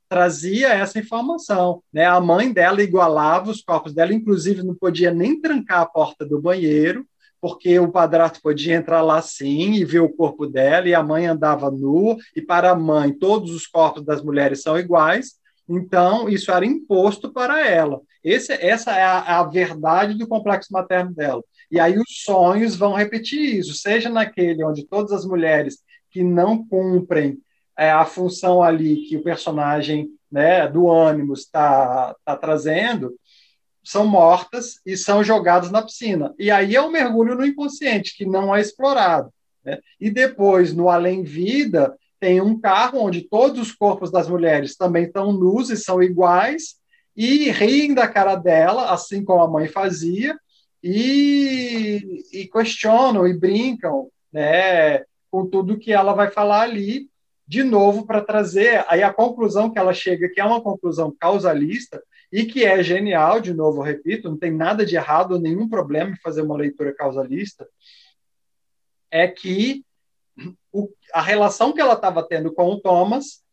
trazia essa informação. Né? A mãe dela igualava os corpos dela, inclusive não podia nem trancar a porta do banheiro, porque o padrasto podia entrar lá sim e ver o corpo dela, e a mãe andava nua, e para a mãe todos os corpos das mulheres são iguais, então, isso era imposto para ela. Esse, essa é a, a, verdade do complexo materno dela. E aí os sonhos vão repetir isso, seja naquele onde todas as mulheres que não cumprem é, a função ali que o personagem né, do ânimo está tá trazendo, são mortas e são jogadas na piscina. E aí é um mergulho no inconsciente, que não é explorado. Né? E depois, no além-vida, tem um carro onde todos os corpos das mulheres também estão nus e são iguais, e riem da cara dela, assim como a mãe fazia, e, e questionam e brincam né, com tudo que ela vai falar ali, de novo, para trazer. Aí a conclusão que ela chega, que é uma conclusão causalista, e que é genial, de novo, repito, não tem nada de errado, nenhum problema em fazer uma leitura causalista, é que o, a relação que ela estava tendo com o Thomas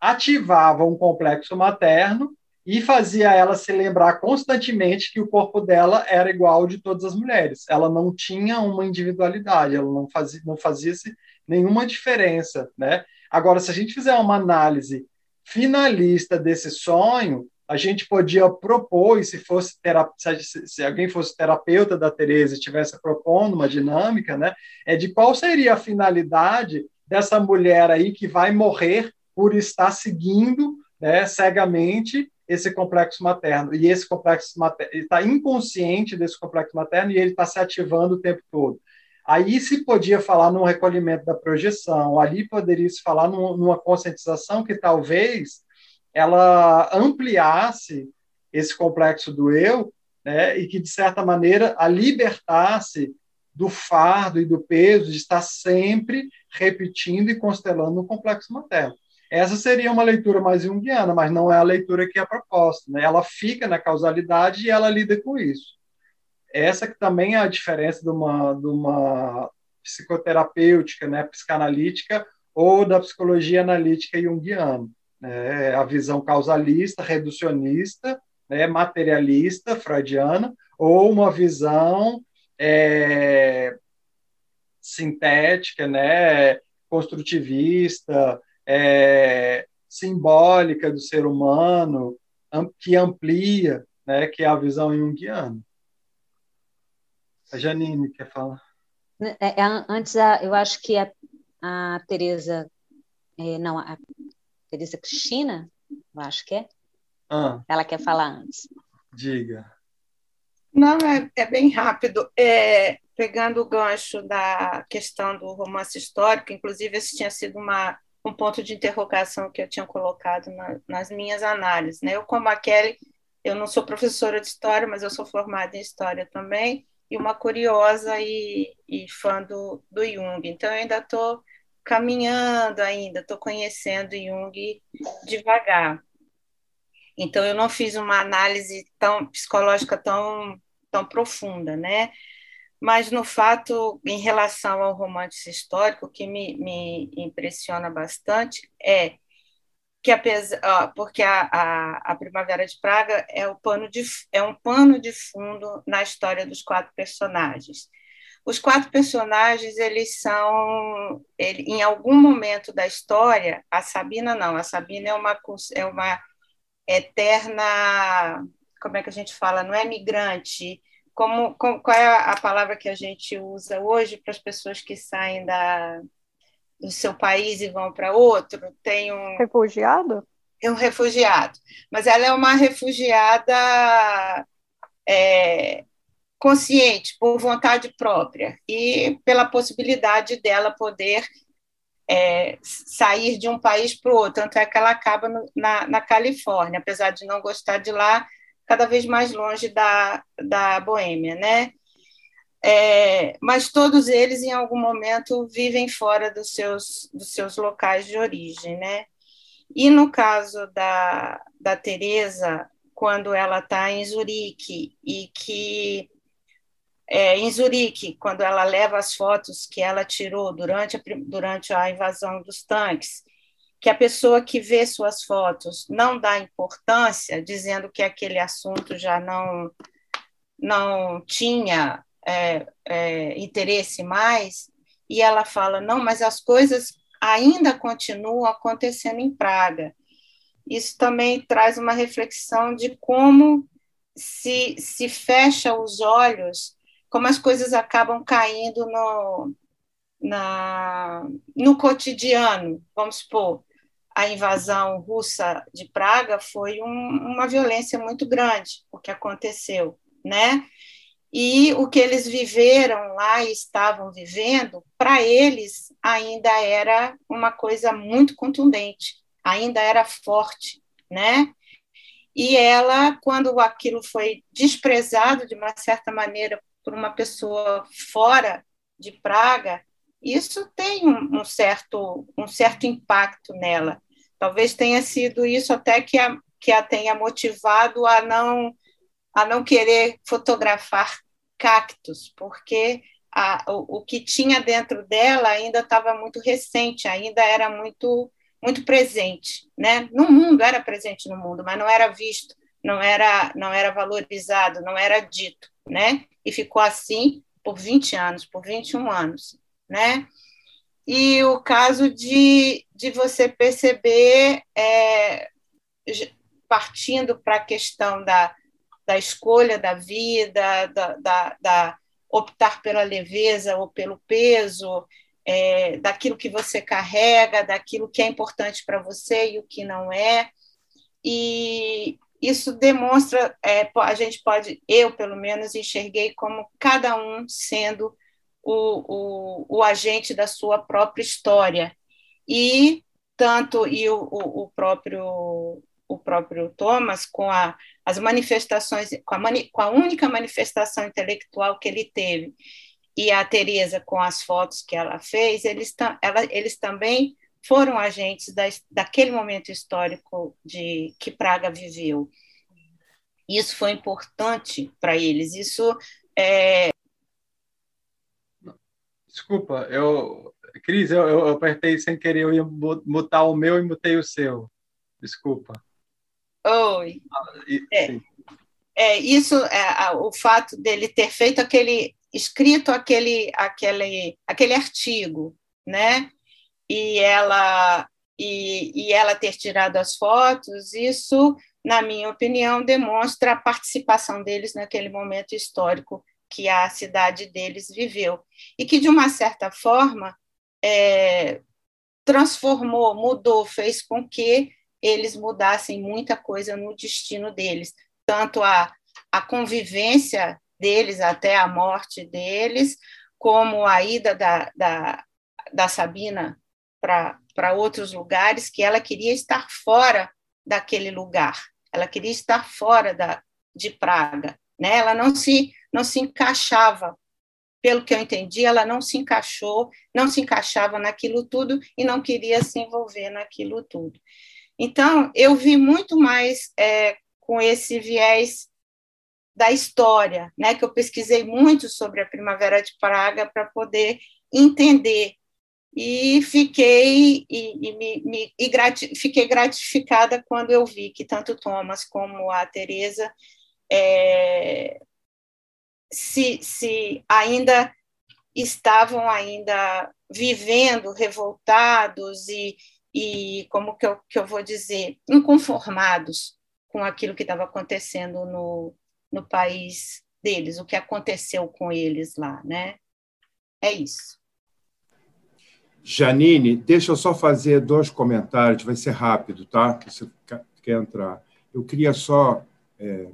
ativava um complexo materno e fazia ela se lembrar constantemente que o corpo dela era igual ao de todas as mulheres. Ela não tinha uma individualidade, ela não fazia, não fazia nenhuma diferença, né? Agora, se a gente fizer uma análise finalista desse sonho, a gente podia propor, e se fosse se, se alguém fosse terapeuta da Teresa e estivesse propondo uma dinâmica, né, é de qual seria a finalidade dessa mulher aí que vai morrer por estar seguindo né, cegamente esse complexo materno. E esse complexo materno está inconsciente desse complexo materno e ele está se ativando o tempo todo. Aí se podia falar num recolhimento da projeção, ali poderia se falar numa conscientização que talvez ela ampliasse esse complexo do eu, né, e que de certa maneira a libertasse do fardo e do peso de estar sempre repetindo e constelando o complexo materno. Essa seria uma leitura mais junguiana, mas não é a leitura que é proposta. Né? Ela fica na causalidade e ela lida com isso. Essa que também é a diferença de uma, de uma psicoterapêutica, né, psicanalítica, ou da psicologia analítica junguiana. Né? A visão causalista, reducionista, né, materialista, freudiana, ou uma visão é, sintética, né, construtivista, é, simbólica do ser humano, que amplia, né, que é a visão junguiana. A Janine quer falar. É, é, antes, eu acho que a, a Tereza, é, não, a Tereza Cristina, eu acho que é. Ah. Ela quer falar antes. Diga. Não, é, é bem rápido. É, pegando o gancho da questão do romance histórico, inclusive esse tinha sido uma, um ponto de interrogação que eu tinha colocado na, nas minhas análises. Né? Eu, como a Kelly, eu não sou professora de história, mas eu sou formada em história também, e uma curiosa e, e fã do, do Jung. Então, eu ainda estou caminhando ainda, estou conhecendo Jung devagar. Então, eu não fiz uma análise tão psicológica tão, tão profunda, né? Mas, no fato, em relação ao romance histórico, o que me, me impressiona bastante é que apesar, porque a, a, a, Primavera de Praga é, o pano de, é um pano de fundo na história dos quatro personagens. Os quatro personagens, eles são, ele, em algum momento da história, a Sabina não, a Sabina é uma, é uma eterna, como é que a gente fala, não é migrante, como, como, qual é a palavra que a gente usa hoje para as pessoas que saem da, do seu país e vão para outro? Tem um refugiado. É um refugiado, mas ela é uma refugiada é, consciente, por vontade própria e pela possibilidade dela poder é, sair de um país para o outro. Tanto é que ela acaba no, na, na Califórnia, apesar de não gostar de lá, cada vez mais longe da, da Boêmia, né? É, mas todos eles, em algum momento, vivem fora dos seus, dos seus locais de origem, né? E no caso da, da Teresa, quando ela está em Zurique e que é, em Zurique, quando ela leva as fotos que ela tirou durante a, durante a invasão dos tanques, que a pessoa que vê suas fotos não dá importância, dizendo que aquele assunto já não, não tinha é, é, interesse mais, e ela fala: não, mas as coisas ainda continuam acontecendo em Praga. Isso também traz uma reflexão de como se, se fecha os olhos como as coisas acabam caindo no, na, no cotidiano. Vamos supor, a invasão russa de Praga foi um, uma violência muito grande, o que aconteceu, né? E o que eles viveram lá e estavam vivendo, para eles ainda era uma coisa muito contundente, ainda era forte, né? E ela, quando aquilo foi desprezado de uma certa maneira por uma pessoa fora de Praga, isso tem um, certo, um certo impacto nela. Talvez tenha sido isso até que a, que a tenha motivado a não, a não querer fotografar cactos, porque a, o, o que tinha dentro dela ainda estava muito recente, ainda era muito, muito presente, né? No mundo era presente no mundo, mas não era visto, não era não era valorizado, não era dito, né? E ficou assim por 20 anos, por 21 anos, né? E o caso de, de você perceber, é, partindo para a questão da, da escolha da vida, da, da, da optar pela leveza ou pelo peso, é, daquilo que você carrega, daquilo que é importante para você e o que não é. E isso demonstra, é, a gente pode, eu pelo menos enxerguei como cada um sendo o, o, o agente da sua própria história. E tanto e o, o, próprio o próprio Thomas com a, as manifestações com a, mani, com a única manifestação intelectual que ele teve e a Teresa com as fotos que ela fez eles ela, eles também foram agentes da, daquele momento histórico de que Praga viveu isso foi importante para eles isso é, Desculpa, eu. Cris, eu, eu apertei sem querer, eu ia mutar o meu e mutei o seu. Desculpa. Oi. é, é, isso, é, o fato dele ter feito aquele, escrito aquele, aquele, aquele artigo, né? E ela, e, e ela ter tirado as fotos, isso, na minha opinião, demonstra a participação deles naquele momento histórico que a cidade deles viveu e que de uma certa forma é, transformou, mudou, fez com que eles mudassem muita coisa no destino deles, tanto a, a convivência deles até a morte deles, como a ida da, da, da Sabina para outros lugares, que ela queria estar fora daquele lugar, ela queria estar fora da, de Praga. Né? Ela não se não se encaixava. Pelo que eu entendi, ela não se encaixou, não se encaixava naquilo tudo e não queria se envolver naquilo tudo. Então, eu vi muito mais é, com esse viés da história, né, que eu pesquisei muito sobre a Primavera de Praga para poder entender e fiquei e, e, me, me, e grati, fiquei gratificada quando eu vi que tanto Thomas como a Teresa é, se, se ainda estavam ainda vivendo revoltados e, e como que eu, que eu vou dizer, inconformados com aquilo que estava acontecendo no, no país deles, o que aconteceu com eles lá, né? É isso. Janine, deixa eu só fazer dois comentários, vai ser rápido, tá? Você quer entrar. Eu queria só é,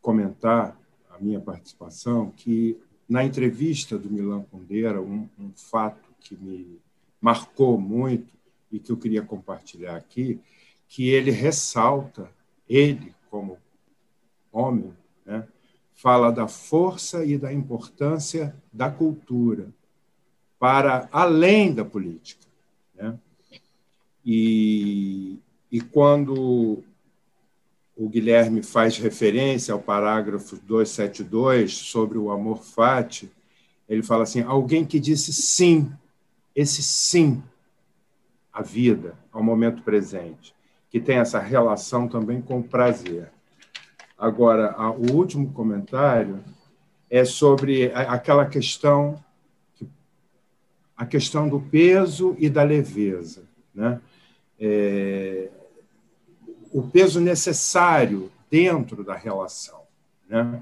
comentar a minha participação, que na entrevista do Milan Kundera, um, um fato que me marcou muito e que eu queria compartilhar aqui, que ele ressalta, ele como homem, né, fala da força e da importância da cultura para além da política. Né? E, e quando o Guilherme faz referência ao parágrafo 272 sobre o amor fati, ele fala assim: alguém que disse sim, esse sim à vida, ao momento presente, que tem essa relação também com o prazer. Agora, o último comentário é sobre aquela questão a questão do peso e da leveza, né? É, o peso necessário dentro da relação, né?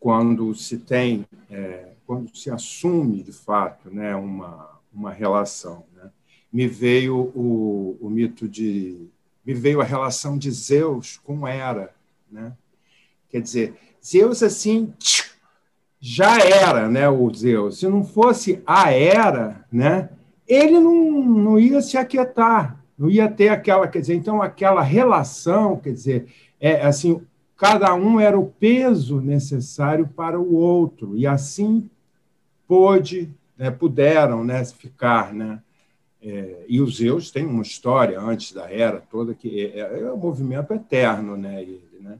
quando se tem, é, quando se assume de fato né, uma, uma relação. Né? Me veio o, o mito de. Me veio a relação de Zeus com Hera. Né? Quer dizer, Zeus assim já era né, o Zeus. Se não fosse a Hera, né, ele não, não ia se aquietar não ia ter aquela, quer dizer, então aquela relação, quer dizer, é assim, cada um era o peso necessário para o outro e assim pôde, né, puderam, né, ficar, né? É, e os Zeus têm uma história antes da era toda que é, é, é um movimento eterno, né, ele, né?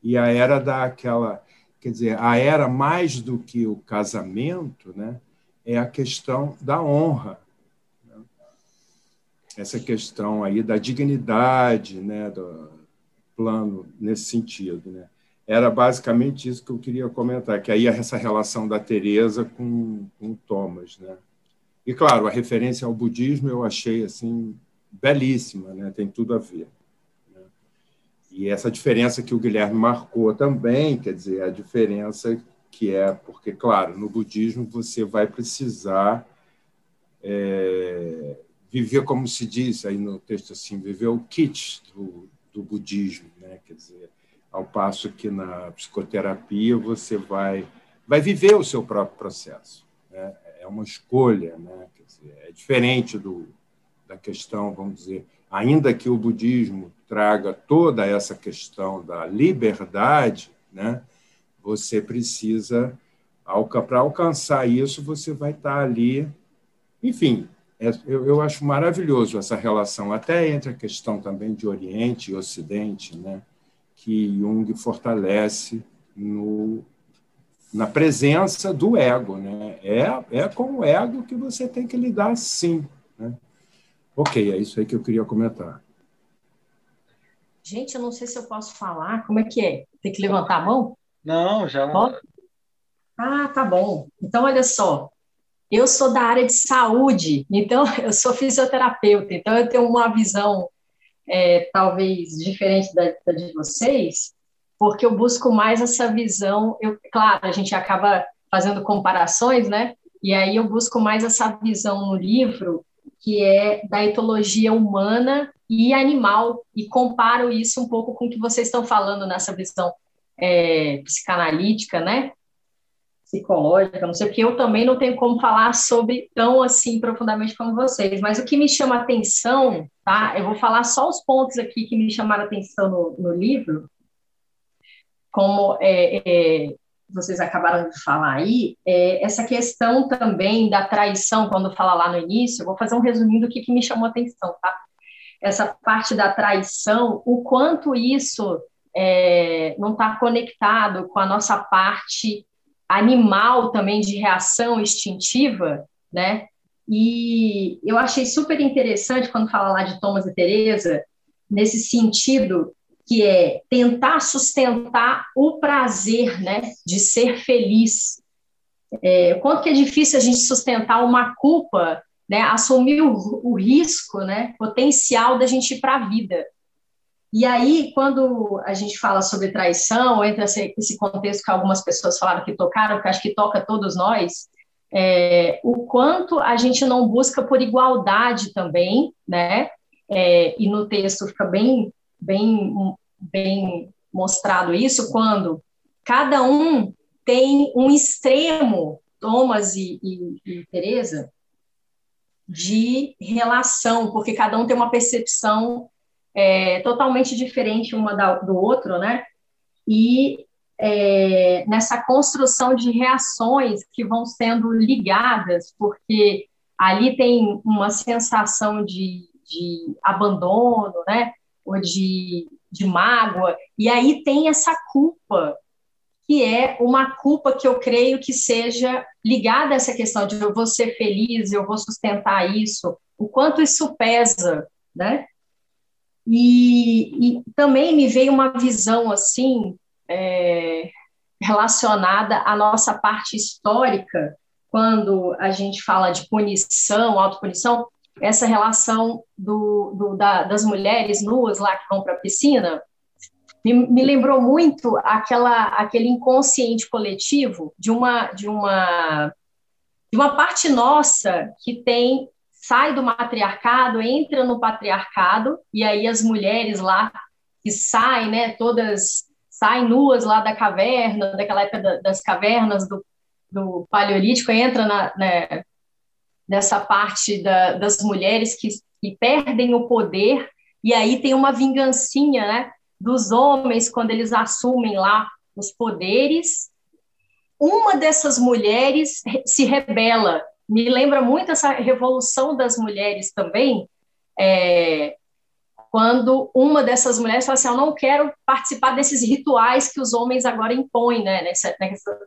E a era daquela, quer dizer, a era mais do que o casamento, né, é a questão da honra, essa questão aí da dignidade, né, do plano nesse sentido, né? Era basicamente isso que eu queria comentar, que aí essa relação da Teresa com, com o Thomas, né? E claro, a referência ao budismo eu achei assim belíssima, né? Tem tudo a ver. Né? E essa diferença que o Guilherme marcou também, quer dizer, a diferença que é porque, claro, no budismo você vai precisar é, viver, como se diz aí no texto assim, viver o kit do, do budismo, né? Quer dizer, ao passo que na psicoterapia você vai vai viver o seu próprio processo, né? É uma escolha, né? Quer dizer, é diferente do da questão, vamos dizer, ainda que o budismo traga toda essa questão da liberdade, né? Você precisa para alcançar isso, você vai estar ali, enfim, eu, eu, acho maravilhoso essa relação, até entre a questão também de Oriente e Ocidente, né, que Jung fortalece no, na presença do ego. Né? É, é com o ego que você tem que lidar, sim. Né? Ok, é isso aí que eu queria comentar. Gente, eu não sei se eu posso falar. Como é que é? Tem que levantar a mão? Não, já. Ah, tá bom. Então, olha só. Eu sou da área de saúde, então (laughs) eu sou fisioterapeuta, então eu tenho uma visão é, talvez diferente da, da, de vocês, porque eu busco mais essa visão. Eu, claro, a gente acaba fazendo comparações, né? E aí eu busco mais essa visão no livro que é da etologia humana e animal e comparo isso um pouco com o que vocês estão falando nessa visão é, psicanalítica, né? Psicológica, não sei o que, eu também não tenho como falar sobre tão assim profundamente como vocês, mas o que me chama atenção, tá? Eu vou falar só os pontos aqui que me chamaram atenção no, no livro, como é, é, vocês acabaram de falar aí, é, essa questão também da traição, quando fala lá no início, eu vou fazer um resuminho do que, que me chamou atenção, tá? Essa parte da traição, o quanto isso é, não está conectado com a nossa parte animal também de reação instintiva, né? E eu achei super interessante quando fala lá de Thomas e Teresa, nesse sentido que é tentar sustentar o prazer, né, de ser feliz. É, quanto que é difícil a gente sustentar uma culpa, né, assumir o, o risco, né, potencial da gente ir para a vida. E aí, quando a gente fala sobre traição, entra esse contexto que algumas pessoas falaram que tocaram, que acho que toca todos nós, é, o quanto a gente não busca por igualdade também, né? É, e no texto fica bem, bem, bem mostrado isso, quando cada um tem um extremo, Thomas e, e, e Teresa, de relação, porque cada um tem uma percepção é, totalmente diferente uma da, do outro, né? E é, nessa construção de reações que vão sendo ligadas, porque ali tem uma sensação de, de abandono, né? Ou de, de mágoa, e aí tem essa culpa, que é uma culpa que eu creio que seja ligada a essa questão de eu vou ser feliz, eu vou sustentar isso, o quanto isso pesa, né? E, e também me veio uma visão assim é, relacionada à nossa parte histórica, quando a gente fala de punição, autopunição, essa relação do, do da, das mulheres nuas lá que vão para a piscina, me, me, lembrou muito aquela, aquele inconsciente coletivo de uma, de uma de uma parte nossa que tem sai do matriarcado, entra no patriarcado, e aí as mulheres lá que saem, né, todas saem nuas lá da caverna, daquela época das cavernas do, do Paleolítico, entra na, né, nessa parte da, das mulheres que, que perdem o poder, e aí tem uma vingancinha, né, dos homens quando eles assumem lá os poderes. Uma dessas mulheres se rebela me lembra muito essa revolução das mulheres também, é, quando uma dessas mulheres fala assim, eu não quero participar desses rituais que os homens agora impõem, né, nessa,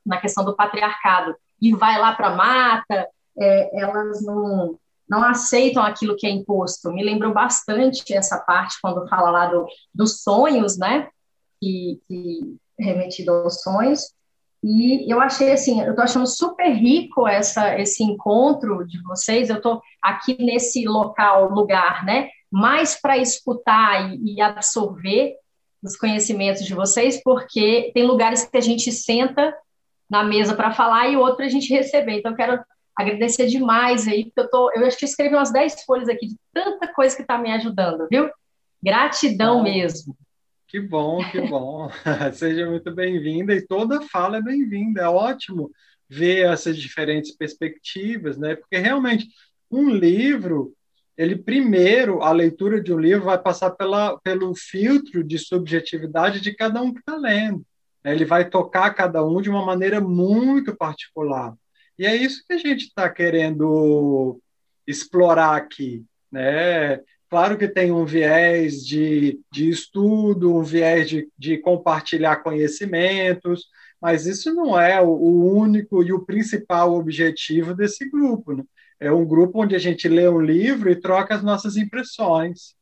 na questão do patriarcado, e vai lá para a mata, é, elas não, não aceitam aquilo que é imposto. Me lembrou bastante essa parte quando fala lá do, dos sonhos, né? Que, que remetido aos sonhos. E eu achei assim, eu tô achando super rico essa, esse encontro de vocês. Eu tô aqui nesse local, lugar, né? Mais para escutar e, e absorver os conhecimentos de vocês, porque tem lugares que a gente senta na mesa para falar e outro a gente receber. Então, eu quero agradecer demais aí, porque eu, tô, eu acho que escrevi umas 10 folhas aqui de tanta coisa que está me ajudando, viu? Gratidão mesmo. Que bom, que bom. (laughs) Seja muito bem-vinda e toda fala é bem-vinda. É ótimo ver essas diferentes perspectivas, né? Porque realmente um livro, ele primeiro, a leitura de um livro vai passar pela, pelo filtro de subjetividade de cada um que está lendo. Ele vai tocar cada um de uma maneira muito particular. E é isso que a gente está querendo explorar aqui. Né? Claro que tem um viés de, de estudo, um viés de, de compartilhar conhecimentos, mas isso não é o, o único e o principal objetivo desse grupo. Né? É um grupo onde a gente lê um livro e troca as nossas impressões.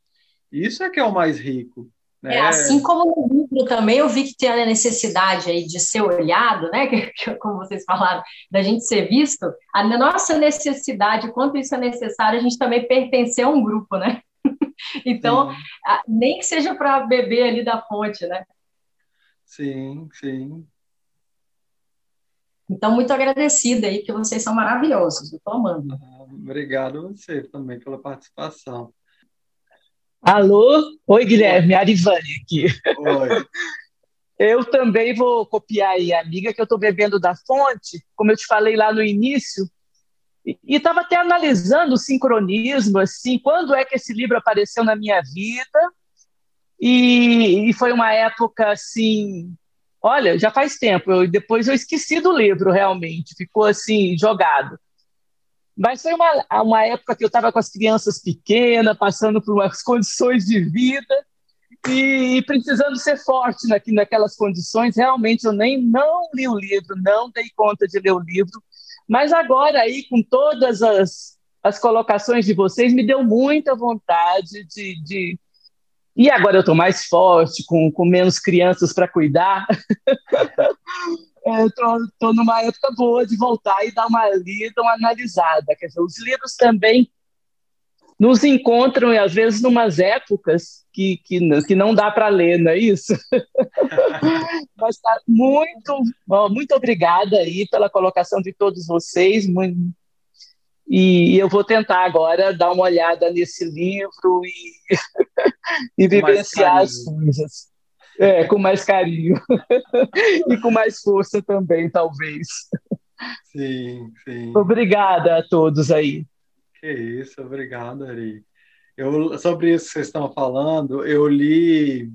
Isso é que é o mais rico. Né? É, assim como no livro também eu vi que tem a necessidade aí de ser olhado, né? (laughs) Como vocês falaram, da gente ser visto, a nossa necessidade, quanto isso é necessário, a gente também pertencer a um grupo, né? (laughs) então, a, nem que seja para beber ali da fonte, né? Sim, sim. Então, muito agradecida aí, que vocês são maravilhosos, eu estou amando. Ah, obrigado a você também pela participação. Alô? Oi, Guilherme, Arivane aqui. Oi. (laughs) Eu também vou copiar aí a amiga que eu estou bebendo da fonte, como eu te falei lá no início, e estava até analisando o sincronismo, assim, quando é que esse livro apareceu na minha vida, e, e foi uma época, assim, olha, já faz tempo, eu, depois eu esqueci do livro, realmente, ficou, assim, jogado. Mas foi uma, uma época que eu estava com as crianças pequenas, passando por umas (laughs) condições de vida e, e precisando ser forte na, naquelas condições. Realmente eu nem não li o livro, não dei conta de ler o livro. Mas agora aí, com todas as, as colocações de vocês, me deu muita vontade de, de... E agora eu estou mais forte, com, com menos crianças para cuidar. (laughs) estou numa época boa de voltar e dar uma lida, uma analisada. Quer dizer, os livros também nos encontram, e às vezes, numas épocas que, que, que não dá para ler, não é isso? (laughs) Mas tá muito, muito obrigada aí pela colocação de todos vocês. Muito, e eu vou tentar agora dar uma olhada nesse livro e, (laughs) e vivenciar as coisas. É, com mais carinho. (laughs) e com mais força também, talvez. Sim, sim. Obrigada a todos aí. Que isso, obrigado, Ari. Eu, sobre isso que vocês estão falando, eu li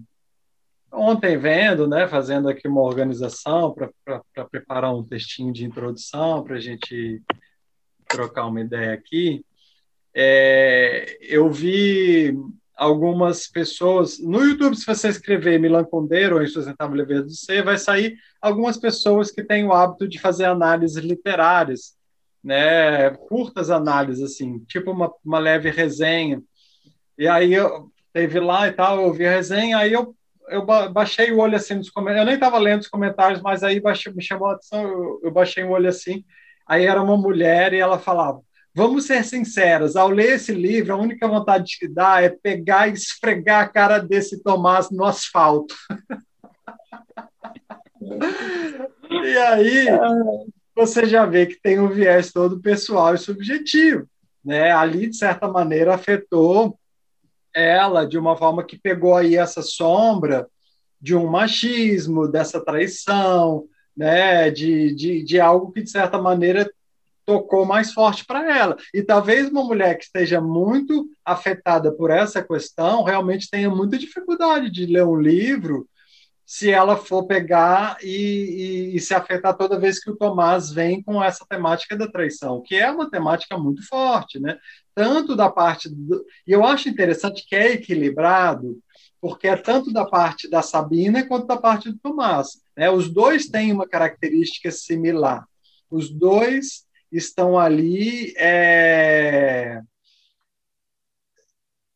ontem vendo, né, fazendo aqui uma organização para preparar um textinho de introdução para a gente trocar uma ideia aqui. É, eu vi algumas pessoas. No YouTube, se você escrever Milan Kundera ou Insustentável Leveza do Ser, vai sair algumas pessoas que têm o hábito de fazer análises literárias, né? curtas análises, assim, tipo uma, uma leve resenha. E aí eu teve lá e tal, eu vi a resenha, aí eu, eu baixei o olho assim nos comentários. Eu nem estava lendo os comentários, mas aí baixei, me chamou a atenção, eu, eu baixei o olho assim. Aí era uma mulher e ela falava Vamos ser sinceros, ao ler esse livro, a única vontade que dá é pegar e esfregar a cara desse Tomás no asfalto. (laughs) e aí você já vê que tem um viés todo pessoal e subjetivo. Né? Ali, de certa maneira, afetou ela de uma forma que pegou aí essa sombra de um machismo, dessa traição, né? de, de, de algo que, de certa maneira, tocou mais forte para ela. E talvez uma mulher que esteja muito afetada por essa questão realmente tenha muita dificuldade de ler um livro se ela for pegar e, e, e, se afetar toda vez que o Tomás vem com essa temática da traição, que é uma temática muito forte, né? Tanto da parte do, e eu acho interessante que é equilibrado, porque é tanto da parte da Sabina quanto da parte do Tomás, né? Os dois têm uma característica similar. Os dois estão ali é,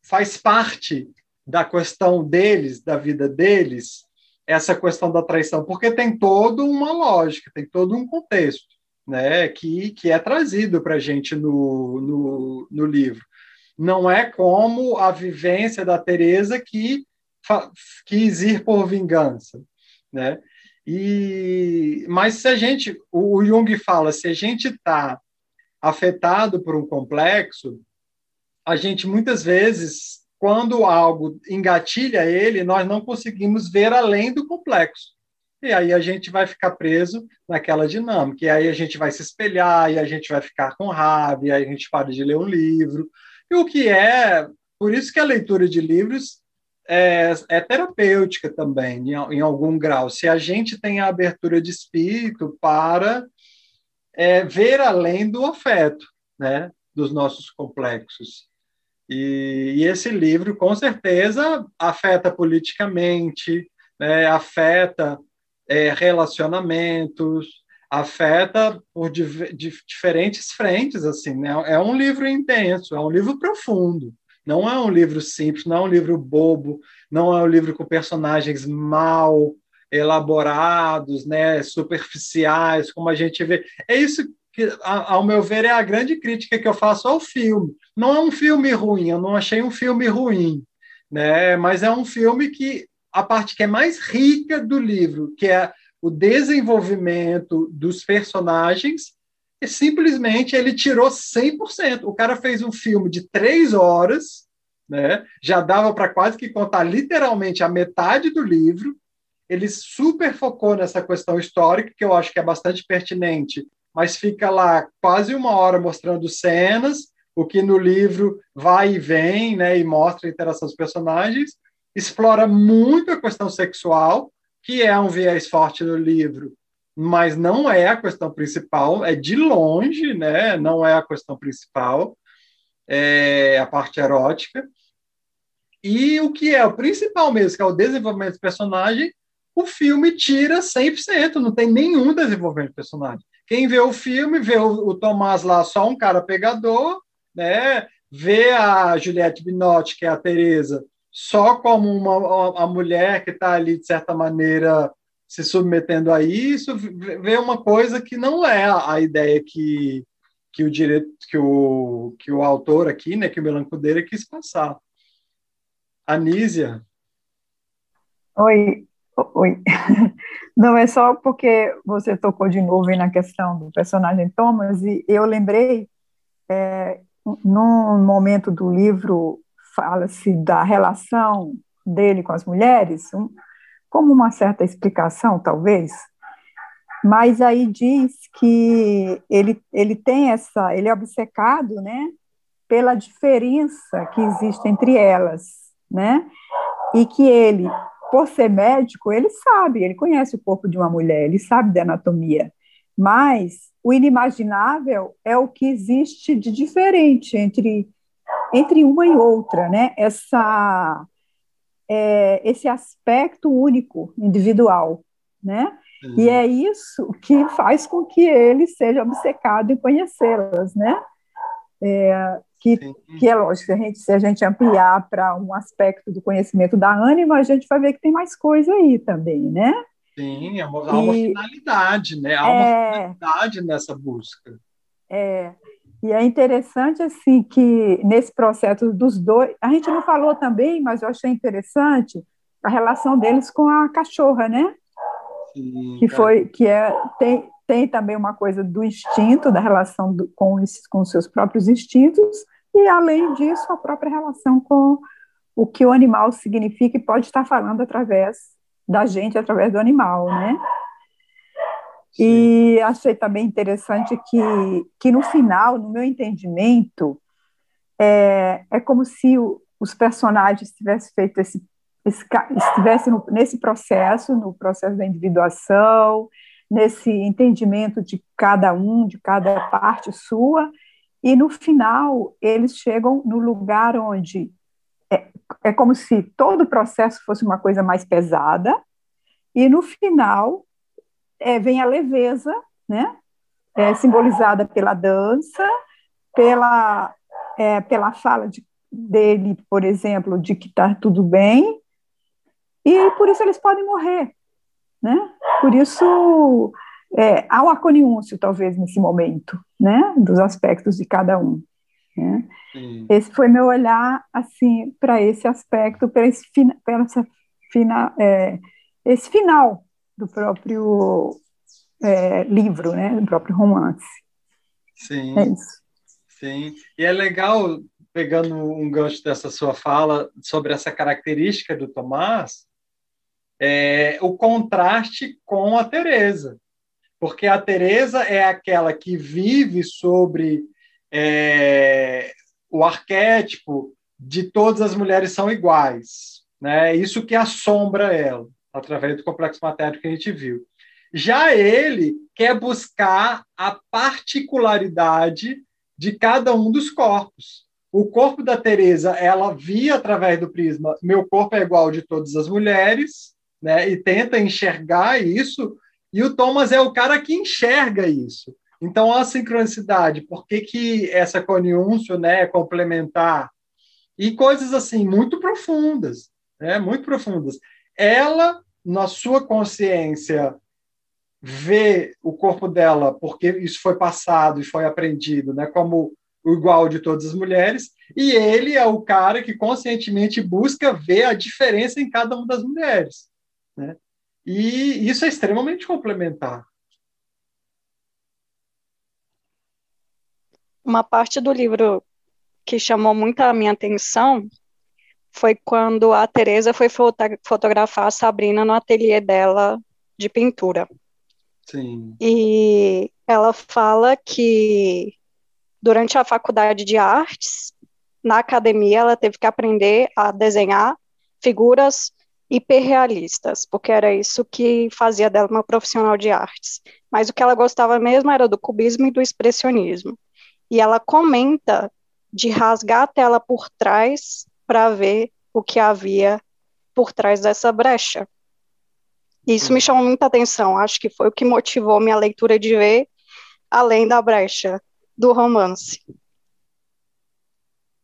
faz parte da questão deles, da vida deles, essa questão da traição, porque tem toda uma lógica, tem todo um contexto, né, que, que é trazido para a gente no, no, no, livro. Não é como a vivência da Teresa que quis ir por vingança, né? E, mas se a gente, o Jung fala, se a gente está afetado por um complexo, a gente muitas vezes, quando algo engatilha ele, nós não conseguimos ver além do complexo. E aí a gente vai ficar preso naquela dinâmica. E aí a gente vai se espelhar, e a gente vai ficar com raiva, e aí a gente para de ler um livro. E o que é. Por isso que a leitura de livros é, é terapêutica também, em, em, algum grau. Se a gente tem a abertura de espírito para é, ver além do afeto, né, dos nossos complexos. E, e esse livro, com certeza, afeta politicamente, né, afeta é, relacionamentos, afeta por di di diferentes frentes, assim, né? É um livro intenso, é um livro profundo. Não é um livro simples, não é um livro bobo, não é um livro com personagens mal elaborados, né, superficiais, como a gente vê. É isso que, ao meu ver, é a grande crítica que eu faço ao filme. Não é um filme ruim, eu não achei um filme ruim, né, mas é um filme que a parte que é mais rica do livro, que é o desenvolvimento dos personagens, e simplesmente ele tirou 100%. O cara fez um filme de três horas, né? já dava para quase que contar literalmente a metade do livro. Ele super focou nessa questão histórica, que eu acho que é bastante pertinente, mas fica lá quase uma hora mostrando cenas, o que no livro vai e vem, né? e mostra a interação dos personagens. Explora muito a questão sexual, que é um viés forte no livro, mas não é a questão principal, é de longe, né? Não é a questão principal, é a parte erótica. E o que é o principal mesmo, que é o desenvolvimento do personagem, o filme tira 100%, não tem nenhum desenvolvimento do personagem. Quem vê o filme, vê o, o Tomás lá só um cara pegador, né? vê a Juliette Binotti, que é a Teresa, só como uma, a mulher que está ali, de certa maneira, se submetendo a isso, vê uma coisa que não é a ideia que, que o direito que o, que o autor aqui, né, que o Melancodeira quis passar. Anísia. Oi, oi. (laughs) Não é só porque você tocou de novo na questão do personagem Thomas e eu lembrei é, num momento do livro fala-se da relação dele com as mulheres, um, como uma certa explicação, talvez, mas aí diz que ele, ele tem essa, ele é obcecado, né, pela diferença que existe entre elas, né, e que ele, por ser médico, ele sabe, ele conhece o corpo de uma mulher, ele sabe da anatomia, mas o inimaginável é o que existe de diferente entre entre uma e outra, né? Essa é, esse aspecto único, individual, né? Uhum. E é isso que faz com que ele seja obcecado em conhecê-las, né? É, que, que é lógico, se a gente, se a gente ampliar para um aspecto do conhecimento da ânima, a gente vai ver que tem mais coisa aí também, né? Sim, há uma, há uma finalidade, né? Há é, uma finalidade nessa busca. É, e é interessante assim que nesse processo dos dois, a gente não falou também, mas eu achei interessante a relação deles com a cachorra, né? Sim, que foi que é tem, tem também uma coisa do instinto, da relação do, com os com seus próprios instintos e além disso a própria relação com o que o animal significa e pode estar falando através da gente, através do animal, né? E achei também interessante que, que no final, no meu entendimento, é, é como se o, os personagens tivessem feito esse, esse estivessem no, nesse processo, no processo da individuação, nesse entendimento de cada um, de cada parte sua, e no final eles chegam no lugar onde é, é como se todo o processo fosse uma coisa mais pesada, e no final é, vem a leveza, né? É, simbolizada pela dança, pela, é, pela fala de, dele, por exemplo, de que está tudo bem, e por isso eles podem morrer. Né? Por isso é, há o aconiúncio, talvez, nesse momento, né? dos aspectos de cada um. Né? Esse foi meu olhar assim para esse aspecto, para esse, essa fina, é, esse final do próprio é, livro, né? do próprio romance. Sim. É isso. Sim. E é legal, pegando um gancho dessa sua fala sobre essa característica do Tomás, é, o contraste com a Teresa, porque a Teresa é aquela que vive sobre é, o arquétipo de todas as mulheres são iguais, né? Isso que assombra ela através do complexo matéria que a gente viu. Já ele quer buscar a particularidade de cada um dos corpos. O corpo da Teresa, ela via através do prisma, meu corpo é igual de todas as mulheres, né? E tenta enxergar isso, e o Thomas é o cara que enxerga isso. Então, a sincronicidade, por que, que essa coniúncio né, é complementar? E coisas assim, muito profundas, né, muito profundas. Ela, na sua consciência, vê o corpo dela, porque isso foi passado e foi aprendido, né, como o igual de todas as mulheres, e ele é o cara que conscientemente busca ver a diferença em cada uma das mulheres. Né? E isso é extremamente complementar. Uma parte do livro que chamou muito a minha atenção foi quando a Teresa foi fotografar a Sabrina no ateliê dela de pintura. Sim. E ela fala que durante a faculdade de artes, na academia, ela teve que aprender a desenhar figuras hiperrealistas, porque era isso que fazia dela uma profissional de artes. Mas o que ela gostava mesmo era do cubismo e do expressionismo. E ela comenta de rasgar a tela por trás para ver o que havia por trás dessa brecha. E isso me chamou muita atenção, acho que foi o que motivou minha leitura de ver além da brecha do romance.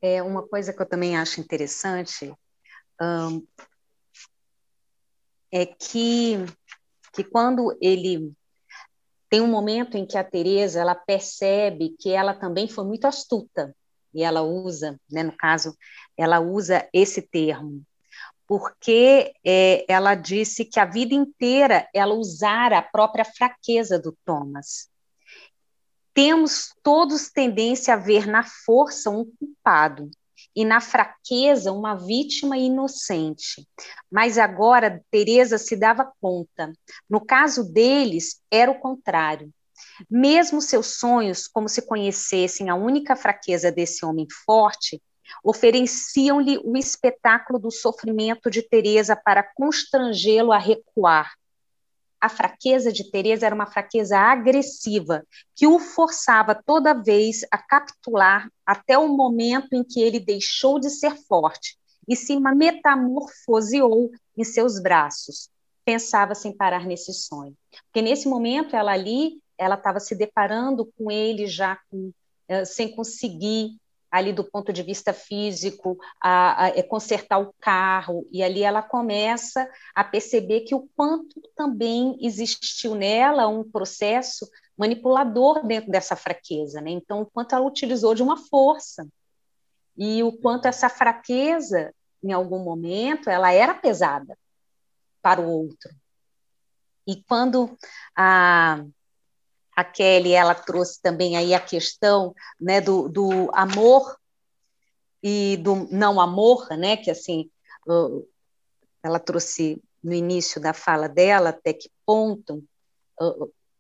É uma coisa que eu também acho interessante, um, é que, que quando ele tem um momento em que a Teresa ela percebe que ela também foi muito astuta e ela usa, né, no caso, ela usa esse termo porque é, ela disse que a vida inteira ela usara a própria fraqueza do Thomas. Temos todos tendência a ver na força um culpado, e na fraqueza uma vítima inocente. Mas agora Teresa se dava conta. No caso deles, era o contrário. Mesmo seus sonhos, como se conhecessem a única fraqueza desse homem forte, ofereciam-lhe o espetáculo do sofrimento de Teresa para constrangê-lo a recuar, a fraqueza de Teresa era uma fraqueza agressiva, que o forçava toda vez a capitular até o momento em que ele deixou de ser forte e se metamorfoseou em seus braços. Pensava sem parar nesse sonho. Porque nesse momento ela ali, ela estava se deparando com ele já com, eh, sem conseguir ali do ponto de vista físico, a, a, é consertar o carro, e ali ela começa a perceber que o quanto também existiu nela um processo manipulador dentro dessa fraqueza, né? Então, o quanto ela utilizou de uma força, e o quanto essa fraqueza, em algum momento, ela era pesada para o outro. E quando a, a Kelly ela trouxe também aí a questão né, do, do amor e do não amor, né, que assim ela trouxe no início da fala dela até que ponto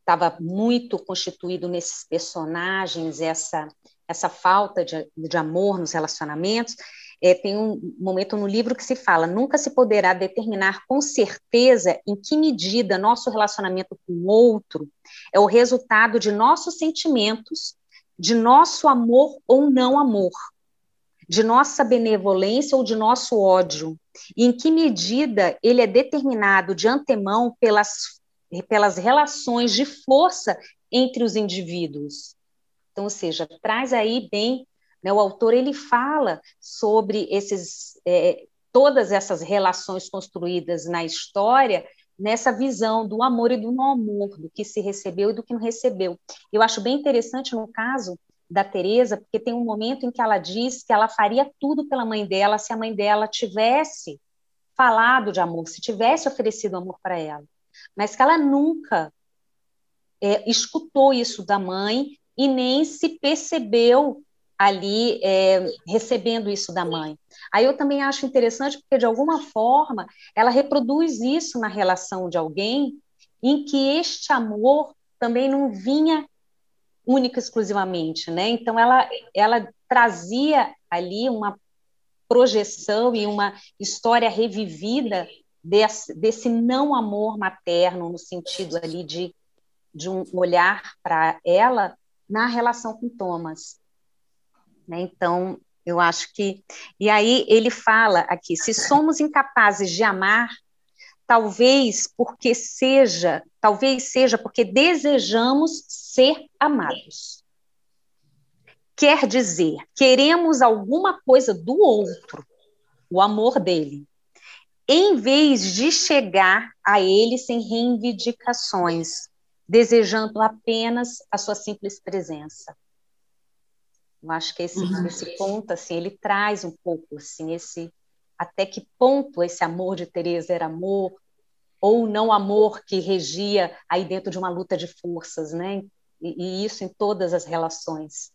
estava muito constituído nesses personagens essa essa falta de, de amor nos relacionamentos é, tem um momento no livro que se fala: nunca se poderá determinar com certeza em que medida nosso relacionamento com o outro é o resultado de nossos sentimentos, de nosso amor ou não amor, de nossa benevolência ou de nosso ódio, e em que medida ele é determinado de antemão pelas, pelas relações de força entre os indivíduos. Então, ou seja, traz aí bem Né? O autor ele fala sobre esses, é, todas essas relações construídas na história nessa visão do amor e do não amor, do que se recebeu e do que não recebeu. Eu acho bem interessante no caso da Teresa, porque tem um momento em que ela diz que ela faria tudo pela mãe dela se a mãe dela tivesse falado de amor, se tivesse oferecido amor para ela, mas que ela nunca é, escutou isso da mãe e nem se percebeu ali é, recebendo isso da mãe. Aí eu também acho interessante porque de alguma forma ela reproduz isso na relação de alguém em que este amor também não vinha única exclusivamente, né? Então ela ela trazia ali uma projeção e uma história revivida desse, desse não amor materno no sentido ali de de um olhar para ela na relação com Thomas. Né? Então, eu acho que. E aí ele fala aqui: se somos incapazes de amar, talvez porque seja, talvez seja porque desejamos ser amados. Quer dizer, queremos alguma coisa do outro, o amor dele, em vez de chegar a ele sem reivindicações, desejando apenas a sua simples presença. Eu acho que esse, uhum. esse ponto, assim, ele traz um pouco, assim, esse até que ponto esse amor de Teresa era amor ou não amor que regia aí dentro de uma luta de forças, né? E, e isso em todas as relações.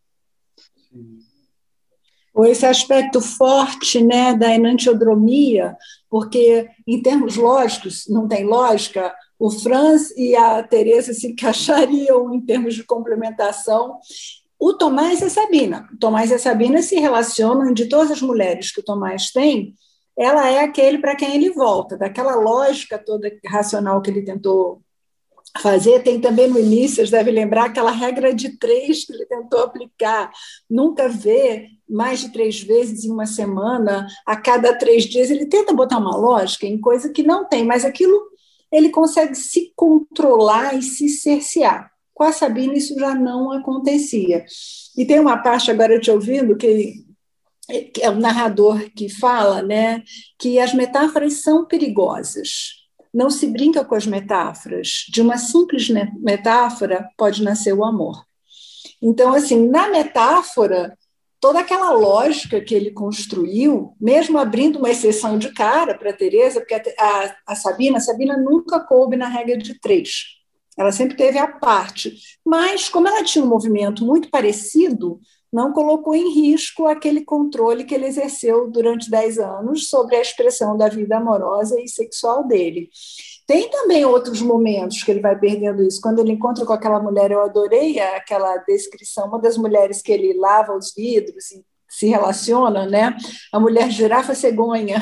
Ou esse aspecto forte, né, da enantiodromia, porque em termos lógicos não tem lógica. O Franz e a Teresa se (laughs) encaixariam em termos de complementação o Tomás e a Sabina. O Tomás e a Sabina se relacionam, de todas as mulheres que o Tomás tem, ela é aquele para quem ele volta, daquela lógica toda racional que ele tentou fazer. Tem também no início, vocês devem lembrar, aquela regra de três que ele tentou aplicar. Nunca vê mais de três vezes em uma semana, a cada três dias. Ele tenta botar uma lógica em coisa que não tem, mas aquilo ele consegue se controlar e se cercear. Com a Sabina, isso já não acontecia. E tem uma parte, agora te ouvindo, que é o narrador que fala né, que as metáforas são perigosas. Não se brinca com as metáforas. De uma simples metáfora pode nascer o amor. Então, assim, na metáfora, toda aquela lógica que ele construiu, mesmo abrindo uma exceção de cara para a Tereza, porque a, a, a Sabina, a Sabina nunca coube na regra de três. Ela sempre teve a parte. Mas, como ela tinha um movimento muito parecido, não colocou em risco aquele controle que ele exerceu durante 10 anos sobre a expressão da vida amorosa e sexual dele. Tem também outros momentos que ele vai perdendo isso. Quando ele encontra com aquela mulher, eu adorei aquela descrição, uma das mulheres que ele lava os vidros e se relaciona, né? A mulher girafa cegonha.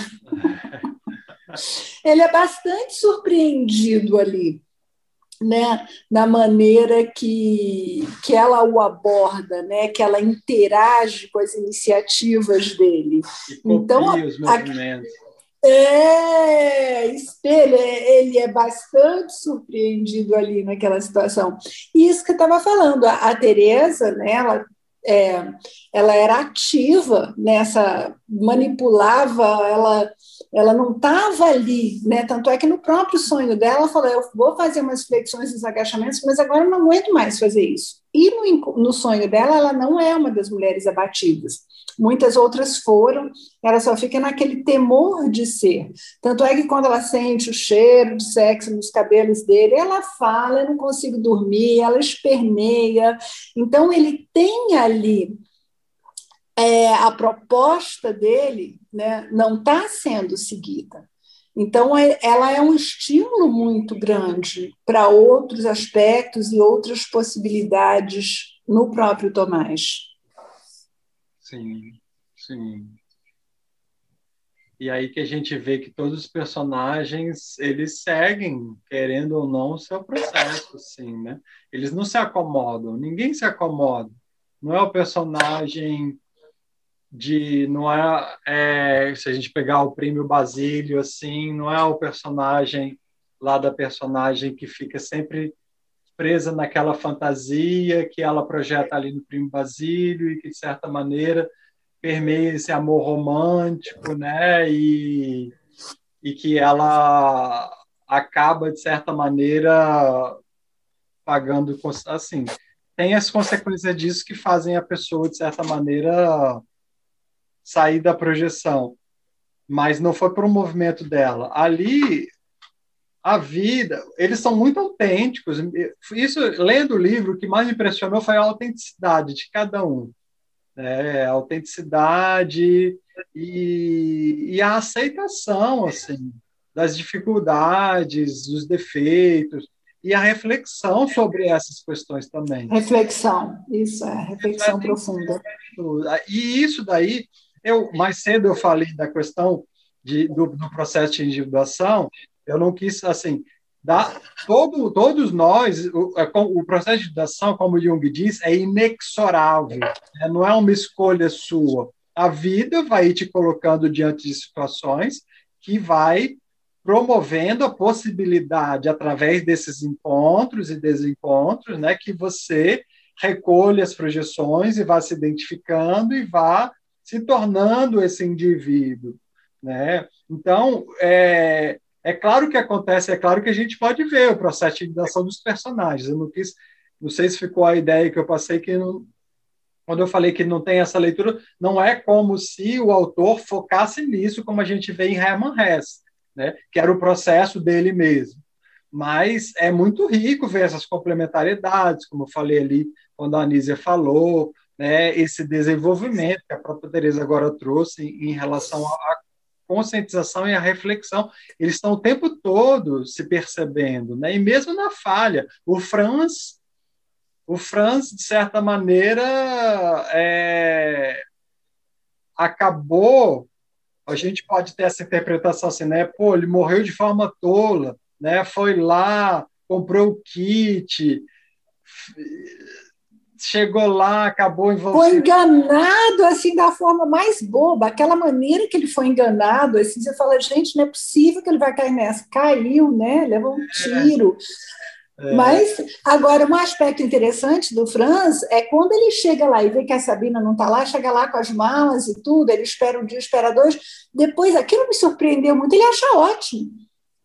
(laughs) ele é bastante surpreendido ali né, na maneira que, que ela o aborda, né, que ela interage com as iniciativas dele. então, os movimentos. É, espelha, ele é bastante surpreendido ali naquela situação. E isso que eu estava falando, a, a Tereza, né, ela é, ela era ativa nessa, manipulava, ela, ela não estava ali, né? Tanto é que no próprio sonho dela, ela falou: eu vou fazer umas flexões e agachamentos, mas agora eu não aguento mais fazer isso. E no, no sonho dela, ela não é uma das mulheres abatidas. Muitas outras foram, ela só fica naquele temor de ser. Tanto é que quando ela sente o cheiro de sexo nos cabelos dele, ela fala: Eu não consigo dormir, ela esperneia. Então, ele tem ali é, a proposta dele né, não está sendo seguida. Então, é, ela é um estímulo muito grande para outros aspectos e outras possibilidades no próprio Tomás. Sim, sim. E aí que a gente vê que todos os personagens, eles seguem, querendo ou não, o seu processo, sim, né? Eles não se acomodam, ninguém se acomoda. Não é o personagem de não é, é, se a gente pegar o prêmio Basílio assim não é o personagem lá da personagem que fica sempre presa naquela fantasia que ela projeta ali no Primo Basílio e que, de certa maneira, permeia esse amor romântico, né? E, e que ela acaba, de certa maneira, pagando, assim, tem as consequências disso que fazem a pessoa, de certa maneira, sair da projeção. Mas não foi por um movimento dela. Ali, a vida, eles são muito autênticos. Isso, lendo o livro, o que mais me impressionou foi a autenticidade de cada um. Né? A autenticidade e, e a aceitação, assim, das dificuldades, dos defeitos e a reflexão sobre essas questões também. Reflexão, isso é, reflexão profunda. E isso daí, eu mais cedo eu falei da questão de, do, do processo de individuação, eu não quis, assim, dar, todo, todos nós, o, é, o processo de individuação, como Jung diz, é inexorável, né? não é uma escolha sua. A vida vai te colocando diante de situações que vai promovendo a possibilidade, através desses encontros e desencontros, né, que você recolha as projeções e vá se identificando e vá se tornando esse indivíduo. Né? Então, é, é claro que acontece, é claro que a gente pode ver o processo de individuação dos personagens. Eu não quis, não sei se ficou a ideia que eu passei que não, quando eu falei que não tem essa leitura, não é como se o autor focasse nisso, como a gente vê em Hermann Hesse né? que era o processo dele mesmo. Mas é muito rico ver essas complementariedades, como eu falei ali, quando a Anísia falou, né? esse desenvolvimento que a própria Teresa agora trouxe em, relação à conscientização e à reflexão. Eles estão o tempo todo se percebendo, né? e mesmo na falha. O Franz, o Franz de certa maneira, é, acabou a gente pode ter essa interpretação assim, né? Pô, ele morreu de forma tola, né? Foi lá, comprou o kit, chegou lá, acabou envolvido. Foi enganado assim da forma mais boba, aquela maneira que ele foi enganado, assim, você fala, gente, não é possível que ele vai cair nessa. Caiu, né? Levou um é. tiro. É. É. Mas, agora, um aspecto interessante do Franz é quando ele chega lá e vê que a Sabina não está lá, chega lá com as malas e tudo, ele espera um dia, espera dois, depois aquilo me surpreendeu muito, ele acha ótimo.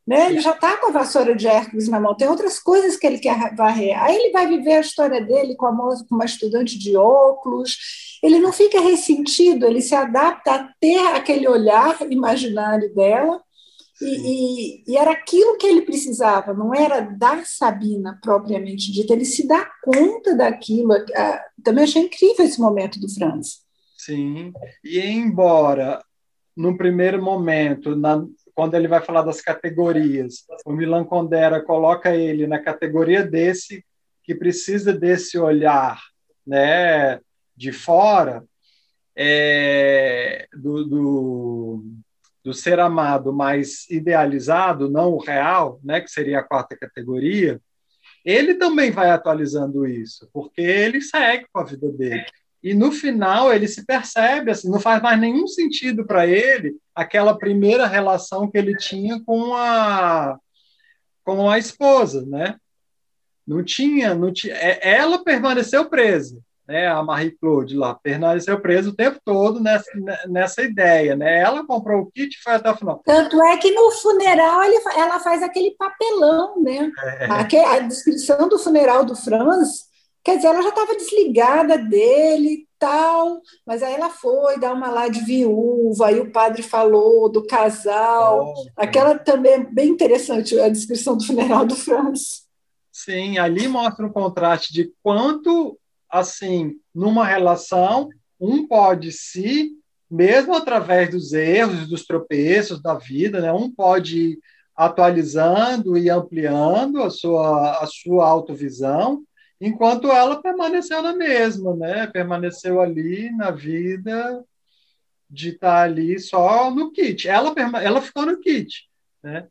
Né? Ele já está com a vassoura de Hércules na mão, tem outras coisas que ele quer varrer. Aí ele vai viver a história dele com, a com uma estudante de óculos, ele não fica ressentido, ele se adapta a ter aquele olhar imaginário dela e, e, e, era aquilo que ele precisava, não era da Sabina propriamente dita, ele se dá conta daquilo. Ah, também achei incrível esse momento do Franz. Sim, e embora no primeiro momento, na, quando ele vai falar das categorias, o Milan Kundera coloca ele na categoria desse que precisa desse olhar, né, de fora, é, do, do do ser amado mais idealizado, não o real, né, que seria a quarta categoria, ele também vai atualizando isso, porque ele segue com a vida dele. E no final ele se percebe, assim, não faz mais nenhum sentido para ele aquela primeira relação que ele tinha com a com a esposa, né? Não tinha, não tinha, é, ela permaneceu presa, né, a Marie Claude lá, permaneceu presa o tempo todo nessa, nessa ideia. Né? Ela comprou o kit e foi até o final. Tanto é que no funeral ele, ela faz aquele papelão, né? É. A, descrição do funeral do Franz, quer dizer, ela já estava desligada dele tal, mas aí ela foi dar uma lá de viúva, aí o padre falou do casal, oh, aquela também é bem interessante a descrição do funeral do Franz. Sim, ali mostra um contraste de quanto assim, numa relação, um pode se, mesmo através dos erros, dos tropeços da vida, né, um pode ir atualizando e ampliando a sua, a sua autovisão, enquanto ela permaneceu na mesma, né? Permaneceu ali na vida de estar ali só no kit. Ela, ela ficou no kit, né?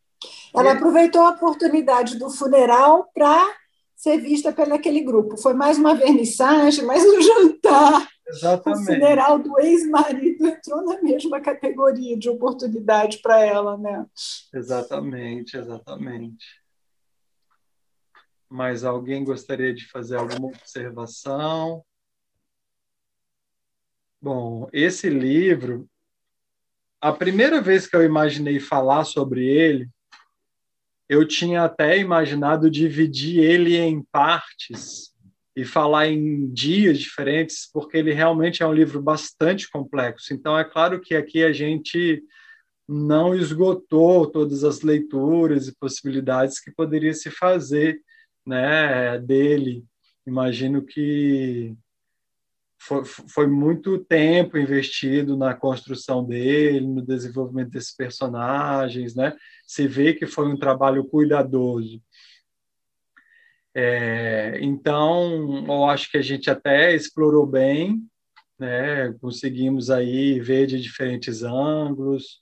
Ela aproveitou a oportunidade do funeral para ser vista pelo aquele grupo. Foi mais uma vernissagem, mais um jantar. Exatamente. O funeral do ex-marido entrou na mesma categoria de oportunidade para ela, né? Exatamente, exatamente. Mais alguém gostaria de fazer alguma observação? Bom, esse livro, a primeira vez que eu imaginei falar sobre ele, eu tinha até imaginado dividir ele em partes e falar em dias diferentes, porque ele realmente é um livro bastante complexo. Então, é claro que aqui a gente não esgotou todas as leituras e possibilidades que poderia se fazer né, dele. Imagino que foi, foi muito tempo investido na construção dele, no desenvolvimento desses personagens, né? Se vê que foi um trabalho cuidadoso. É, então, eu acho que a gente até explorou bem, né? Conseguimos aí ver de diferentes ângulos.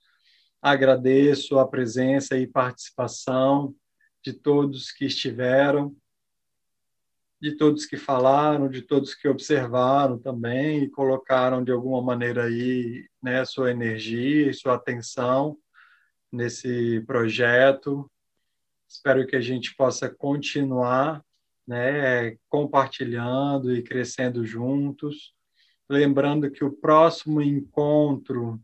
Agradeço a presença e participação de todos que estiveram de todos que falaram, de todos que observaram também e colocaram de alguma maneira aí né, sua energia e sua atenção nesse projeto. Espero que a gente possa continuar né, compartilhando e crescendo juntos. Lembrando que o próximo encontro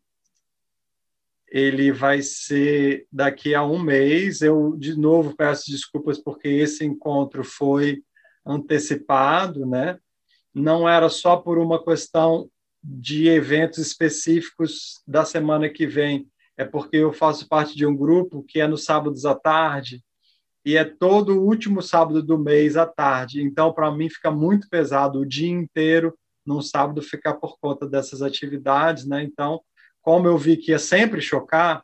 ele vai ser daqui a um mês. Eu, de novo, peço desculpas porque esse encontro foi antecipado, né? Não era só por uma questão de eventos específicos da semana que vem, é porque eu faço parte de um grupo que é nos sábados à tarde e é todo o último sábado do mês à tarde. Então, para mim, fica muito pesado o dia inteiro num sábado ficar por conta dessas atividades, né? Então, como eu vi que ia sempre chocar,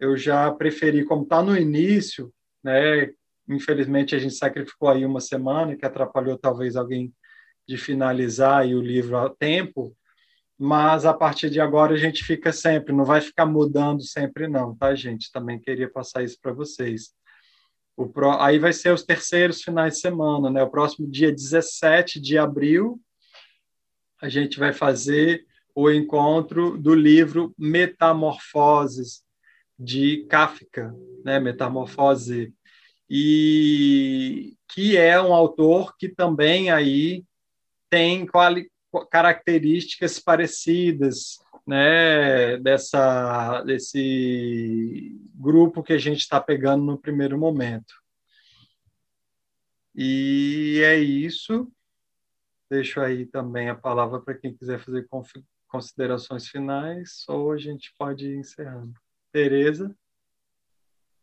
eu já preferi, como está no início, né? Infelizmente, a gente sacrificou aí uma semana, que atrapalhou talvez alguém de finalizar o livro a tempo, mas a partir de agora a gente fica sempre, não vai ficar mudando sempre não, tá, gente? Também queria passar isso para vocês. O pro... Aí vai ser os terceiros finais de semana, né? O próximo dia 17 de abril, a gente vai fazer o encontro do livro Metamorfoses, de Kafka, né? Metamorfose e que é um autor que também aí tem características parecidas, né, dessa desse grupo que a gente está pegando no primeiro momento. E é isso. Deixo aí também a palavra para quem quiser fazer considerações finais, ou a gente pode ir encerrando. Tereza?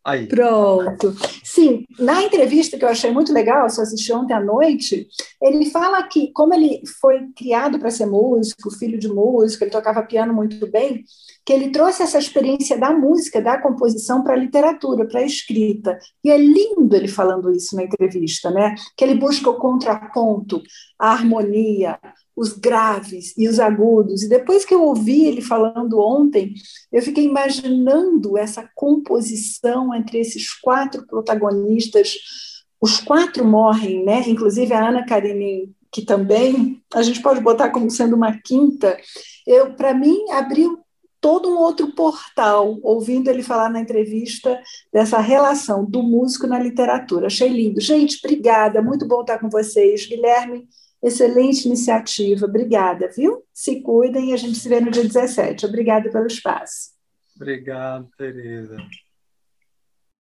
Aí. Pronto. Sim, na entrevista que eu achei muito legal, só assisti ontem à noite, ele fala que, como ele foi criado para ser músico, filho de músico, ele tocava piano muito bem, que ele trouxe essa experiência da música, da composição para a literatura, para a escrita. E é lindo ele falando isso na entrevista, né? Que ele busca o contraponto, a harmonia, os graves e os agudos. E depois que eu ouvi ele falando ontem, eu fiquei imaginando essa composição entre esses quatro protagonistas. Os quatro morrem, né? Inclusive a Ana Karenina, que também a gente pode botar como sendo uma quinta. Eu, para mim, abriu todo um outro portal, ouvindo ele falar na entrevista dessa relação do músico na literatura. Achei lindo. Gente, obrigada, muito bom estar com vocês. Guilherme, Excelente iniciativa. Obrigada, viu? Se cuidem e a gente se vê no dia 17. Obrigada pelo espaço. Obrigado, Tereza.